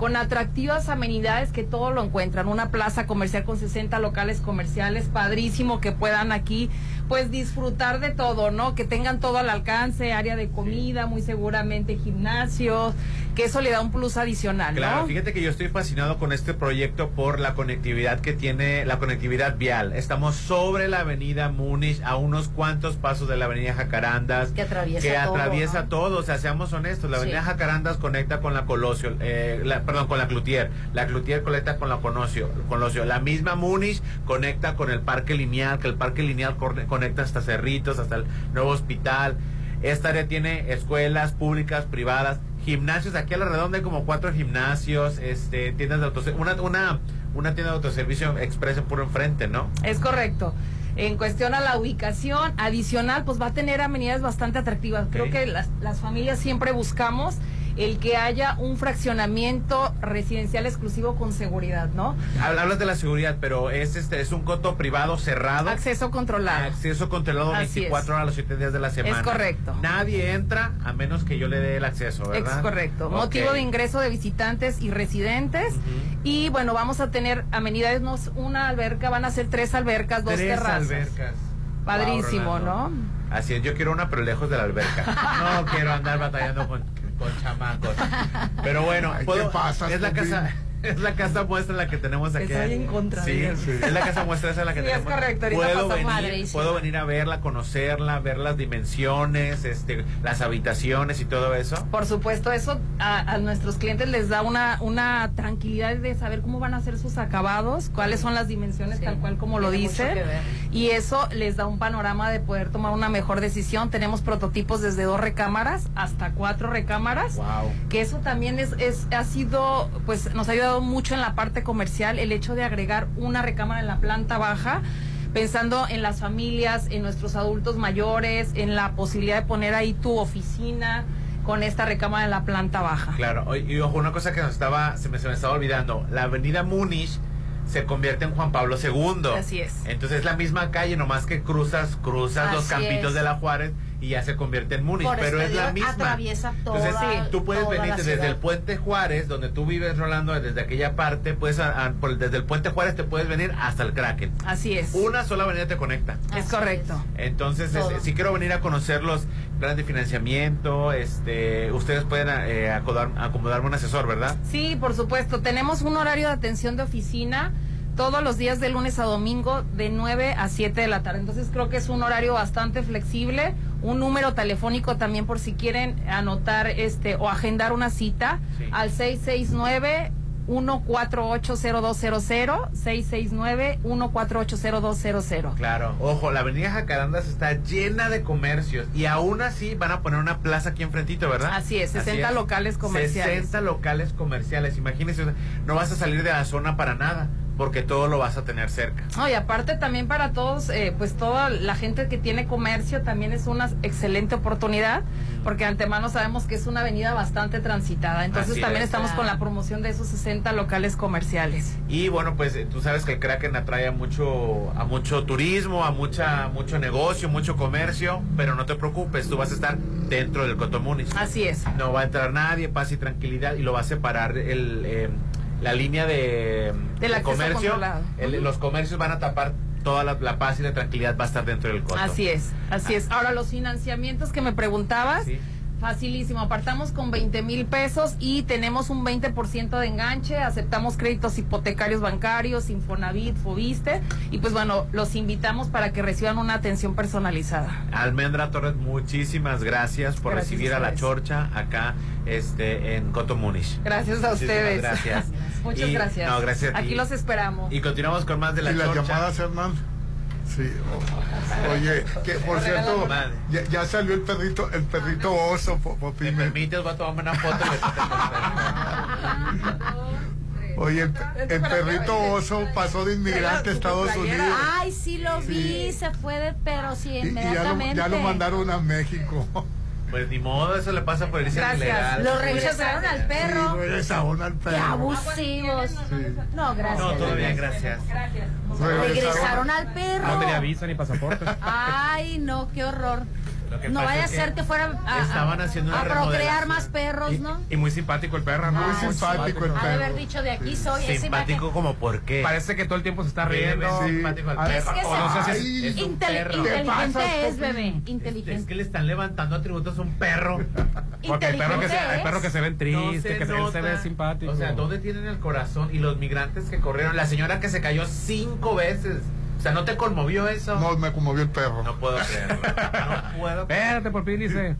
con atractivas amenidades que todo lo encuentran, una plaza comercial con 60 locales comerciales, padrísimo que puedan aquí pues disfrutar de todo, ¿no? Que tengan todo al alcance, área de comida, muy seguramente gimnasios, que eso le da un plus adicional,
Claro,
¿no?
fíjate que yo estoy fascinado con este proyecto por la conectividad que tiene, la conectividad vial. Estamos sobre la avenida Múnich, a unos cuantos pasos de la avenida Jacarandas.
Que atraviesa
que
todo,
atraviesa
¿no?
todo, o sea, seamos honestos, la
Sí.
avenida Jacarandas conecta con la Colosio, eh, la- perdón, con la Cloutier, la Cloutier conecta con la Colosio, Colosio, la misma Múnich conecta con el Parque Lineal, que el Parque Lineal corne- conecta hasta Cerritos, hasta el nuevo hospital. Esta área tiene escuelas públicas, privadas, gimnasios, aquí a la redonda hay como cuatro gimnasios, este, tiendas de autoservicio, una, una, una tienda de autoservicio express en puro enfrente, ¿no?
Es correcto. En cuestión a la ubicación adicional, pues va a tener amenidades bastante atractivas. Creo que las, las familias siempre buscamos el que haya un fraccionamiento residencial exclusivo con seguridad, ¿no?
Hablas de la seguridad, pero es este es un coto privado cerrado.
Acceso controlado.
Acceso controlado
Así
24 horas a los 7 días de la semana.
Es correcto.
Nadie entra a menos que yo le dé el acceso,
Es
¿verdad?
correcto.
Ok.
Motivo de ingreso de visitantes y residentes. Y bueno, vamos a tener amenidades, no es una alberca, van a ser tres albercas, dos
Tres
terrazas.
albercas.
Padrísimo,
Wow.
¿no?
Así es, yo quiero una, pero lejos de la alberca. No quiero andar batallando con chamacos. Pero bueno,
Ay,
puedo-
¿qué pasa,
es la casa. Es la casa muestra la que tenemos aquí.
Estoy en contra
Sí,
de
sí. es la casa muestra esa la que
Sí, es
tenemos.
correcto, ahorita
Puedo
pasó
venir, puedo venir a verla, conocerla, ver las dimensiones, este, las habitaciones y todo eso.
Por supuesto, eso a, a nuestros clientes les da una, una tranquilidad de saber cómo van a ser sus acabados, cuáles son las dimensiones tal cual como lo
ver.
Y eso les da un panorama de poder tomar una mejor decisión. Tenemos prototipos desde dos recámaras hasta cuatro recámaras.
Wow.
Que eso también es, es, ha sido, pues nos ha ayudado mucho en la parte comercial el hecho de agregar una recámara en la planta baja pensando en las familias, en nuestros adultos mayores, en la posibilidad de poner ahí tu oficina con esta recámara en la planta baja.
Claro, y ojo, una cosa que nos estaba, se me, se me estaba olvidando, la avenida Múnich se convierte en Juan Pablo II.
Así es.
Entonces es la misma calle, nomás que cruzas, cruzas los campitos
es.
de la Juárez y ya se convierte en Múnich, pero es la misma.
atraviesa toda-
Entonces, tú puedes venir desde el puente Juárez, donde tú vives, Rolando, desde aquella parte, puedes a- a- por- desde el puente Juárez te puedes venir hasta el Kraken.
Así es.
Una sola avenida te conecta.
Es correcto.
Entonces, si quiero venir a conocer los planes de financiamiento, este, ustedes pueden eh, acomodar- acomodarme un asesor, ¿verdad?
Sí, por supuesto. Tenemos un horario de atención de oficina todos los días de lunes a domingo de 9 a 7 de la tarde. Entonces creo que es un horario bastante flexible. Un número telefónico también por si quieren anotar este o agendar una cita al 669 1480200 669 1480200.
Claro. Ojo, la avenida Jacarandas está llena de comercios y aún así van a poner una plaza aquí enfrentito, ¿verdad?
Así es, 60 locales comerciales.
60 locales comerciales. Imagínense, no vas a salir de la zona para nada porque todo lo vas a tener cerca.
No, y aparte también para todos, eh, pues toda la gente que tiene comercio también es una excelente oportunidad, porque antemano sabemos que es una avenida bastante transitada. Entonces
Así
también
es.
estamos con la promoción de esos 60 locales comerciales.
Y bueno, pues eh, tú sabes que el Kraken atrae a mucho, a mucho turismo, a mucha, mucho negocio, mucho comercio, pero no te preocupes, tú vas a estar dentro del Cotomunis.
Así es.
No va a entrar nadie, paz y tranquilidad, y lo va a separar el, eh, la línea de,
Del
de comercio. El-. Los comercios van a tapar toda la, la paz y la tranquilidad va a estar dentro del coto.
Así es, así es. Ahora los financiamientos que me preguntabas. Facilísimo, apartamos con 20 mil pesos y tenemos un 20% de enganche, aceptamos créditos hipotecarios bancarios, Infonavit, Fobiste y pues bueno, los invitamos para que reciban una atención personalizada.
Almendra Torres, muchísimas gracias por
Gracias
recibir
a
a la. Chorcha acá este, en Coto Múnich.
Gracias a
Muchísimas
ustedes.
Gracias.
Muchas
Y-
gracias.
No, gracias a ti.
Aquí los esperamos.
Y continuamos con más de la
¿Y las
Chorcha.
llamadas, Hernán? Sí. Oye, que por cierto, ya, ya salió el perrito, el perrito oso, po- Popi,
¿Me
me-
permites? Voy a tomarme una foto.
Oye, el, el perrito oso pasó de inmigrante a Estados Unidos.
Ay, sí lo vi, se fue de, pero sí,
Y, y ya, lo,
inmediatamente.
ya lo mandaron a México.
Pues ni modo, eso le pasa por irse
Gracias.
ilegal.
Lo regresaron al perro.
Sí, regresaron al
Qué
perro.
abusivos. No, gracias.
No, todo bien, gracias.
Regresaron al perro.
No tenía visa ni pasaporte.
Ay, no, qué horror.
Lo que
No vaya a
es que
ser que fueran a,
estaban haciendo una
a procrear más perros, ¿no?
Y muy simpático el perro, ¿no?
Muy
simpático
Ha de haber dicho de aquí soy
Simpático como por qué.
Parece que todo el tiempo se está
Sí,
riendo.
es simpático el
Ah,
perro.
o no sé si es- es un perro.
inteligente es, bebé.
Es
Inteligente.
que le están levantando atributos a un perro.
Porque hay perros que se, hay
es.
perros que se ven tristes,
se
que se, él se ve
nota.
simpático.
O sea, ¿dónde tienen el corazón? Y los migrantes que corrieron. La señora que se cayó cinco veces. O sea, ¿no te conmovió eso?
No, me conmovió el perro.
No puedo creerlo. No puedo
Espérate, Popín dice.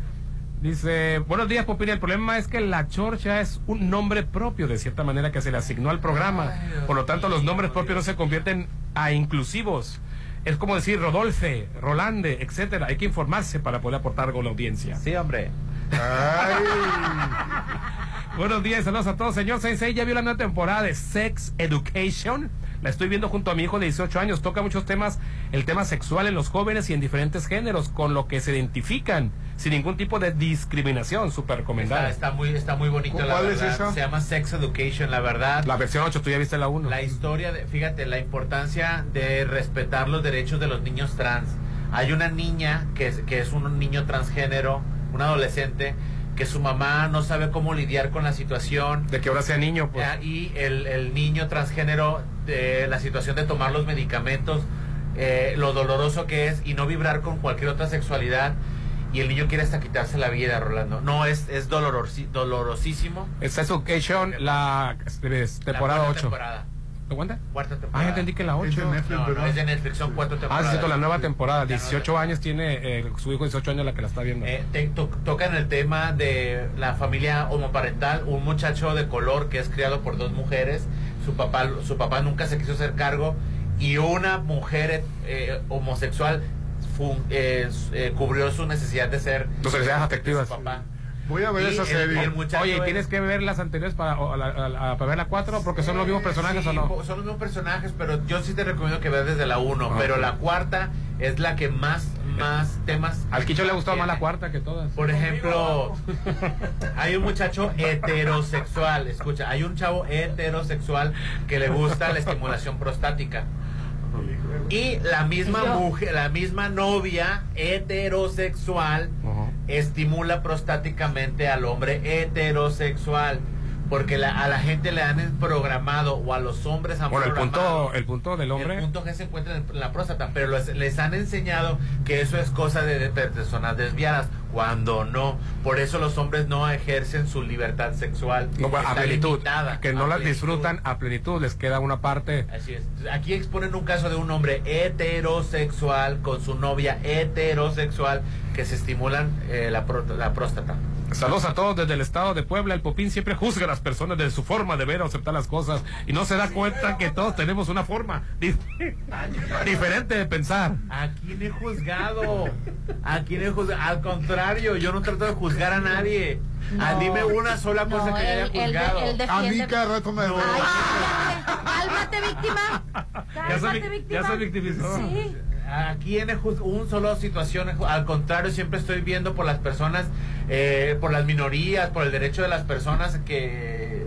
Dice, buenos días, Popín. El problema es que la chorcha es un nombre propio, de cierta manera, que se le asignó al programa. Por lo tanto, los nombres propios no se convierten a inclusivos. Es como decir Rodolfe, Rolande, etcétera. Hay que informarse para poder aportar algo a la audiencia.
Sí, hombre.
Buenos días, saludos a todos. Señor Sensei, ya vio la nueva temporada de Sex Education. La estoy viendo junto a mi hijo de 18 años. Toca muchos temas, el tema sexual en los jóvenes y en diferentes géneros, con lo que se identifican sin ningún tipo de discriminación. Súper recomendada.
Está, está muy, está muy bonito, la
¿Cuál es
verdad.
esa?
Se llama Sex Education, la verdad.
La versión 8, tú ya viste la 1.
La historia, de, fíjate, la importancia de respetar los derechos de los niños trans. Hay una niña que es, que es un niño transgénero, un adolescente, que su mamá no sabe cómo lidiar con la situación.
De que ahora sea niño, pues.
Ya, Y el, el niño transgénero, de la situación de tomar los medicamentos, eh, lo doloroso que es y no vibrar con cualquier otra sexualidad. Y el niño quiere hasta quitarse la vida, Rolando. No, es, es dolorosi- dolorosísimo.
Es Education, la es, temporada
La cuarta
8.
temporada.
¿Te cuenta?
Cuarta
Ah,
temporada.
ya entendí que la 8.
no, no, es de Netflix, son cuatro
Ah,
temporadas.
sí, cierto, la nueva temporada.
La nueva
18 años tiene eh, su hijo, 18 años la que la está viendo.
Eh, te- to- tocan el tema de la familia homoparental, un muchacho de color que es criado por dos mujeres, su papá, su papá nunca se quiso hacer cargo y una mujer eh, homosexual fu- eh, eh, cubrió su necesidad de ser
Sus necesidades
de
afectivas.
su papá.
Voy a ver
Y
esa serie.
el
Oye, ¿y
es-
tienes que ver las anteriores para, o la- a para ver la 4? Porque son los mismos personajes
Sí,
o no.
Son los mismos personajes, pero yo sí te recomiendo que veas desde la 1.
Ah,
pero la cuarta es la que más, más temas.
Al Quicho le ha gustado más la cuarta que todas.
Por ejemplo, hay un muchacho heterosexual, escucha, hay un chavo heterosexual que le gusta la estimulación prostática. Y la misma
Y
mujer, la misma novia heterosexual estimula prostáticamente al hombre heterosexual. Porque la- a la gente le han programado, o a los hombres han
Bueno, el
programado
punto, el punto del hombre.
el punto G se encuentra en la próstata, pero les, les han enseñado que eso es cosa de, de personas desviadas, cuando no. Por eso los hombres no ejercen su libertad sexual.
No, bueno, a plenitud.
limitada,
Que no las disfrutan a plenitud. Les queda una parte.
Así es. Aquí exponen un caso de un hombre heterosexual con su novia heterosexual que se estimulan eh, la, pró- la próstata.
Saludos a todos desde el estado de Puebla. El Popín siempre juzga a las personas de su forma de ver o aceptar las cosas y no se da cuenta que todos tenemos una forma dif- diferente de pensar.
¿A quién he juzgado? ¿A quién he juzgado? Al contrario, yo no trato de juzgar a nadie.
No.
dime una sola cosa
No,
que me
él-
haya juzgado.
él defiende- A mí cada
rato me...
Cálmate, víctima.
Ya se,
Cálmate, víctima.
ya se victimizó.
Sí.
Aquí en un solo situación, al contrario, siempre estoy viendo por las personas, eh, por las minorías, por el derecho de las personas que,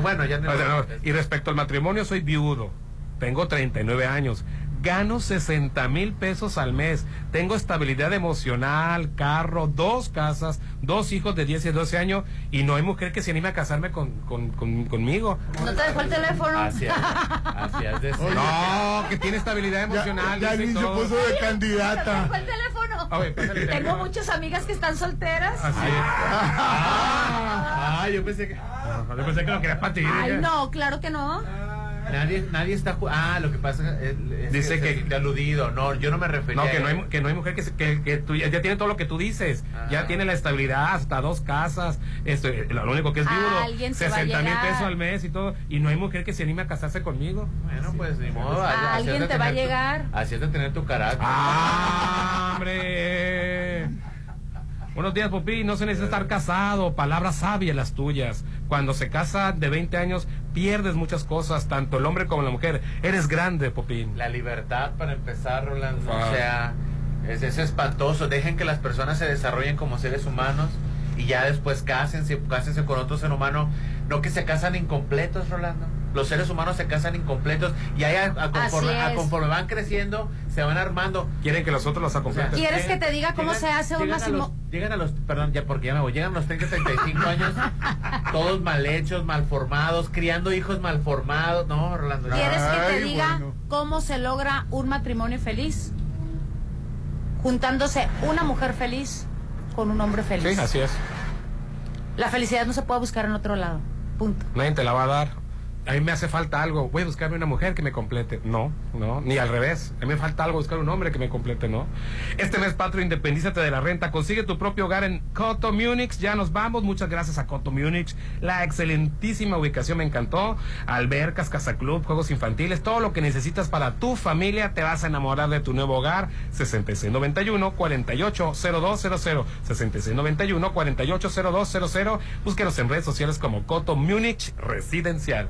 bueno, ya no.
No, Y respecto al matrimonio, soy viudo. Tengo 39 años. Gano 60 mil pesos al mes. Tengo estabilidad emocional, carro, dos casas, dos hijos de 10 y 12 años. Y no hay mujer que se anime a casarme con, con- con- conmigo.
¿No te dejó el teléfono?
Así es, así es de.
No, que tiene estabilidad emocional.
ya
dice y
ni se
todo.
puso de candidata.
¿Cuál teléfono?
A ver, pásale el
Tengo
teléfono.
muchas amigas que están solteras.
Así es.
Ah, yo pensé que.
Yo pensé que lo querías para ti.
Ay, no, claro que no.
Nadie, nadie está. Ah, lo que pasa es, es
Dice que-
siente aludido. No, yo no me refería.
No, que no hay, que no hay mujer que, se- que, que tú- ya tiene todo lo que tú dices.
Ah.
Ya tiene la estabilidad, hasta dos casas. Esto, lo único que es viudo.
Alguien se va a
60 mil pesos al mes y todo. Y no hay mujer que se anime a casarse conmigo.
Bueno, pues ni modo.
A alguien te va a llegar.
Así es de tener tu carácter.
¡Ah, hombre! Buenos días, Popín. No se necesita estar casado. Palabras sabias las tuyas. Cuando se casa de 20 años, pierdes muchas cosas, tanto el hombre como la mujer. Eres grande, Popín.
La libertad para empezar, Rolando.
Ah.
O sea, es, es espantoso. Dejen que las personas se desarrollen como seres humanos y ya después cásense, cásense con otro ser humano. No que se casan incompletos, Rolando. Los seres humanos se casan incompletos y ahí a, a conforme, a conforme van creciendo, se van armando.
Quieren que los otros los acompleten.
¿Quieres que te diga cómo se hace un máximo?
los- Llegan a los, perdón, ya porque ya me voy, llegan a los 30, 35 años, todos mal hechos, mal formados, criando hijos mal formados. No, Rolando.
¿Quieres que te diga
bueno.
cómo se logra un matrimonio feliz? Juntándose una mujer feliz con un hombre feliz.
Sí, así es.
La felicidad no se puede buscar en otro lado. Punto.
Nadie te la va a dar. A mí me hace falta algo. Voy a buscarme una mujer que me complete. No, no, ni al revés. A mí me falta algo, buscar un hombre que me complete, no. Este mes, Patro, independízate de la renta. Consigue tu propio hogar en Coto Munich. Ya nos vamos. Muchas gracias a Coto Munich. La excelentísima ubicación me encantó. Albercas, casa club, juegos infantiles, todo lo que necesitas para tu familia. Te vas a enamorar de tu nuevo hogar. 6691-480200. 6691-480200. Búsquenos en redes sociales como Coto Munich Residencial.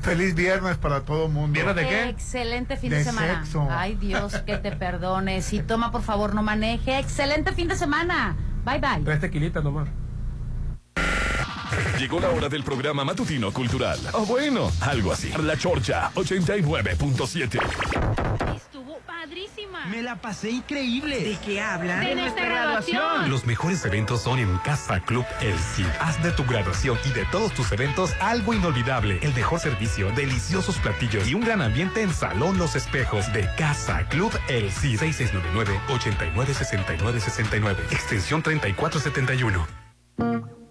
Feliz viernes para todo el mundo.
¿Viernes de qué?
Excelente fin
De
de, semana.
sexo.
Ay, Dios, que te perdone. Si toma, por favor, no maneje. Excelente fin de semana. Bye, bye.
Tres tequilitas nomás.
Llegó la hora del programa matutino cultural. O bueno, algo así. La Chorcha 89.7.
Estuvo padrísima.
Me la pasé increíble. ¿De qué hablan?
De nuestra graduación.
Los mejores eventos son en Casa Club El Cid. Haz de tu graduación y de todos tus eventos algo inolvidable. El mejor servicio, deliciosos platillos y un gran ambiente en Salón Los Espejos de Casa Club El Cid. 6699-896969. Extensión 3471.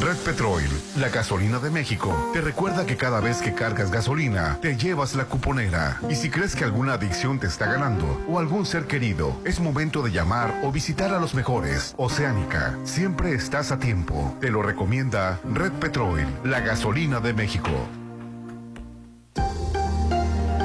Red Petrol, la gasolina de México, te recuerda que cada vez que cargas gasolina, te llevas la cuponera. Y si crees que alguna adicción te está ganando o algún ser querido, es momento de llamar o visitar a los mejores. Oceánica, siempre estás a tiempo. Te lo recomienda Red Petrol, la gasolina de México.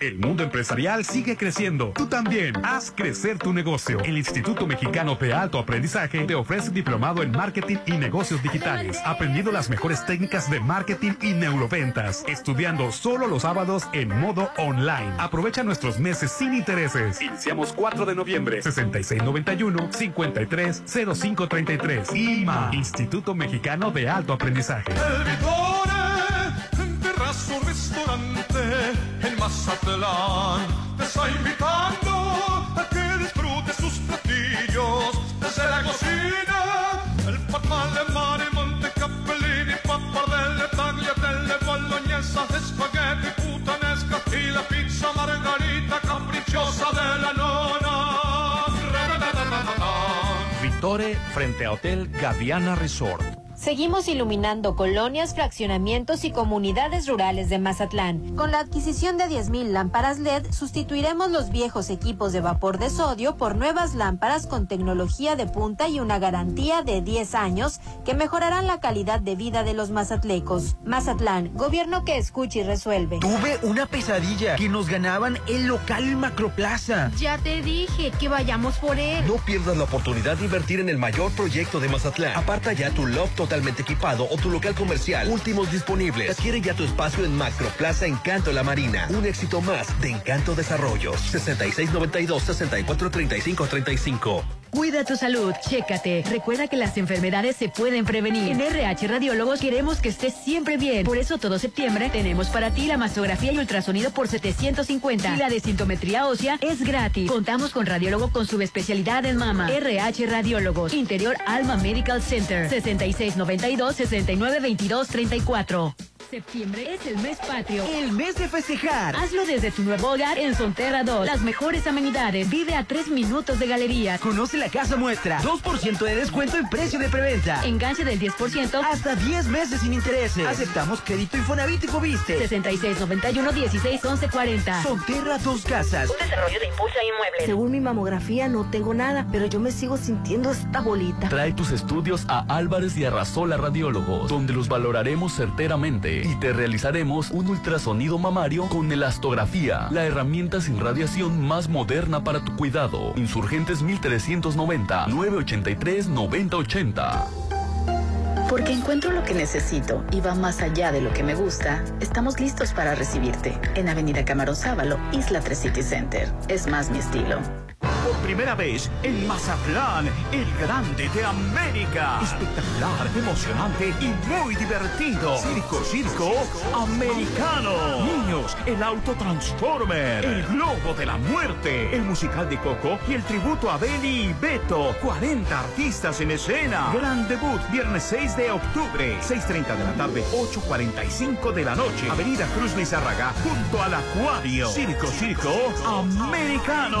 El mundo empresarial sigue creciendo. Tú también haz crecer tu negocio. El Instituto Mexicano de Alto Aprendizaje te ofrece diplomado en marketing y negocios digitales, aprendiendo las mejores técnicas de marketing y neuroventas, estudiando solo los sábados en modo online. Aprovecha nuestros meses sin intereses. Iniciamos 4 de noviembre, 6691-530533. IMA, Instituto Mexicano de Alto Aprendizaje.
El Mazatlán, te está invitando a que disfrutes sus platillos desde la cocina. El pan alemán y montecapellini, pappardelle, tagliatelle, bolognesa, espagueti, puttanesca y la pizza margarita capricciosa de la nona.
Vitore frente a Hotel Gaviana Resort.
Seguimos iluminando colonias, fraccionamientos y comunidades rurales de Mazatlán. Con la adquisición de 10.000 lámparas LED, sustituiremos los viejos equipos de vapor de sodio por nuevas lámparas con tecnología de punta y una garantía de 10 años que mejorarán la calidad de vida de los mazatlecos. Mazatlán, gobierno que escucha y resuelve.
Tuve una pesadilla que nos ganaban el local Macroplaza.
Ya te dije que vayamos por él.
No pierdas la oportunidad de invertir en el mayor proyecto de Mazatlán. Aparta ya tu loft totalmente equipado o tu local comercial. Últimos disponibles. Adquiere ya tu espacio en Macroplaza Encanto La Marina. Un éxito más de Encanto Desarrollos. 6692-643535.
Cuida tu salud, chécate. Recuerda que las enfermedades se pueden prevenir. En RH Radiólogos queremos que estés siempre bien. Por eso todo septiembre tenemos para ti la mastografía y ultrasonido por 750. Y la desintometría ósea es gratis. Contamos con radiólogo con subespecialidad en mama. RH Radiólogos. Interior Alma Medical Center. 6692-692234. Septiembre es el mes patrio.
El mes de festejar.
Hazlo desde tu nuevo hogar en Sonterra 2. Las mejores amenidades. Vive a tres minutos de galería.
Conoce la casa muestra. 2% de descuento en precio de preventa.
Enganche del 10%.
Hasta 10 meses sin intereses. Aceptamos crédito Infonavit y Fobiste.
6691 16 11 40.
Sonterra Dos Casas.
Un desarrollo de Impulsa Inmuebles.
Según mi mamografía no tengo nada, pero yo me sigo sintiendo esta bolita.
Trae tus estudios a Álvarez y Arrasola Radiólogos, donde los valoraremos certeramente y te realizaremos un ultrasonido mamario con elastografía, la herramienta sin radiación más moderna para tu cuidado. Insurgentes 1390 983 9080.
Porque encuentro lo que necesito y va más allá de lo que me gusta, estamos listos para recibirte en Avenida Camarón Sábalo, Isla 3 City Center. Es más mi estilo.
Por primera vez en Mazatlán, el grande de América. Espectacular, emocionante y muy divertido. Circo, circo, americano. Niños, el auto Transformer. El globo de la muerte. El musical de Coco y el tributo a Beli y Beto. 40 artistas en escena. Gran debut, viernes 6 de octubre. 6.30 de la tarde, 8.45 de la noche. Avenida Cruz Lizárraga, junto al acuario. Circo, circo, americano.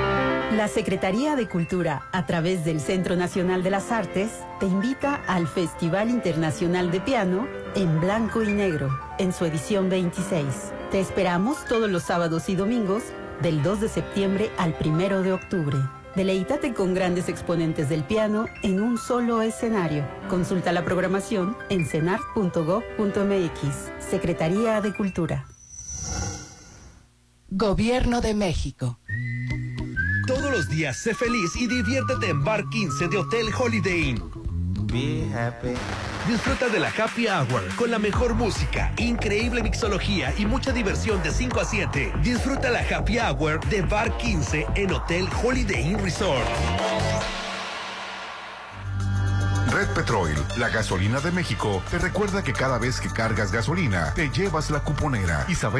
La Secretaría de Cultura, a través del Centro Nacional de las Artes, te invita al Festival Internacional de Piano en Blanco y Negro, en su edición 26. Te esperamos todos los sábados y domingos, del 2 de septiembre al 1 de octubre. Deleítate con grandes exponentes del piano en un solo escenario. Consulta la programación en cenart.gov.mx. Secretaría de Cultura.
Gobierno de México.
Los días sé feliz y diviértete en Bar 15 de Hotel Holiday Inn.
Be happy.
Disfruta de la Happy Hour con la mejor música, increíble mixología y mucha diversión de 5 a 7. Disfruta la Happy Hour de Bar 15 en Hotel Holiday Inn Resort.
Red Petrol, la gasolina de México, te recuerda que cada vez que cargas gasolina, te llevas la cuponera y sabes